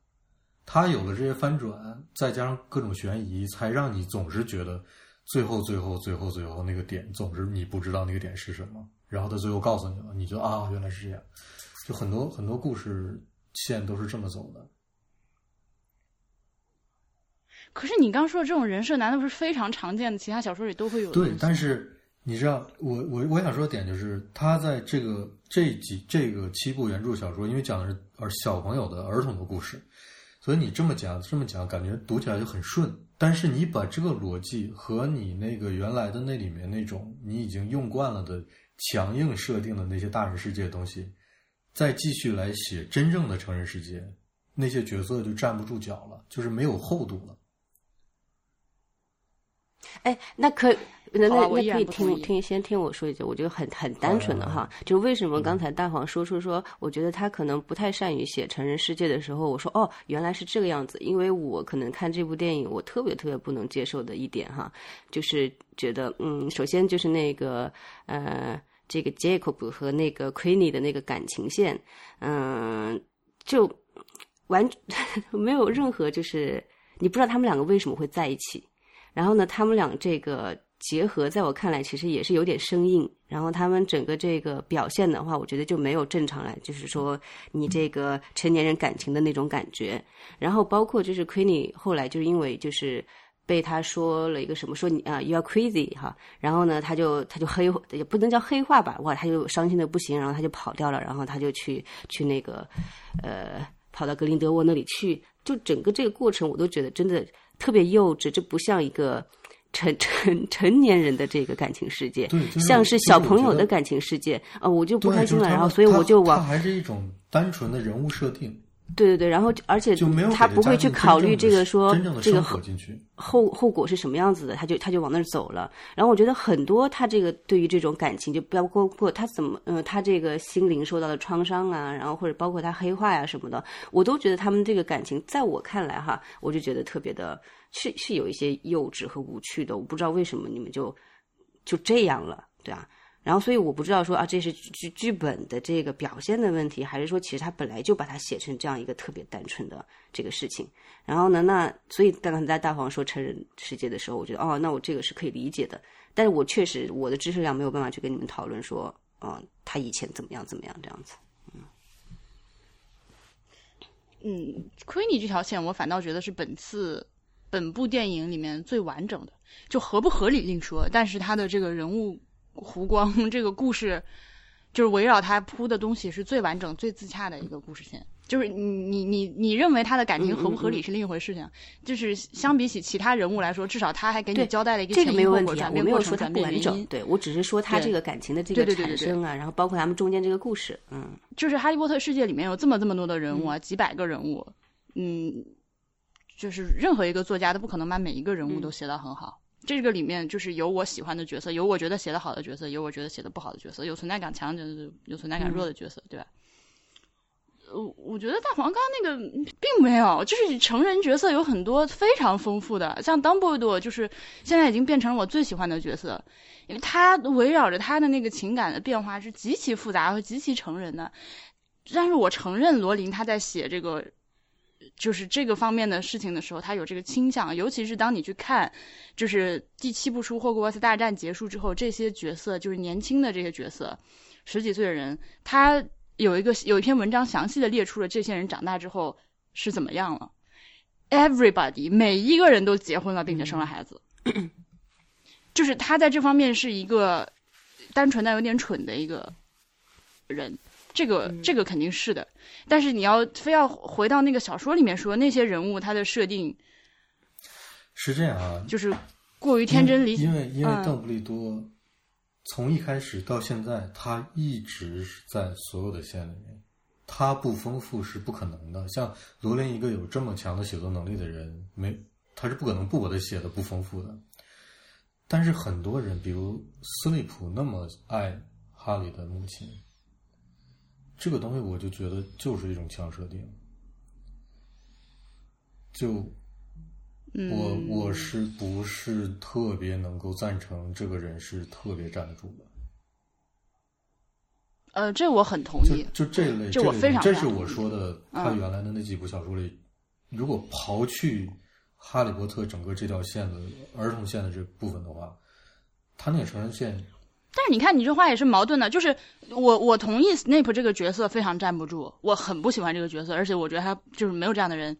他有了这些翻转，再加上各种悬疑，才让你总是觉得最后最后最后最后那个点，总之你不知道那个点是什么，然后他最后告诉你了，你就啊原来是这样，就很多很多故事线都是这么走的。可是你刚说的这种人设，难道不是非常常见的？其他小说里都会有。对，但是。你知道，我我我想说的点就是，他在这个这几这个七部原著小说，因为讲的是儿小朋友的儿童的故事，所以你这么讲这么讲，感觉读起来就很顺。但是你把这个逻辑和你那个原来的那里面那种你已经用惯了的强硬设定的那些大人世界的东西，再继续来写真正的成人世界，那些角色就站不住脚了，就是没有厚度了。哎，那可。那那那可以听听先听我说一句，我觉得很很单纯的哈，就为什么刚才大黄说出说，我觉得他可能不太善于写成人世界的时候，我说哦，原来是这个样子，因为我可能看这部电影，我特别特别不能接受的一点哈，就是觉得嗯，首先就是那个呃，这个 Jacob 和那个 Queenie 的那个感情线，嗯，就完 没有任何就是你不知道他们两个为什么会在一起，然后呢，他们俩这个。结合在我看来，其实也是有点生硬。然后他们整个这个表现的话，我觉得就没有正常来，就是说你这个成年人感情的那种感觉。然后包括就是 Queenie 后来就是因为就是被他说了一个什么说你啊 you are crazy 哈，然后呢他就他就黑也不能叫黑化吧，哇他就伤心的不行，然后他就跑掉了，然后他就去去那个呃跑到格林德沃那里去，就整个这个过程我都觉得真的特别幼稚，这不像一个。成成成年人的这个感情世界，像是小朋友的感情世界，呃，我就不开心了，然后所以我就往，它还是一种单纯的人物设定。对对对，然后而且他不会去考虑这个说这个后后后果是什么样子的，他就他就往那儿走了。然后我觉得很多他这个对于这种感情，就包括括他怎么呃他这个心灵受到的创伤啊，然后或者包括他黑化呀什么的，我都觉得他们这个感情在我看来哈，我就觉得特别的是是有一些幼稚和无趣的。我不知道为什么你们就就这样了，对啊。然后，所以我不知道说啊，这是剧剧本的这个表现的问题，还是说其实他本来就把它写成这样一个特别单纯的这个事情。然后呢，那所以刚刚在大黄说成人世界的时候，我觉得哦，那我这个是可以理解的。但是我确实我的知识量没有办法去跟你们讨论说，嗯，他以前怎么样怎么样这样子。嗯，嗯，亏你这条线，我反倒觉得是本次本部电影里面最完整的。就合不合理另说，但是他的这个人物。湖光 这个故事，就是围绕他铺的东西是最完整、最自洽的一个故事线。就是你你你你认为他的感情合不合理是另一回事情。就是相比起其他人物来说，至少他还给你交代了一个前因后果转变过程、转变原因。对我只是说他这个感情的这个产生啊，然后包括他们中间这个故事。嗯，就是《哈利波特》世界里面有这么这么多的人物啊，几百个人物。嗯，就是任何一个作家都不可能把每一个人物都写得很好。这个里面就是有我喜欢的角色，有我觉得写的好的角色，有我觉得写的不好的角色，有存在感强的，有存在感弱的角色，对吧？我我觉得大黄刚那个并没有，就是成人角色有很多非常丰富的，像 Dumbledore 就是现在已经变成了我最喜欢的角色，因为他围绕着他的那个情感的变化是极其复杂和极其成人的。但是我承认罗琳他在写这个。就是这个方面的事情的时候，他有这个倾向，尤其是当你去看，就是第七部书《霍格沃茨大战》结束之后，这些角色就是年轻的这些角色，十几岁的人，他有一个有一篇文章详细的列出了这些人长大之后是怎么样了。everybody 每一个人都结婚了，并且生了孩子，就是他在这方面是一个单纯但有点蠢的一个人。这个这个肯定是的，但是你要非要回到那个小说里面说那些人物他的设定是这样啊，就是过于天真理因为因为嗯邓布利多从一开始到现在，他一直是在所有的线里面，他不丰富是不可能的。像罗琳一个有这么强的写作能力的人，没他是不可能不把他写的不丰富的。但是很多人，比如斯利普那么爱哈利的母亲，这个东西我就觉得就是一种强设定。就嗯我我是不是特别能够赞成这个人是特别站得住的？呃，这我很同就意。就这类，这我非常这是我说的，他嗯原来的那几部小说里，如果刨去《哈利波特》整个这条线的儿童线的这部分的话，他那个成人线但是你看，你这话也是矛盾的。就是我我同意 Snape 这个角色非常站不住，我很不喜欢这个角色，而且我觉得他就是没有这样的人。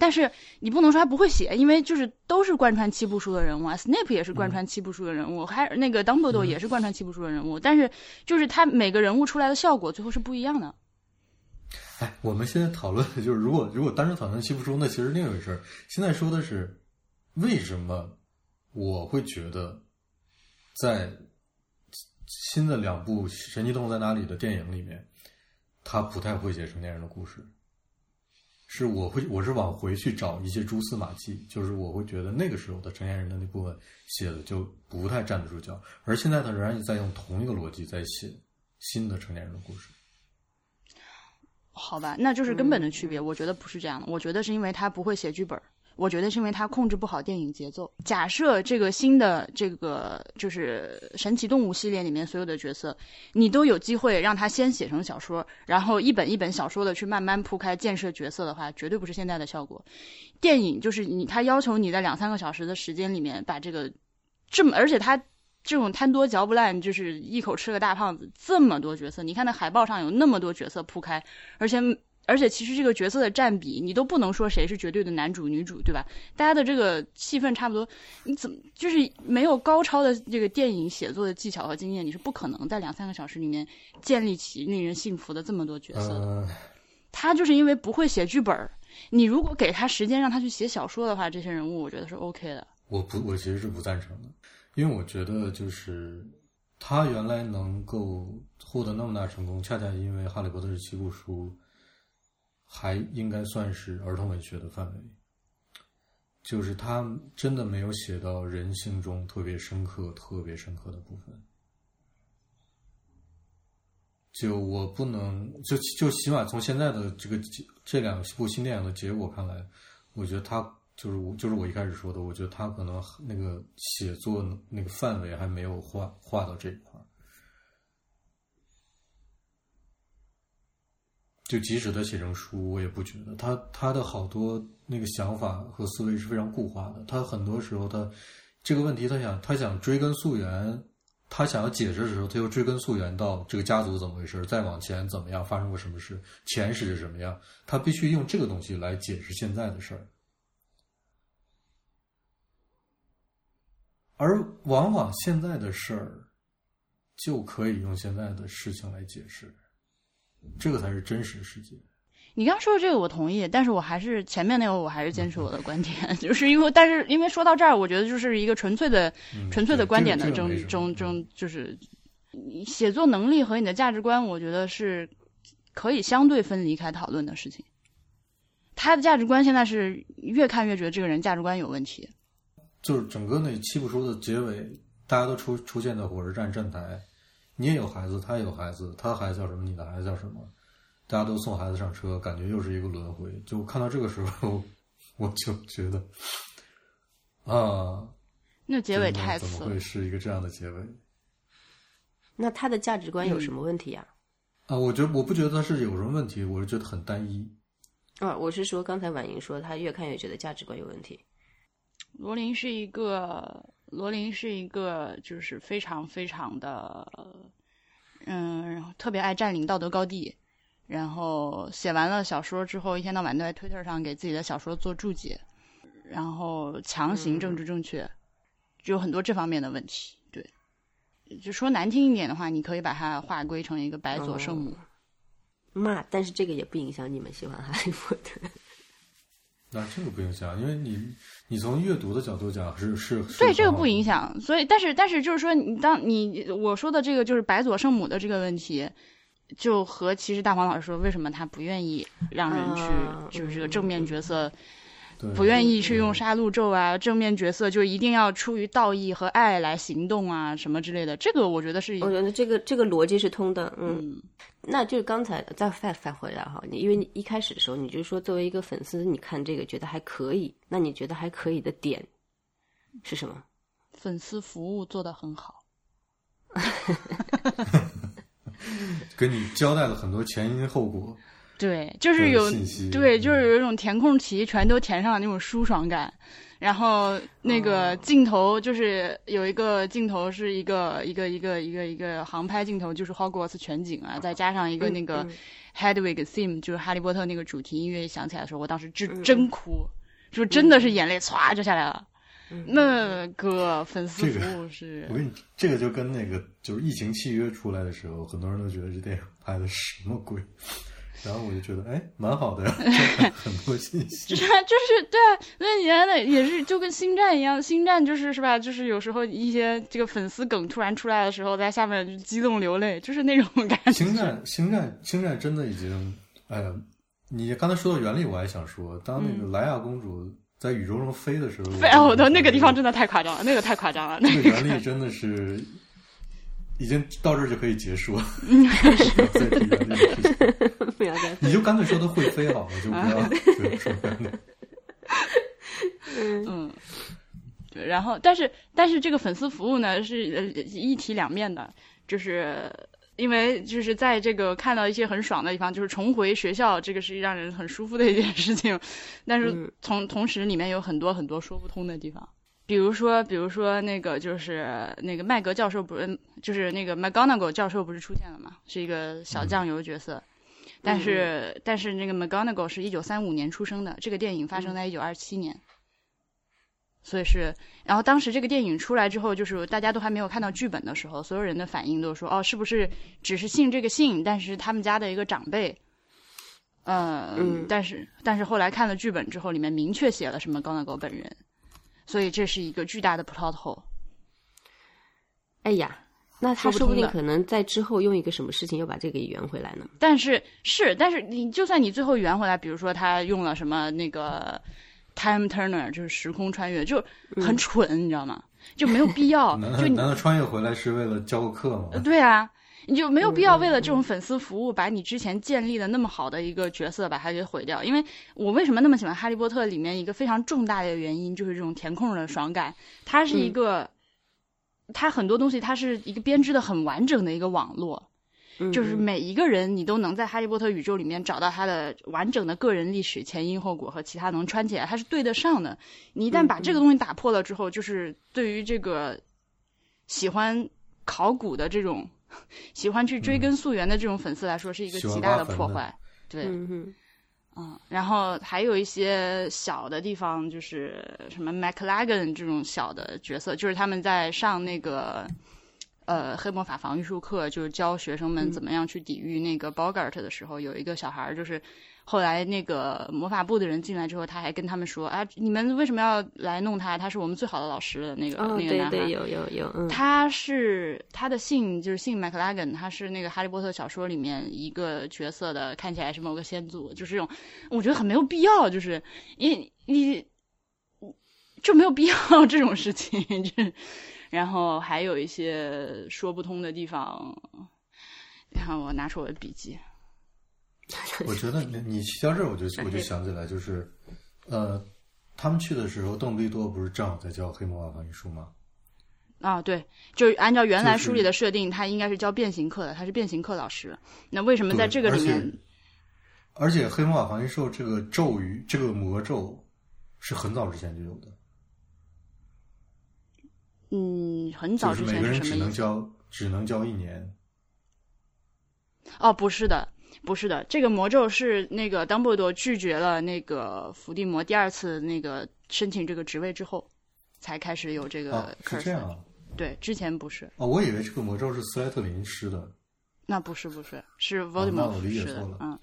但是你不能说他不会写，因为就是都是贯穿七部书的人物啊，Snape 也是贯穿七部书的人物，还那个 Dumbledore 也是贯穿七部书的人物。但是就是他每个人物出来的效果最后是不一样的。哎，我们现在讨论的就是，如果如果单纯讨论七部书，那其实另一回事儿。现在说的是，为什么我会觉得，在新的两部《神奇动物在哪里》的电影里面，他不太会写成年人的故事。是我会，我是往回去找一些蛛丝马迹，就是我会觉得那个时候的成年人的那部分写的就不太站得住脚，而现在他仍然在用同一个逻辑在写新的成年人的故事。好吧，那就是根本的区别。我觉得不是这样的，我觉得是因为他不会写剧本，我觉得是因为他控制不好电影节奏。假设这个新的这个就是神奇动物系列里面所有的角色，你都有机会让他先写成小说，然后一本一本小说的去慢慢铺开建设角色的话，绝对不是现在的效果。电影就是你，他要求你在两三个小时的时间里面把这个这么，而且他。这种贪多嚼不烂，就是一口吃个大胖子。这么多角色，你看那海报上有那么多角色铺开，而且而且其实这个角色的占比，你都不能说谁是绝对的男主女主，对吧？大家的这个戏份差不多，你怎么就是没有高超的这个电影写作的技巧和经验，你是不可能在两三个小时里面建立起令人信服的这么多角色他就是因为不会写剧本儿，你如果给他时间让他去写小说的话，这些人物我觉得是 OK 的。我不，我其实是不赞成的，因为我觉得就是他原来能够获得那么大成功，恰恰因为《哈利波特》是七部书，还应该算是儿童文学的范围，就是他真的没有写到人性中特别深刻、特别深刻的部分。就我不能，就就起码从现在的这个这两部新电影的结果看来，我觉得他就是我就是我一开始说的，我觉得他可能那个写作那个范围还没有画画到这一块儿。就即使他写成书，我也不觉得他他的好多那个想法和思维是非常固化的。他很多时候他这个问题，他想他想追根溯源，他想要解释的时候，他又追根溯源到这个家族怎么回事，再往前怎么样发生过什么事，前世是什么样，他必须用这个东西来解释现在的事儿。而往往现在的事儿就可以用现在的事情来解释，这个才是真实世界。你刚刚说的这个我同意，但是我还是前面那个我还是坚持我的观点，就是因为但是因为说到这儿，我觉得就是一个纯粹的、嗯纯粹的观点的争争争，就是写作能力和你的价值观，我觉得是可以相对分离开讨论的事情。他的价值观现在是越看越觉得这个人价值观有问题。就是整个那七部书的结尾，大家都出出现在火车站站台，你也有孩子，他也有孩子，他的孩子叫什么，你的孩子叫什么，大家都送孩子上车，感觉又是一个轮回。就看到这个时候，我就觉得，啊，那结尾太怎么会。是一个这样的结尾？那他的价值观有什么问题呀、啊，我觉得我不觉得他是有什么问题，我是觉得很单一。啊？我是说，刚才婉莹说她越看越觉得价值观有问题。罗琳是一个，罗琳是一个，就是非常非常的，嗯，特别爱占领道德高地，然后写完了小说之后，一天到晚都在 Twitter 上给自己的小说做注解，然后强行政治正确，就有很多这方面的问题。对，就说难听一点的话，你可以把它划归成一个白左圣母。骂，但是这个也不影响你们喜欢哈利波特。那这个不影响，因为你你从阅读的角度讲是是，对这个不影响。所以，但是但是就是说，你当你我说的这个就是白左圣母的这个问题，就和其实大黄老师说，为什么他不愿意让人去，就是这个正面角色。不愿意去用杀戮咒啊，正面角色就一定要出于道义和爱来行动啊，什么之类的。这个我觉得是，我觉得这个这个逻辑是通的。嗯，那就是刚才再返返回来哈，你因为你一开始的时候你就说作为一个粉丝，你看这个觉得还可以，那你觉得还可以的点是什么？粉丝服务做得很好，跟你交代了很多前因后果。对，就是有对，就是有一种填空题全都填上了那种舒爽感，然后那个镜头就是有一个镜头是一个一个一个一个一个航拍镜头，就是 Hogwarts 全景啊，再加上一个那个 Hedwig theme，就是哈利波特那个主题音乐响起来的时候，我当时真真哭，就真的是眼泪唰就下来了。那个粉丝服务是，我跟你这个就跟那个就是疫情契约出来的时候，很多人都觉得这电影拍的什么鬼。然后我就觉得，哎，蛮好的，很多信息。就是就是对啊，那你原来也是就跟星战一样，星战就是是吧？就是有时候一些这个粉丝梗突然出来的时候，在下面就激动流泪，就是那种感觉。星战，星战，星战真的已经，哎呀，你刚才说到原理，我还想说，当那个莱娅公主在宇宙中飞的时候，飞哦！我的那个地方真的太夸张了，那个太夸张了。那个原理真的是。已经到这儿就可以结束了。不要再，你就干脆说它会飞好了，就不要 说嗯，对。然后，但是，但是这个粉丝服务呢，是一体两面的，就是因为就是在这个看到一些很爽的地方，就是重回学校，这个是让人很舒服的一件事情。但是，同同时里面有很多很多说不通的地方。比如说，比如说那个就是那个麦格教授不是，就是那个 McGonagall 教授不是出现了嘛？是一个小酱油角色，但是但是那个 McGonagall 是一九三五年出生的，这个电影发生在一九二七年，所以是，然后当时这个电影出来之后，就是大家都还没有看到剧本的时候，所有人的反应都说，哦，是不是只是信这个姓，但是他们家的一个长辈，嗯，但是但是后来看了剧本之后，里面明确写了什么 McGonagall 本人。所以这是一个巨大的 plot hole。哎呀，那他说不定可能在之后用一个什么事情又把这个圆回来呢？但是是，但是你就算你最后圆回来，比如说他用了什么那个 time turner，就是时空穿越，就很蠢，你知道吗？就没有必要。就难道穿越回来是为了教个课吗？对啊。你就没有必要为了这种粉丝服务，把你之前建立的那么好的一个角色把它给毁掉。因为我为什么那么喜欢《哈利波特》里面一个非常重大的原因，就是这种填空的爽感。它是一个，它很多东西它是一个编织的很完整的一个网络，就是每一个人你都能在《哈利波特》宇宙里面找到他的完整的个人历史、前因后果和其他能穿起来，它是对得上的。你一旦把这个东西打破了之后，就是对于这个喜欢考古的这种。喜欢去追根溯源的这种粉丝来说，是一个极大的破坏。对，嗯嗯，然后还有一些小的地方，就是什么 McLagan 这种小的角色，就是他们在上那个呃黑魔法防御术课，就是教学生们怎么样去抵御那个 Bogart 的时候，有一个小孩就是。后来那个魔法部的人进来之后，他还跟他们说：“啊，你们为什么要来弄他？他是我们最好的老师的那个那个男孩。”对对，有有有。他是他的姓就是姓麦克拉根，他是那个哈利波特小说里面一个角色的，看起来是某个先祖，就是这种，我觉得很没有必要，就是你你就没有必要 这种事情。然后还有一些说不通的地方，然后我拿出我的笔记。我觉得你你提到这儿，我就我就想起来，就是，呃，他们去的时候，邓布利多不是正好在教黑魔法防御术吗？啊，对，就是按照原来书里的设定，他应该是教变形课的，他是变形课老师。那为什么在这个里面？而且黑魔法防御术这个咒语，这个魔咒是很早之前就有的。嗯，很早之前每个人只能教只能教一年。哦，不是的。不是的，这个魔咒是那个邓布利多拒绝了那个伏地魔第二次那个申请这个职位之后，才开始有这个啊，是。这样啊。对，之前不是，哦，我以为这个魔咒是斯莱特林施的。那不是不是，是哦那 Voldemort 我理解施的错了，嗯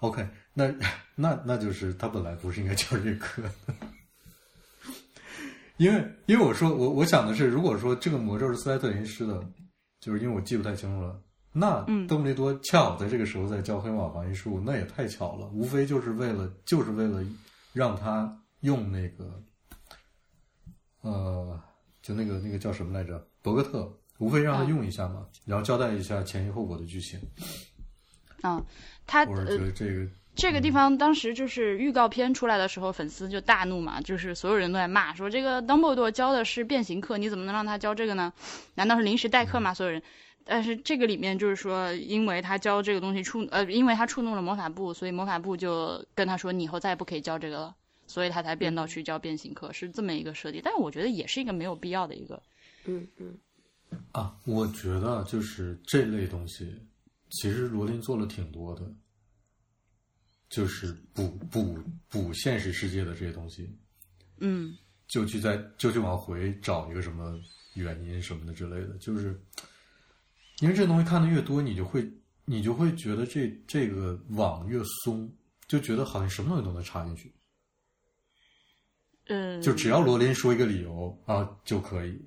，OK，那那那就是他本来不是应该教这课，因为因为我说我我想的是，如果说这个魔咒是斯莱特林施的，就是因为我记不太清楚了，那嗯邓布利多恰好在这个时候在教黑马防御术，那也太巧了，无非就是为了就是为了让他用那个呃，就那个那个叫什么来着，博格特，无非让他啊用一下嘛，然后交代一下前因后果的剧情，啊，他我是觉呃得这个。这个地方当时就是预告片出来的时候，粉丝就大怒嘛，就是所有人都在骂说这个 Dumbledore 教的是变形课，你怎么能让他教这个呢？难道是临时代课吗？所有人。但是这个里面就是说，因为他教这个东西触呃，因为他触怒了魔法部，所以魔法部就跟他说，你以后再也不可以教这个了，所以他才变到去教变形课，是这么一个设定。但是我觉得也是一个没有必要的一个，嗯嗯。啊，我觉得就是这类东西，其实罗琳做了挺多的，就是补补补现实世界的这些东西，嗯。就去在就去往回找一个什么原因什么的之类的，就是因为这东西看的越多，你就会你就会觉得这这个网越松，就觉得好像什么东西都能插进去，嗯，就只要罗琳说一个理由啊就可以。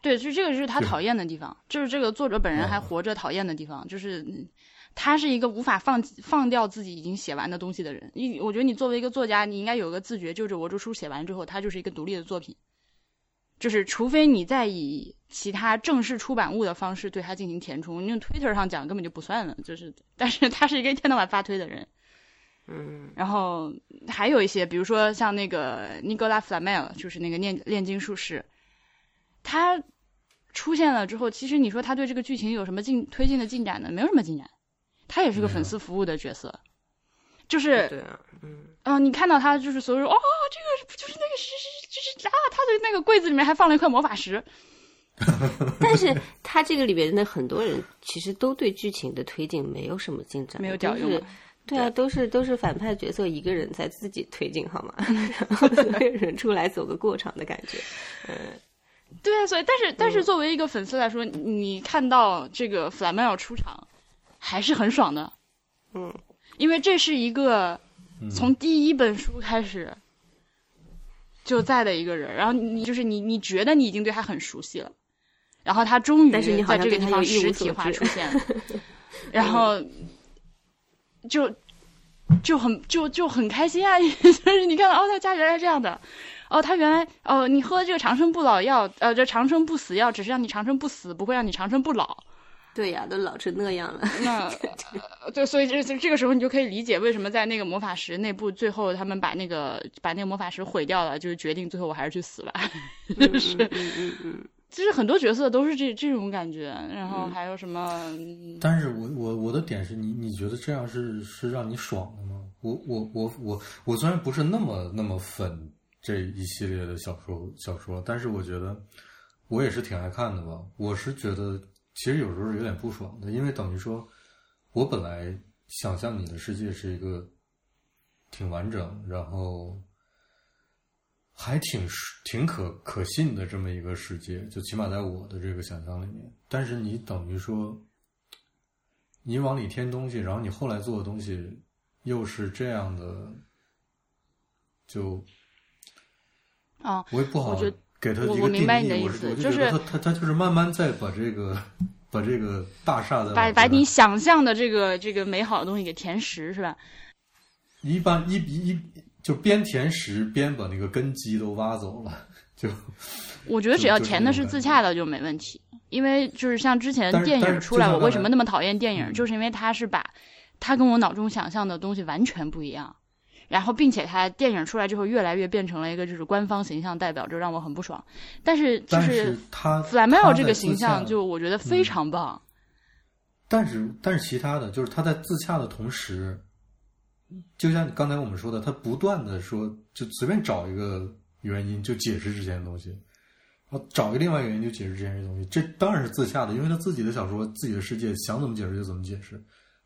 对，就这个是他讨厌的地方，就是这个作者本人还嗯活着讨厌的地方，就是嗯他是一个无法放放掉自己已经写完的东西的人。你我觉得你作为一个作家，你应该有个自觉，就是我这书写完之后，它就是一个独立的作品，就是除非你再以其他正式出版物的方式对它进行填充，你用 Twitter 上讲根本就不算了。就是，但是他是一个一天到晚发推的人。嗯然后还有一些，比如说像那个尼格拉弗拉梅尔，就是那个炼炼金术士，他出现了之后，其实你说他对这个剧情有什么进推进的进展呢？没有什么进展，他也是个粉丝服务的角色，就是对啊，你看到他就是所有人哦，这个不就是那个是是就是啊，他的那个柜子里面还放了一块魔法石，但是他这个里边的很多人其实都对剧情的推进没有什么进展，没有屌用啊对啊，都是都是反派角色一个人在自己推进，好吗？然后所有人出来走个过场的感觉，嗯对啊，所以但是但是作为一个粉丝来说，你你看到这个弗拉梅尔出场，还是很爽的，嗯，因为这是一个嗯从第一本书开始就在的一个人，然后你就是你你觉得你已经对他很熟悉了，然后他终于但是你好在这个地方实体化出现了，然后就就很就就很开心啊，就是你看到哦，他家原来是这样的。哦，他原来哦，你喝这个长生不老药，呃，这长生不死药只是让你长生不死，不会让你长生不老。对呀、都老成那样了，那、呃对，所以这这这个时候你就可以理解为什么在那个魔法石内部，最后他们把那个把那个魔法石毁掉了，就是决定最后我还是去死吧。就是嗯嗯嗯嗯其实很多角色都是这这种感觉，然后还有什么，嗯但是我我我的点是你你觉得这样是是让你爽的吗？我我我我我虽然不是那么那么粉这一系列的小说小说，但是我觉得我也是挺爱看的吧。我是觉得其实有时候有点不爽的，因为等于说我本来想象你的世界是一个挺完整，然后还挺挺可可信的这么一个世界，就起码在我的这个想象里面。但是你等于说，你往里添东西，然后你后来做的东西又是这样的，就啊，我也不好我觉得我我明白你的意思就是他他他就是慢慢在把这个把这个大厦的把把你想象的这个这个美好的东西给填实，是吧？一般一一就边填实边把那个根基都挖走了，就我觉得只要填的是自洽的就没问题，因为就是像之前电影出来，我为什么那么讨厌电影，嗯就是因为它是把它跟我脑中想象的东西完全不一样，然后并且他电影出来之后越来越变成了一个就是官方形象代表，就让我很不爽。但是就是他弗莱梅他在尔这个形象，就我觉得非常棒。但是但是其他的就是他在自洽的同时，就像刚才我们说的，他不断的说，就随便找一个原因就解释之前的东西，然后找一个另外一个原因就解释之前的东西，这当然是自洽的，因为他自己的小说、自己的世界想怎么解释就怎么解释。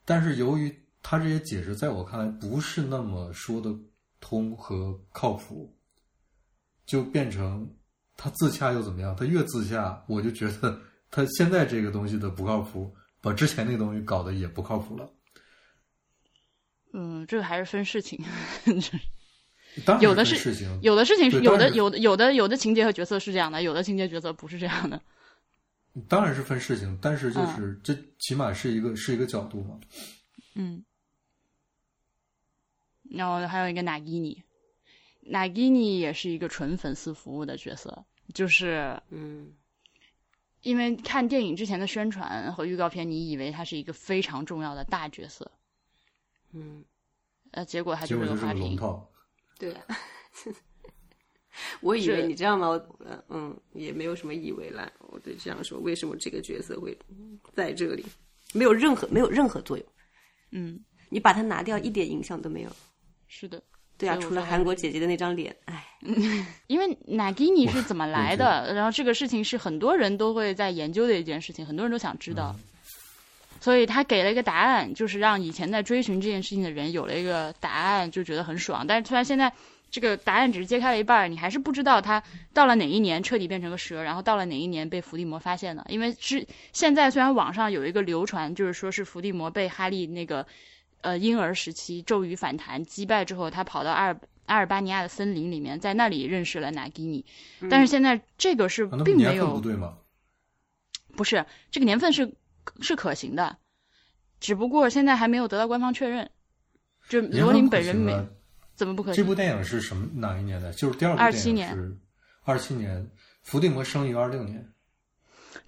但是由于他这些解释在我看来不是那么说得通和靠谱，就变成他自洽又怎么样？他越自洽，我就觉得他现在这个东西的不靠谱，把之前那个东西搞得也不靠谱了。嗯，这个还是分事情，当然有的事情，有的事情是有的有的有的有的情节和角色是这样的，有的情节角色不是这样的。当然是分事情，但是嗯就是、这起码是一个是一个角度嘛。嗯，然后还有一个娜基尼，娜基尼也是一个纯粉丝服务的角色，就是嗯因为看电影之前的宣传和预告片，你以为他是一个非常重要的大角色，嗯，呃，结果他就是是个花瓶。对啊。我以为你知道吗？嗯，也没有什么以为啦。我就这样说，为什么这个角色会在这里？没有任何没有任何作用，嗯，你把它拿掉，一点影响都没有。是的，对啊，除了韩国姐姐的那张脸，哎，因为 Nagini 是怎么来的，然后这个事情是很多人都会在研究的一件事情，很多人都想知道。所以他给了一个答案，就是让以前在追寻这件事情的人有了一个答案，就觉得很爽。但是突然现在这个答案只是揭开了一半儿，你还是不知道他到了哪一年彻底变成个蛇，然后到了哪一年被伏地魔发现的。因为是现在虽然网上有一个流传，就是说是伏地魔被哈利那个呃婴儿时期咒语反弹击败之后，他跑到阿尔阿尔巴尼亚的森林里面，在那里认识了纳基尼。但是现在这个是并没年份有不对吗？不是这个年份是是可行的，只不过现在还没有得到官方确认。就罗琳本人没怎么不可这部？电影是什么哪一年的？就是第二部27电影年是二七年，伏地魔生于二六年。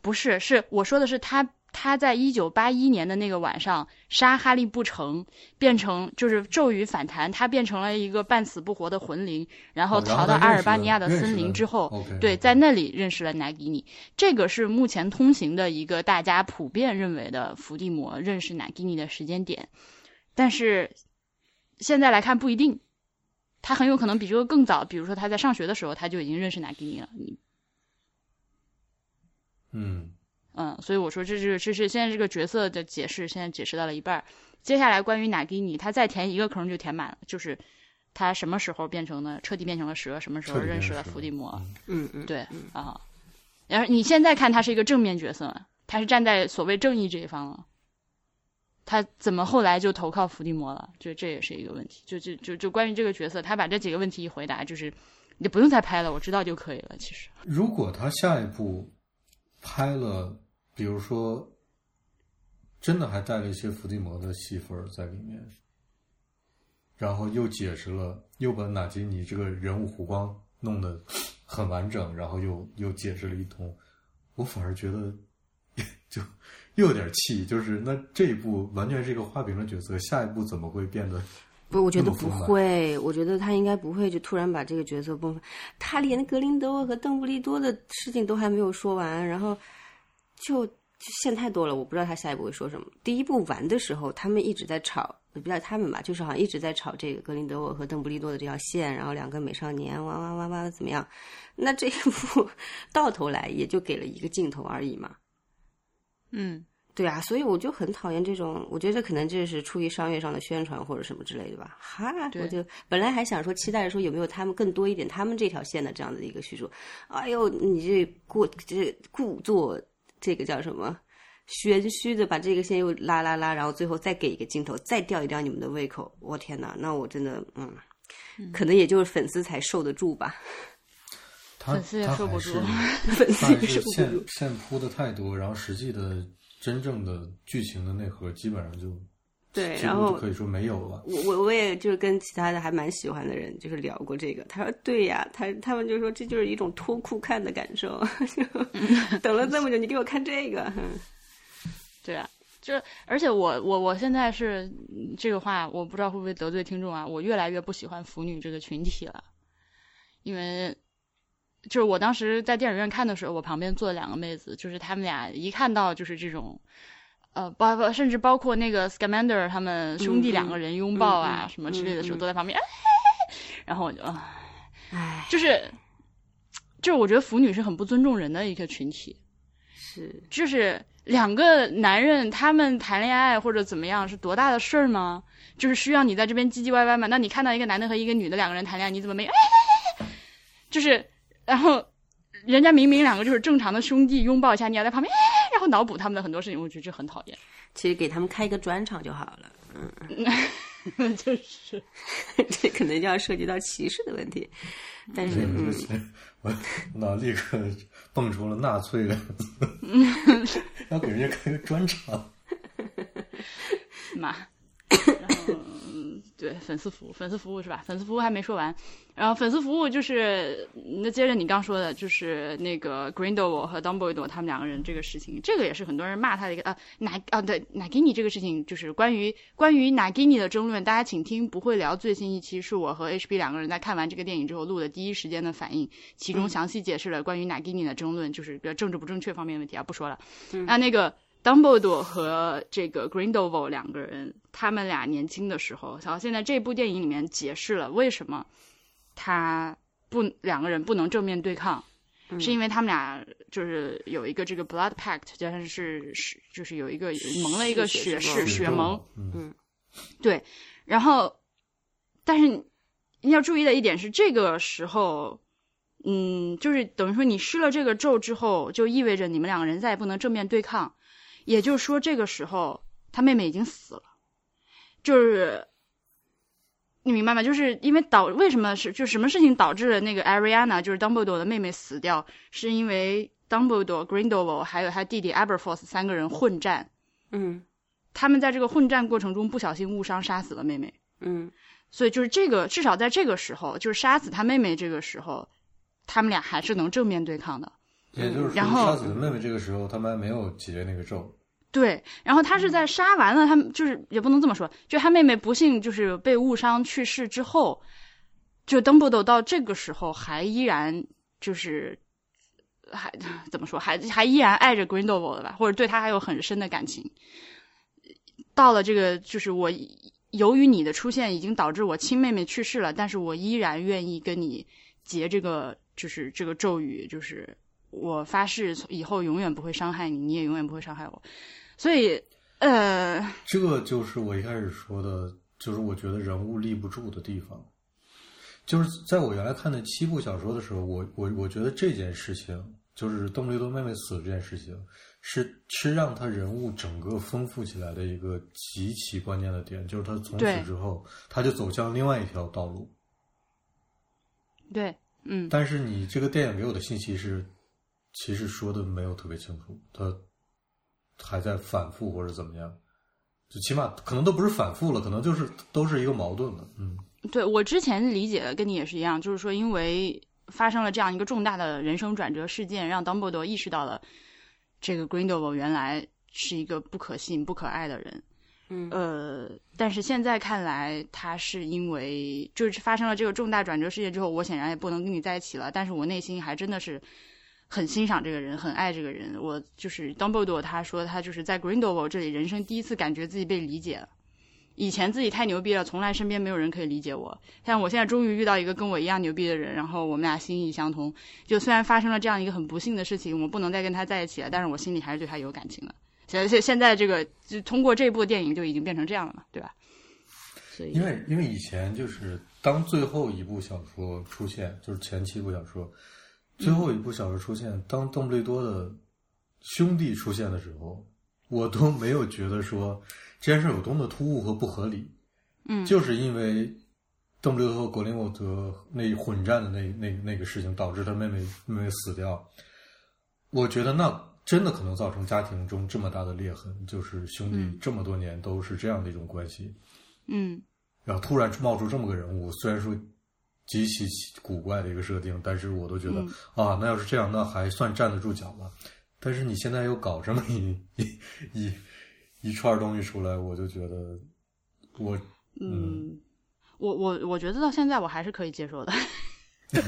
不是，是我说的是他他在一九八一年的那个晚上杀哈利不成，变成就是咒语反弹，他变成了一个半死不活的魂灵，然后逃到阿尔巴尼亚的森林之后对在那里认识了纳吉尼。这个是目前通行的一个大家普遍认为的伏地魔认识纳吉尼的时间点，但是现在来看不一定，他很有可能比这个更早，比如说他在上学的时候他就已经认识纳吉尼了。你嗯，嗯，所以我说这是这是现在这个角色的解释，现在解释到了一半儿。接下来关于哪基尼，他再填一个坑就填满了，就是他什么时候变成了彻底变成了蛇，什么时候认识了伏地魔。嗯嗯，对啊，然后你现在看他是一个正面角色嘛，他是站在所谓正义这一方了，他怎么后来就投靠伏地魔了？就这也是一个问题。就就就就关于这个角色，他把这几个问题一回答，就是你不用再拍了，我知道就可以了。其实，如果他下一部拍了，比如说真的还带了一些伏地魔的戏份在里面，然后又解释了，又把纳吉尼这个人物弧光弄得很完整，然后又又解释了一通，我反而觉得 就又有点气，就是那这一部完全是一个花瓶的角色，下一步怎么会变得？不，我觉得不会，我觉得他应该不会就突然把这个角色崩。他连格林德沃和邓布利多的事情都还没有说完，然后就就线太多了，我不知道他下一步会说什么。第一部完的时候，他们一直在吵，也不叫他们吧，就是好像一直在吵这个格林德沃和邓布利多的这条线，然后两个美少年哇哇哇哇的怎么样？那这一部 到头来也就给了一个镜头而已嘛。嗯，对啊，所以我就很讨厌这种，我觉得可能这是出于商业上的宣传或者什么之类的吧。哈，我就本来还想说期待着说有没有他们更多一点他们这条线的这样的一个叙述。哎呦，你这过这故作这个叫什么玄虚的把这个线又拉拉拉，然后最后再给一个镜头，再吊一吊你们的胃口。我天哪，那我真的嗯，可能也就是粉丝才受得住吧。粉丝也受不住粉丝也受不线住线铺的太多，然后实际的真正的剧情的内核基本上就对，然后就可以说没有了。我我我也就是跟其他的还蛮喜欢的人就是聊过这个，他说对呀，他他们就说这就是一种脱裤看的感受，就 等了这么久，你给我看这个，嗯 对啊，就而且我我我现在是嗯这个话，我不知道会不会得罪听众啊。我越来越不喜欢腐女这个群体了，因为就是我当时在电影院看的时候，我旁边坐了两个妹子，就是她们俩一看到就是这种。呃，包括甚至包括那个 Scamander 他们兄弟两个人拥抱啊、什么之类的时候，都在旁边，哎 然后我就，唉唉，就是就是我觉得腐女是很不尊重人的一个群体，是就是两个男人他们谈恋爱或者怎么样是多大的事儿吗？就是需要你在这边唧唧歪歪吗？那你看到一个男的和一个女的两个人谈恋爱，你怎么没？就是，然后人家明明两个就是正常的兄弟拥抱一下，你要在旁边，哎，然后脑补他们的很多事情，我觉得这很讨厌。其实给他们开一个专场就好了。嗯 就是，这可能就要涉及到歧视的问题。但是，嗯我脑立刻蹦出了纳粹两个字，要给人家开个专场。嘛，然后嗯对粉丝服务，粉丝服务是吧？粉丝服务还没说完，然后粉丝服务就是那接着你刚说的，就是那个 Grindelwald 和 Dumbledore 他们两个人这个事情，这个也是很多人骂他的一个啊 哪啊对 Nagini 这个事情，就是关于关于 Nagini 的争论，大家请听不会聊最新一期是我和 HB 两个人在看完这个电影之后录的第一时间的反应，其中详细解释了关于 Nagini 的争论，就是比较政治不正确方面的问题啊，不说了。那那个 Dumbledore 和这个 Grindelwald 两个人，他们俩年轻的时候，然后现在这部电影里面解释了为什么他不两个人不能正面对抗，是因为他们俩就是有一个这个 blood pact，加上是是就是有一个盟了一个血誓血盟，嗯，对，然后但是你要注意的一点是，这个时候。嗯，就是等于说你施了这个咒之后，就意味着你们两个人再也不能正面对抗，也就是说，这个时候他妹妹已经死了，就是你明白吗？就是因为导为什么是就什么事情导致了那个 Ariana 就是 Dumbledore 的妹妹死掉，是因为 Dumbledore、Grindelwald 还有他弟弟 Aberforth 三个人混战，嗯他们在这个混战过程中不小心误伤杀死了妹妹，嗯所以就是这个至少在这个时候，就是杀死他妹妹这个时候，他们俩还是能正面对抗的。也就是说，然后杀死的妹妹这个时候，他们还没有结那个咒。对，然后他是在杀完了他们，就是也不能这么说，就他妹妹不幸就是被误伤去世之后，就邓布斗到这个时候还依然就是还怎么说，还还依然爱着 Grindelwald 的吧，或者对他还有很深的感情。到了这个，就是我由于你的出现已经导致我亲妹妹去世了，但是我依然愿意跟你结这个，就是这个咒语，就是我发誓以后永远不会伤害你，你也永远不会伤害我。所以，呃，这就是我一开始说的，就是我觉得人物立不住的地方。就是在我原来看的七部小说的时候，我我我觉得这件事情，就是邓布利多妹妹死这件事情，是是让他人物整个丰富起来的一个极其关键的点，就是他从此之后，他就走向另外一条道路。对，嗯，但是你这个电影给我的信息是，其实说的没有特别清楚，他还在反复或者怎么样，就起码可能都不是反复了，可能就是都是一个矛盾了。嗯，对我之前理解的跟你也是一样，就是说因为发生了这样一个重大的人生转折事件，让 Dumbledore 意识到了这个 Grindelwald 原来是一个不可信、不可爱的人。嗯呃，但是现在看来，他是因为就是发生了这个重大转折事件之后，我显然也不能跟你在一起了。但是我内心还真的是很欣赏这个人，很爱这个人。我就是 Dumbledore，他说他就是在 Grindelwald 这里人生第一次感觉自己被理解了。以前自己太牛逼了，从来身边没有人可以理解我。像我现在终于遇到一个跟我一样牛逼的人，然后我们俩心意相通。就虽然发生了这样一个很不幸的事情，我不能再跟他在一起了，但是我心里还是对他有感情的。现现现在这个就通过这部电影就已经变成这样了嘛，对吧？所以因为因为以前就是当最后一部小说出现，就是前七部小说，最后一部小说出现，当邓布利多的兄弟出现的时候，我都没有觉得说这件事有多么突兀和不合理。嗯，就是因为邓布利多和格林沃德那混战的那那那个事情，导致他妹妹妹妹死掉。我觉得那真的可能造成家庭中这么大的裂痕，就是兄弟嗯这么多年都是这样的一种关系，嗯然后突然冒出这么个人物，虽然说极其古怪的一个设定，但是我都觉得、嗯啊，那要是这样，那还算站得住脚吧。但是你现在又搞这么一一一一串东西出来，我就觉得我嗯，我我我觉得到现在我还是可以接受的。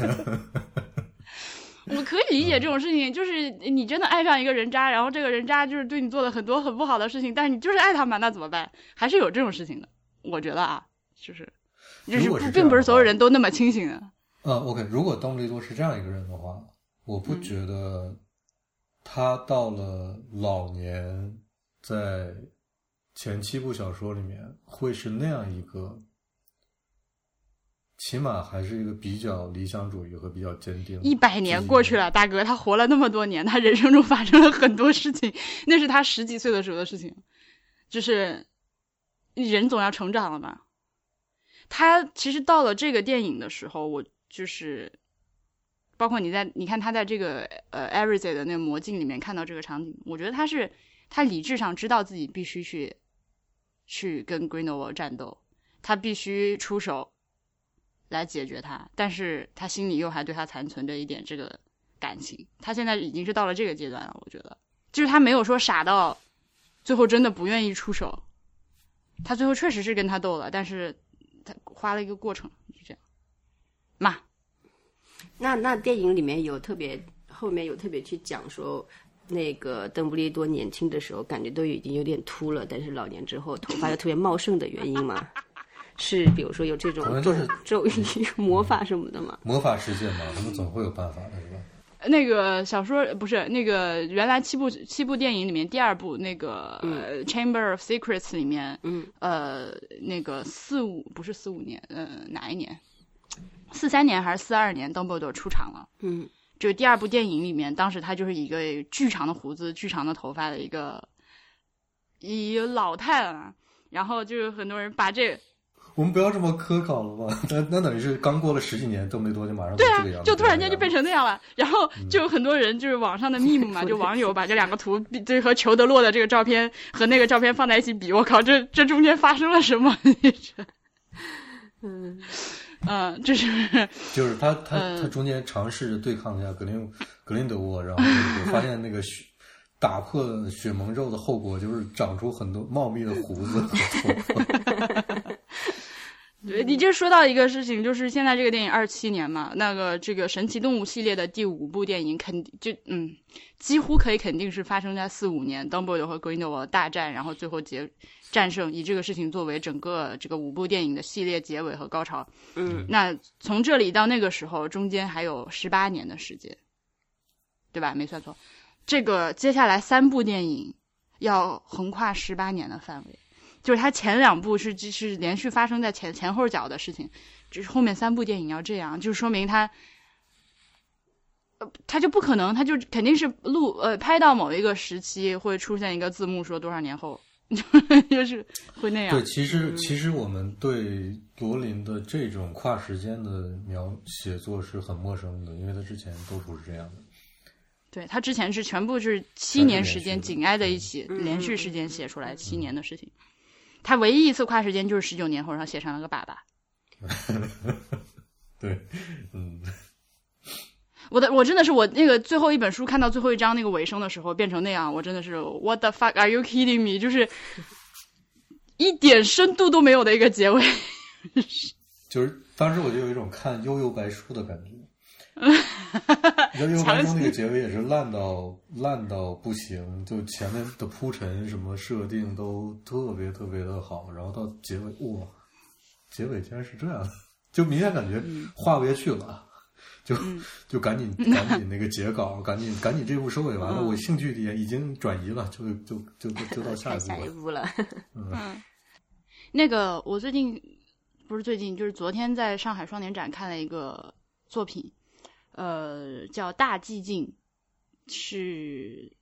我可以理解这种事情，就是你真的爱上一个人渣，然后这个人渣就是对你做了很多很不好的事情，但是你就是爱他嘛，那怎么办？还是有这种事情的。我觉得啊，就是就是不并不是所有人都那么清醒的。呃，OK，如果邓布利多是这样一个人的话，我嗯不觉得他到了老年，在前七部小说里面会是那样一个，起码还是一个比较理想主义和比较坚定。一百年过去了，大哥，他活了那么多年，他人生中发生了很多事情，那是他十几岁的时候的事情，就是人总要成长了嘛。他其实到了这个电影的时候，我就是包括你在你看他在这个呃 e r i z e 的那个魔镜里面看到这个场景，我觉得他是他理智上知道自己必须去去跟 Grindelwald 战斗，他必须出手来解决他，但是他心里又还对他残存着一点这个感情。他现在已经是到了这个阶段了，我觉得就是他没有说傻到最后真的不愿意出手，他最后确实是跟他斗了，但是。他花了一个过程，就这样。嘛，那那电影里面有特别后面有特别去讲说，那个邓布利多年轻的时候感觉都已经有点秃了，但是老年之后头发又特别茂盛的原因吗？是比如说有这种可能就是咒语、魔法什么的吗？魔法世界嘛，他们总会有办法的，是吧？那个小说不是那个原来七部七部电影里面第二部那个《Chamber of Secrets》里面，嗯，呃，那个四五不是四五年，呃，哪一年？四三年还是四二年？？Dumbledore 出场了，嗯，就是第二部电影里面，当时他就是一个巨长的胡子、巨长的头发的一个一老太了，然后就是很多人把这。我们不要这么苛考了吧？那那等于是刚过了十几年，都没多久，马上对这个样啊，就突然间就变成那样了。然后就有很多人就是网上的 meme 嘛，就网友把这两个图，就和裘德洛的这个照片和那个照片放在一起比，我靠，这这中间发生了什么？嗯嗯，这是就是他他他中间尝试着对抗一下格林格林德沃，然后发现那个血打破血盟咒的后果就是长出很多茂密的胡子和头发。对，你就说到一个事情，就是现在这个电影二七年嘛，那个这个神奇动物系列的第五部电影，肯定就嗯，几乎可以肯定是发生在四五年，，Dumbledore 和 g r i n d e w a l d 大战，然后最后结战胜，以这个事情作为整个这个五部电影的系列结尾和高潮。嗯，那从这里到那个时候，中间还有十八年的时间，对吧？没算错，这个接下来三部电影要横跨十八年的范围。就是他前两部是是连续发生在前前后脚的事情，就是后面三部电影要这样，就说明他，呃，他就不可能，他就肯定是录呃拍到某一个时期会出现一个字幕说多少年后，就是会那样。对，其实其实我们对罗琳的这种跨时间的描写作是很陌生的，因为他之前都不是这样的。对他之前是全部是七年时间紧挨在一起，连续时间写出来七年的事情。他唯一一次跨时间就是十九年后，然后写上了个爸爸。对，嗯，我的我真的是我那个最后一本书看到最后一章那个尾声的时候变成那样，我真的是 What the fuck are you kidding me？就是一点深度都没有的一个结尾。就是当时我就有一种看《悠悠白书》的感觉。你知道《幽游白书》那个结尾也是烂到烂到不行，就前面的铺陈什么设定都特别特别的好，然后到结尾哇，结尾竟然是这样，就明显感觉画不下去了，就就赶紧 赶紧那个截稿，赶紧赶紧这部收尾完了，我兴趣也已经转移了，就就就就到下一步了。嗯，那个我最近不是最近，就是昨天在上海双年展看了一个作品。呃，叫大寂静，是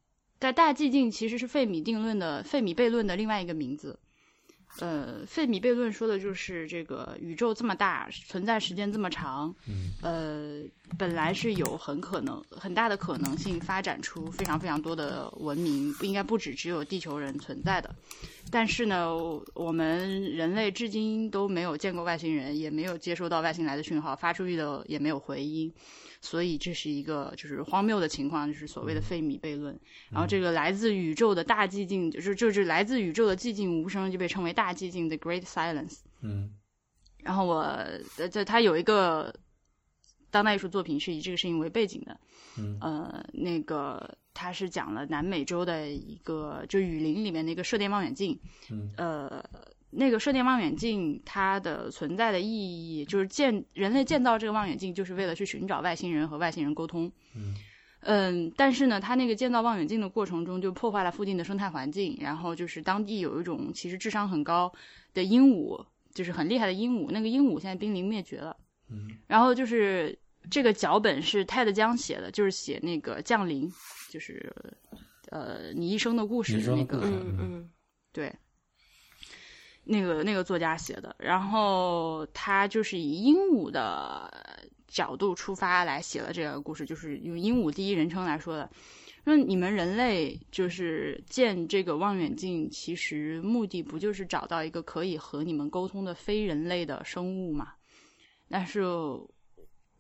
在大寂静其实是费米定论的费米悖论的另外一个名字。呃，费米悖论说的就是这个宇宙这么大，存在时间这么长，呃，本来是有很可能很大的可能性发展出非常非常多的文明，不应该不止只有地球人存在的。但是呢，我们人类至今都没有见过外星人，也没有接收到外星来的讯号，发出去的也没有回音。所以这是一个就是荒谬的情况，就是所谓的费米悖论。然后这个来自宇宙的大寂静，就是就是来自宇宙的寂静无声，就被称为大寂静 （the Great Silence）。嗯。然后我这他有一个当代艺术作品是以这个事情为背景的。嗯。呃，那个他是讲了南美洲的一个就雨林里面的一个射电望远镜。嗯。呃。那个射电望远镜，它的存在的意义就是建人类建造这个望远镜，就是为了去寻找外星人和外星人沟通。嗯，嗯，但是呢，它那个建造望远镜的过程中就破坏了附近的生态环境，然后就是当地有一种其实智商很高的鹦鹉，就是很厉害的鹦鹉，那个鹦鹉现在濒临灭绝了。嗯，然后就是这个脚本是泰德江写的，就是写那个降临，就是呃你一生的故事那个嗯嗯对，那个那个作家写的，然后他就是以鹦鹉的角度出发来写了这个故事，就是用鹦鹉第一人称来说的。那你们人类就是建这个望远镜，其实目的不就是找到一个可以和你们沟通的非人类的生物吗？但是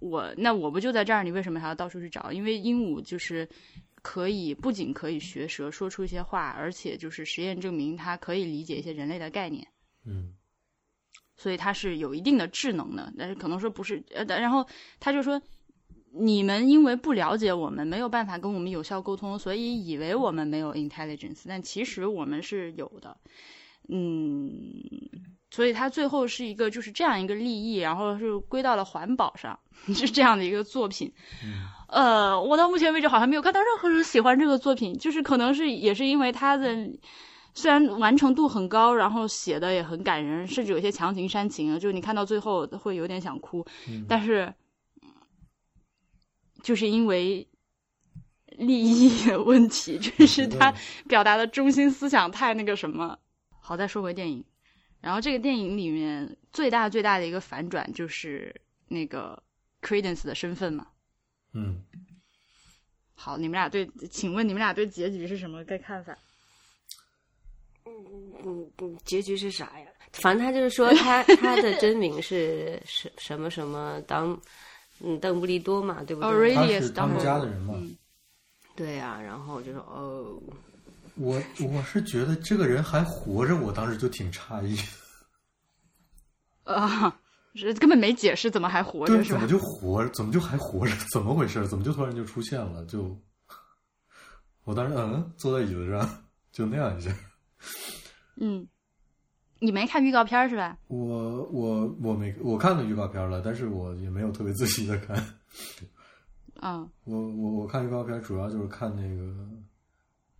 我那我不就在这儿，你为什么还要到处去找？因为鹦鹉就是可以不仅可以学舌说出一些话，而且就是实验证明它可以理解一些人类的概念，嗯所以它是有一定的智能的。但是可能说不是，呃，然后他就说。你们因为不了解我们，没有办法跟我们有效沟通，所以以为我们没有 intelligence，但其实我们是有的。嗯，所以它最后是一个就是这样一个利益，然后是归到了环保上，是这样的一个作品。呃，我到目前为止好像没有看到任何人喜欢这个作品，就是可能是也是因为它的虽然完成度很高，然后写的也很感人，甚至有些强行煽情啊，就是你看到最后会有点想哭，但是就是因为。利益的问题，就是他表达的中心思想太那个什么。好，再说回电影，然后这个电影里面最大最大的一个反转就是那个 Credence 的身份嘛。嗯，好，你们俩对，请问你们俩对结局是什么个看法？嗯嗯，结局是啥呀？反正他就是说他他的真名是什什么什么当嗯邓布利多嘛，对不对？他 Aurelius 是他们家的人嘛。嗯对呀、然后我就说哦，我我是觉得这个人还活着，我当时就挺诧异。啊，是根本没解释怎么还活着对，是吧怎么？就活？怎么就还活着？怎么回事？怎么就突然就出现了？就我当时嗯，坐在椅子上，就那样一下。嗯，你没看预告片是吧？我我我没我看了预告片了，但是我也没有特别仔细的看。嗯，我我我看预告片主要就是看那个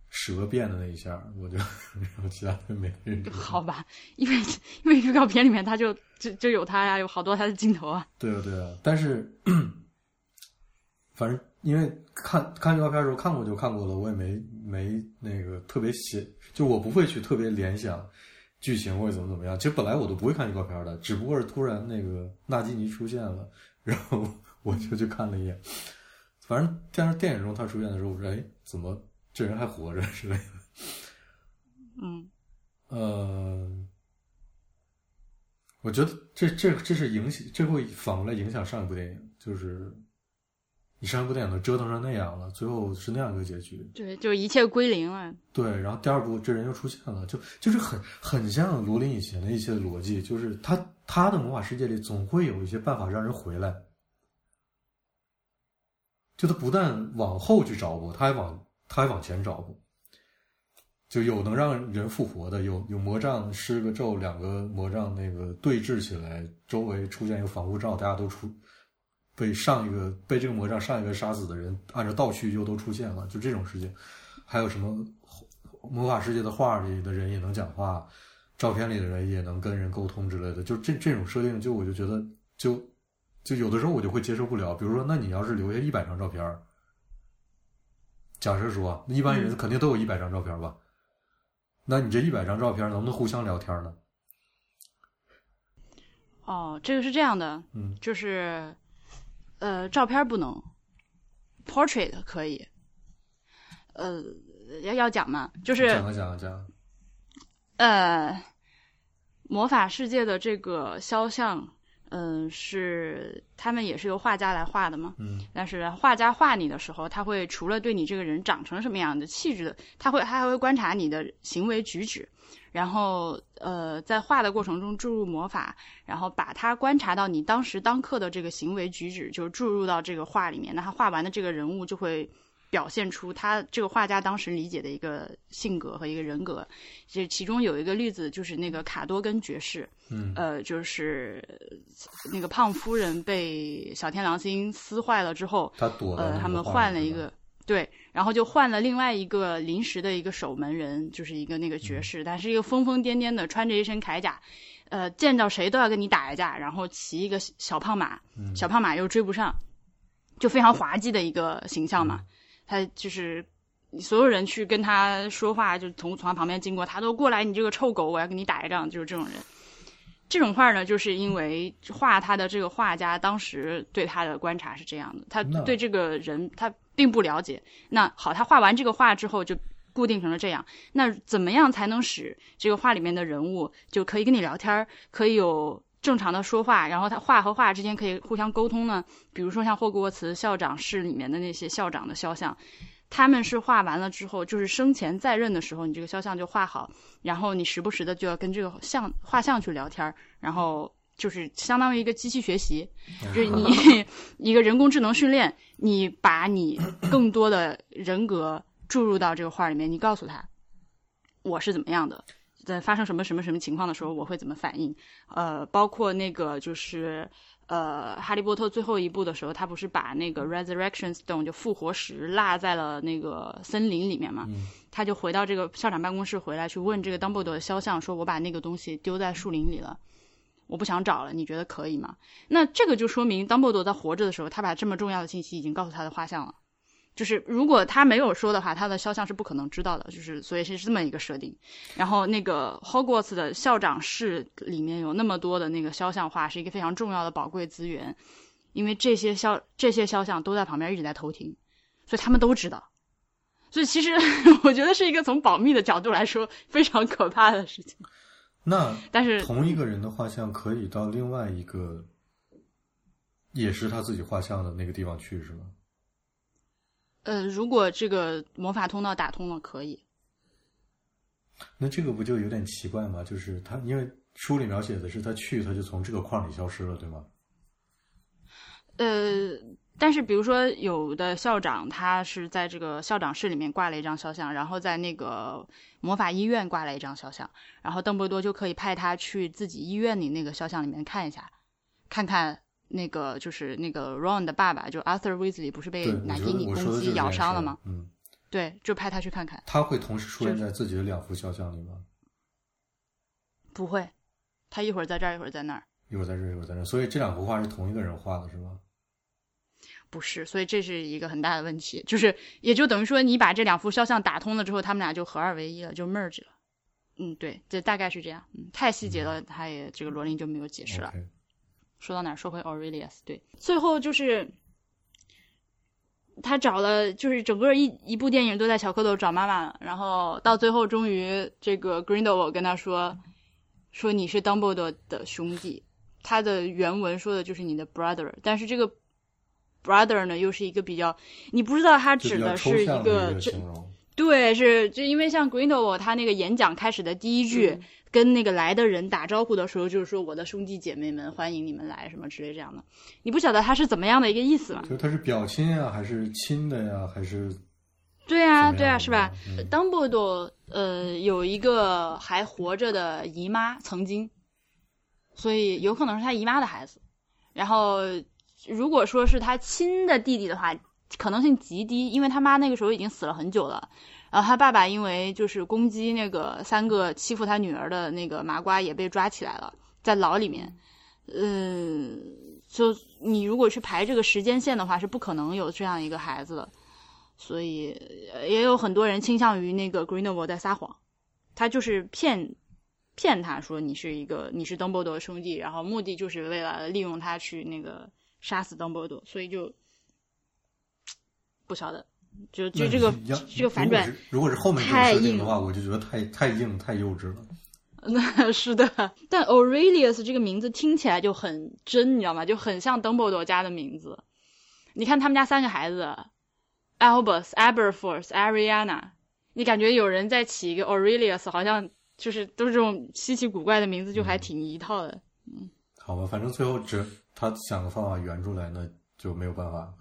蛇变的那一下，我就然后其他的没认真。好吧，因为因为预告片里面他就就就有他呀，有好多他的镜头啊。对啊，对啊，但是 反正因为看看预告片的时候看过就看过了，我也没没那个特别写，就我不会去特别联想剧情或者怎么怎么样。其实本来我都不会看预告片的，只不过是突然那个纳基尼出现了，然后我就去看了一眼。反正但是电影中他出现的时候，我说哎，怎么这人还活着之类的。嗯 呃，我觉得这这这是影响，这会反过来影响上一部电影，就是你上一部电影都折腾成那样了，最后是那样一个结局。对，就是一切归零了。对，然后第二部这人又出现了，就就是很很像罗琳以前的一些逻辑，就是他他的魔法世界里总会有一些办法让人回来，就他不但往后去找补，他还往他还往前找补，就有能让人复活的，有有魔杖施个咒，两个魔杖那个对峙起来，周围出现一个防护罩，大家都出被上一个被这个魔杖上一个杀死的人，按照倒叙又都出现了，就这种事情，还有什么魔法世界的画里的人也能讲话，照片里的人也能跟人沟通之类的，就这这种设定，就我就觉得就就有的时候我就会接受不了。比如说，那你要是留下一百张照片，假设说一般人肯定都有一百张照片吧，那你这一百张照片能不能互相聊天呢？哦，这个是这样的，嗯就是呃，照片不能，portrait 可以。呃，要要讲吗，就是讲啊讲啊讲啊，呃，魔法世界的这个肖像，嗯、是他们也是由画家来画的嘛。嗯但是画家画你的时候，他会除了对你这个人长成什么样的气质的，他会他还会观察你的行为举止，然后呃，在画的过程中注入魔法，然后把他观察到你当时当刻的这个行为举止，就是注入到这个画里面。那他画完的这个人物就会表现出他这个画家当时理解的一个性格和一个人格。这其中有一个例子就是那个卡多根爵士，嗯呃，就是那个胖夫人被小天狼星撕坏了之后，他躲了呃，他们换了一个，对，然后就换了另外一个临时的一个守门人，就是一个那个爵士，他是一个疯疯癫癫的，穿着一身铠甲，呃，见到谁都要跟你打一架，然后骑一个小胖马，小胖马又追不上，就非常滑稽的一个形象嘛。他就是所有人去跟他说话，就从从他旁边经过，他都过来，你这个臭狗，我要跟你打一仗，就是这种人。这种画呢，就是因为画他的这个画家当时对他的观察是这样的，他对这个人他并不了解。那好，他画完这个画之后就固定成了这样。那怎么样才能使这个画里面的人物就可以跟你聊天，可以有正常的说话，然后他画和画之间可以互相沟通呢？比如说像霍格沃茨校长室里面的那些校长的肖像。他们是画完了之后，就是生前在任的时候，你这个肖像就画好，然后你时不时的就要跟这个像画像去聊天然后就是相当于一个机器学习，就是你一个人工智能训练，你把你更多的人格注入到这个画里面，你告诉他我是怎么样的，在发生什么什么什么情况的时候我会怎么反应，呃，包括那个就是。呃，哈利波特最后一部的时候，他不是把那个 Resurrection Stone 就复活石落在了那个森林里面嘛？他就回到这个校长办公室回来，去问这个 Dumbledore 的肖像，说我把那个东西丢在树林里了，我不想找了，你觉得可以吗？那这个就说明 Dumbledore 在活着的时候，他把这么重要的信息已经告诉他的画像了。就是如果他没有说的话，他的肖像是不可能知道的。就是所以是这么一个设定。然后那个 Hogwarts 的校长室里面有那么多的那个肖像画，是一个非常重要的宝贵资源，因为这些肖这些肖像都在旁边一直在偷听，所以他们都知道。所以其实 我觉得是一个从保密的角度来说非常可怕的事情。那但是同一个人的画像可以到另外一个也是他自己画像的那个地方去，是吗？呃，如果这个魔法通道打通了，可以。那这个不就有点奇怪吗？就是他，因为书里描写的是他去，他就从这个框里消失了，对吗？呃，但是比如说有的校长，他是在这个校长室里面挂了一张肖像，然后在那个魔法医院挂了一张肖像，然后邓布利多就可以派他去自己医院里那个肖像里面看一下，看看。那个就是那个 Ron 的爸爸，就 Arthur Weasley，不是被南迪尼公鸡咬伤了吗？嗯，对，就派他去看看。他会同时出现在自己的两幅肖像里吗？不会，他一会儿在这儿，一会儿在那儿。一会儿在这儿，一会儿在那儿。所以这两幅画是同一个人画的，是吗？不是，所以这是一个很大的问题，就是也就等于说，你把这两幅肖像打通了之后，他们俩就合二为一了，就 merge 了。嗯，对，这大概是这样。嗯，太细节了，他也这个罗琳就没有解释了。说到哪儿？说回 Aurelius，对，最后就是他找了，就是整个一一部电影都在小蝌蚪找妈妈，然后到最后终于这个 Grindelwald 跟他说，说你是 Dumbledore 的兄弟，他的原文说的就是你的 brother，但是这个 brother 呢又是一个比较，你不知道他指的是一个对，是就因为像 Grindelwald 他那个演讲开始的第一句。跟那个来的人打招呼的时候，就是说我的兄弟姐妹们，欢迎你们来，什么之类这样的。你不晓得他是怎么样的一个意思吗？就他是表亲啊，还是亲的呀，还是？对啊，对啊，是吧？当布多呃有一个还活着的姨妈，曾经，所以有可能是他姨妈的孩子。然后如果说是他亲的弟弟的话，可能性极低，因为他妈那个时候已经死了很久了。然后他爸爸因为就是攻击那个三个欺负他女儿的那个麻瓜也被抓起来了，在牢里面。嗯，就你如果去排这个时间线的话，是不可能有这样一个孩子的。所以也有很多人倾向于那个 Greenwald 在撒谎，他就是骗骗他说你是一个你是 Dumbledore 兄弟，然后目的就是为了利用他去那个杀死 Dumbledore，所以就不晓得。就就这个这个反转，如果是后面太硬的话，我就觉得太太硬太幼稚了。那是的，但 Aurelius 这个名字听起来就很真，你知道吗？就很像 Dumbledore 家的名字。你看他们家三个孩子，Albus、Aberforth、Ariana，你感觉有人在起一个 Aurelius，好像就是都是这种稀奇古怪的名字，就还挺一套的。嗯，好吧，反正最后只他想个方法圆出来，那就没有办法。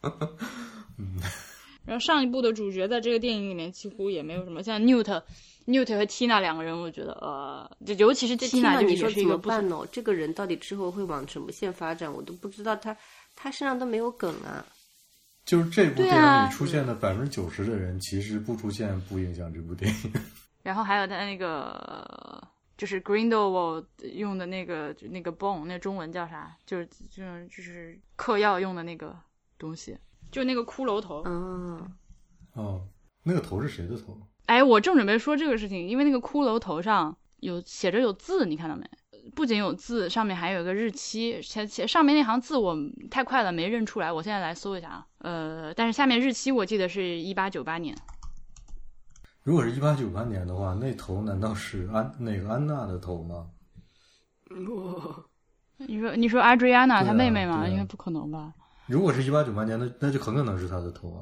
嗯，然后上一部的主角在这个电影里面几乎也没有什么，像 Newt、Newt 和 Tina 两个人，我觉得呃，就尤其是 Tina，你说怎么办呢？这个人到底之后会往什么线发展？我都不知道，他他身上都没有梗啊。就是这部电影里出现的百分之九十的人，其实不出现不影响这部电影。然后还有他那个就是 Grindelwald 用的那个那个 bone，那中文叫啥？就是就是就是嗑药用的那个东西，就那个骷髅头。嗯，哦，那个头是谁的头？哎，我正准备说这个事情，因为那个骷髅头上有写着有字，你看到没？不仅有字，上面还有一个日期，写写上面那行字我太快了没认出来，我现在来搜一下啊。呃，但是下面日期我记得是一八九八年。如果是一八九八年的话，那头难道是安那个安娜的头吗？不你说你说 Adriana 她妹妹吗？应该不可能吧？如果是一八九八年，那那就很可能是他的头啊。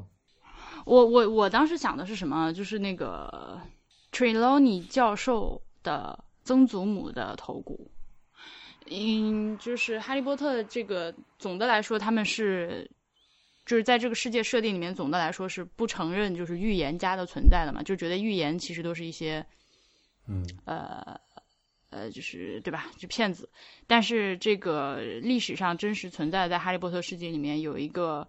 我我我当时想的是什么？就是那个 Trelawney 教授的曾祖母的头骨。嗯，就是哈利波特这个总的来说，他们是就是在这个世界设定里面，总的来说是不承认就是预言家的存在的嘛，就觉得预言其实都是一些嗯呃呃，就是对吧？就骗子。但是这个历史上真实存在，在哈利波特世界里面有一个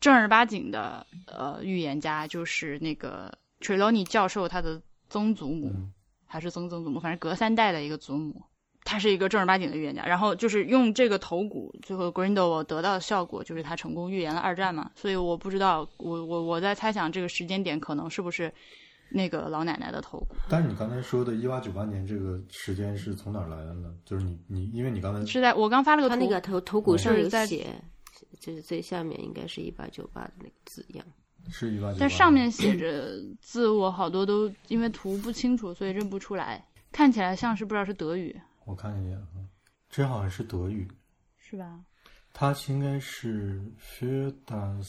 正儿八经的呃预言家，就是那个 Trelawney 教授他的曾祖母，嗯还是曾曾祖母，反正隔三代的一个祖母。他是一个正儿八经的预言家，然后就是用这个头骨，最后 Grindelwald 得到的效果就是他成功预言了二战嘛，所以我不知道，我我我在猜想这个时间点可能是不是那个老奶奶的头骨。但是你刚才说的一八九八年这个时间是从哪儿来的呢？就是你你，因为你刚才是在我刚发了个图，他那个头头骨上有就是在写，就是最下面应该是一八九八的那个字样。是一八九，但上面写着字，我好多都因为图不清楚，所以认不出来，看起来像是不知道是德语，我看一眼啊，这好像是德语，是吧？它应该是 für das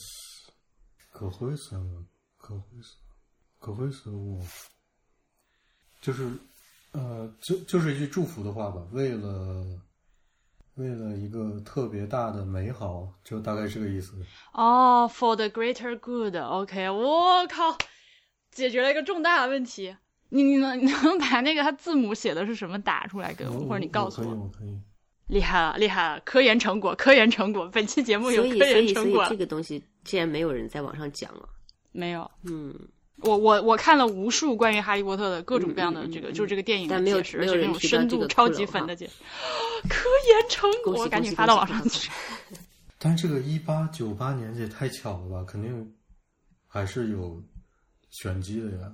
Gehäuse Gehäuse Gehäuse Wolf，就是呃，就就是一句祝福的话吧，为了为了一个特别大的美好，就大概是个意思。哦、f o r the greater good，OK，、我靠，解决了一个重大的问题。你你能你能把那个它字母写的是什么打出来给我，或者你告诉可以，我？可以。厉害了，厉害了！科研成果，科研成果，本期节目有所以，科所以，所以研成果。这个东西竟然没有人在网上讲了。没有，嗯，我我我看了无数关于哈利波特的各种各样的这个，嗯就是这个电影的解释，没有而且那种深度超级粉的解释。科研成果，赶紧发到网上去。但是这个一八九八年这也太巧了吧，肯定还是有玄机的呀。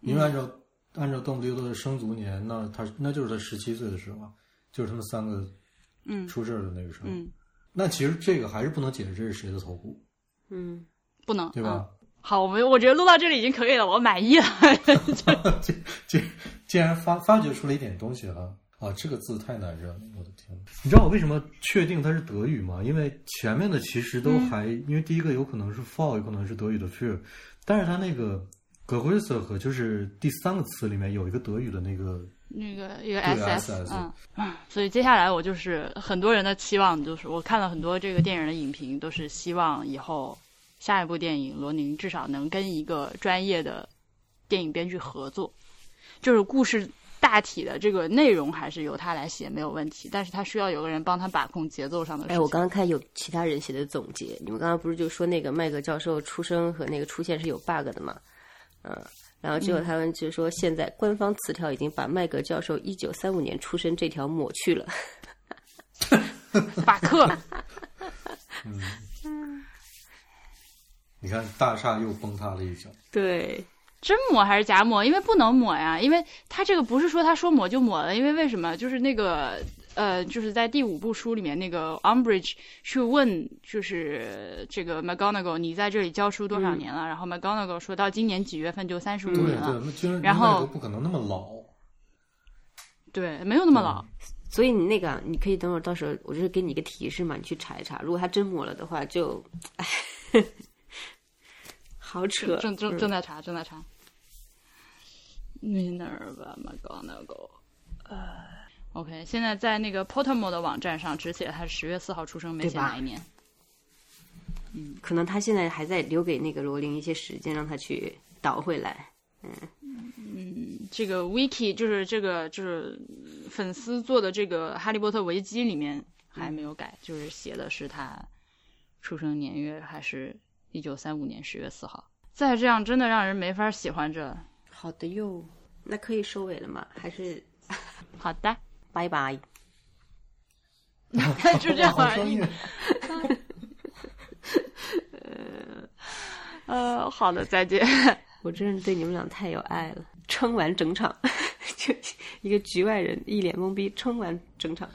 因为按照、按照邓布利多的生卒年，那他那就是他十七岁的时候啊，就是他们三个嗯出事儿的那个时候。嗯，那其实这个还是不能解释这是谁的头骨，嗯，不能对吧？嗯好，我们我觉得录到这里已经可以了，我满意了。这这竟然发发掘出了一点东西啊！啊，这个字太难认了，我的天！你知道我为什么确定它是德语吗？因为前面的其实都还，因为第一个有可能是 fall，有可能是德语的 fear，但是它那个 g e h ö s e 和就是第三个词里面有一个德语的那个，那个一个嗯嗯，所以接下来我就是很多人的期望，就是我看了很多这个电影的影评，都是希望以后下一部电影罗宁至少能跟一个专业的电影编剧合作，就是故事大体的这个内容还是由他来写没有问题，但是他需要有个人帮他把控节奏上的事情。哎，我刚刚看有其他人写的总结，你们刚刚不是就说那个麦格教授出生和那个出现是有 bug 的嘛？嗯，然后结果他们就说现在官方词条已经把麦格教授一九三五年出生这条抹去了。法克，你看大厦又崩塌了一下。对，真抹还是假抹？因为不能抹呀，因为他这个不是说他说抹就抹了，因为为什么？就是那个呃，就是在第五部书里面，那个 Umbridge 去问，就是这个 McGonagall，你在这里教书多少年了？然后 McGonagall 说到今年几月份就三十五年了，对，那居然然后那个不可能那么老。对，没有那么老。所以你那个啊你可以等会儿到时候我就是给你一个提示嘛，你去查一查，如果他真抹了的话就，哎，好扯，正正嗯正在查，正在查。Minerva McGonagall，呃，OK，现在在那个 Pottermore 的网站上只写他是十月四号出生，没写哪一年。嗯可能他现在还在留给那个罗琳一些时间，让他去倒回来。嗯嗯这个 wiki 就是这个就是粉丝做的这个《哈利波特维基》里面还没有改，就是写的是他出生年月还是一九三五年十月四号。再这样，真的让人没法喜欢这。好的哟，那可以收尾了吗？还是 好的，拜拜。就这样好而已。呃，好的，再见。我真是对你们俩太有爱了，撑完整场，就一个局外人一脸懵逼，撑完整场。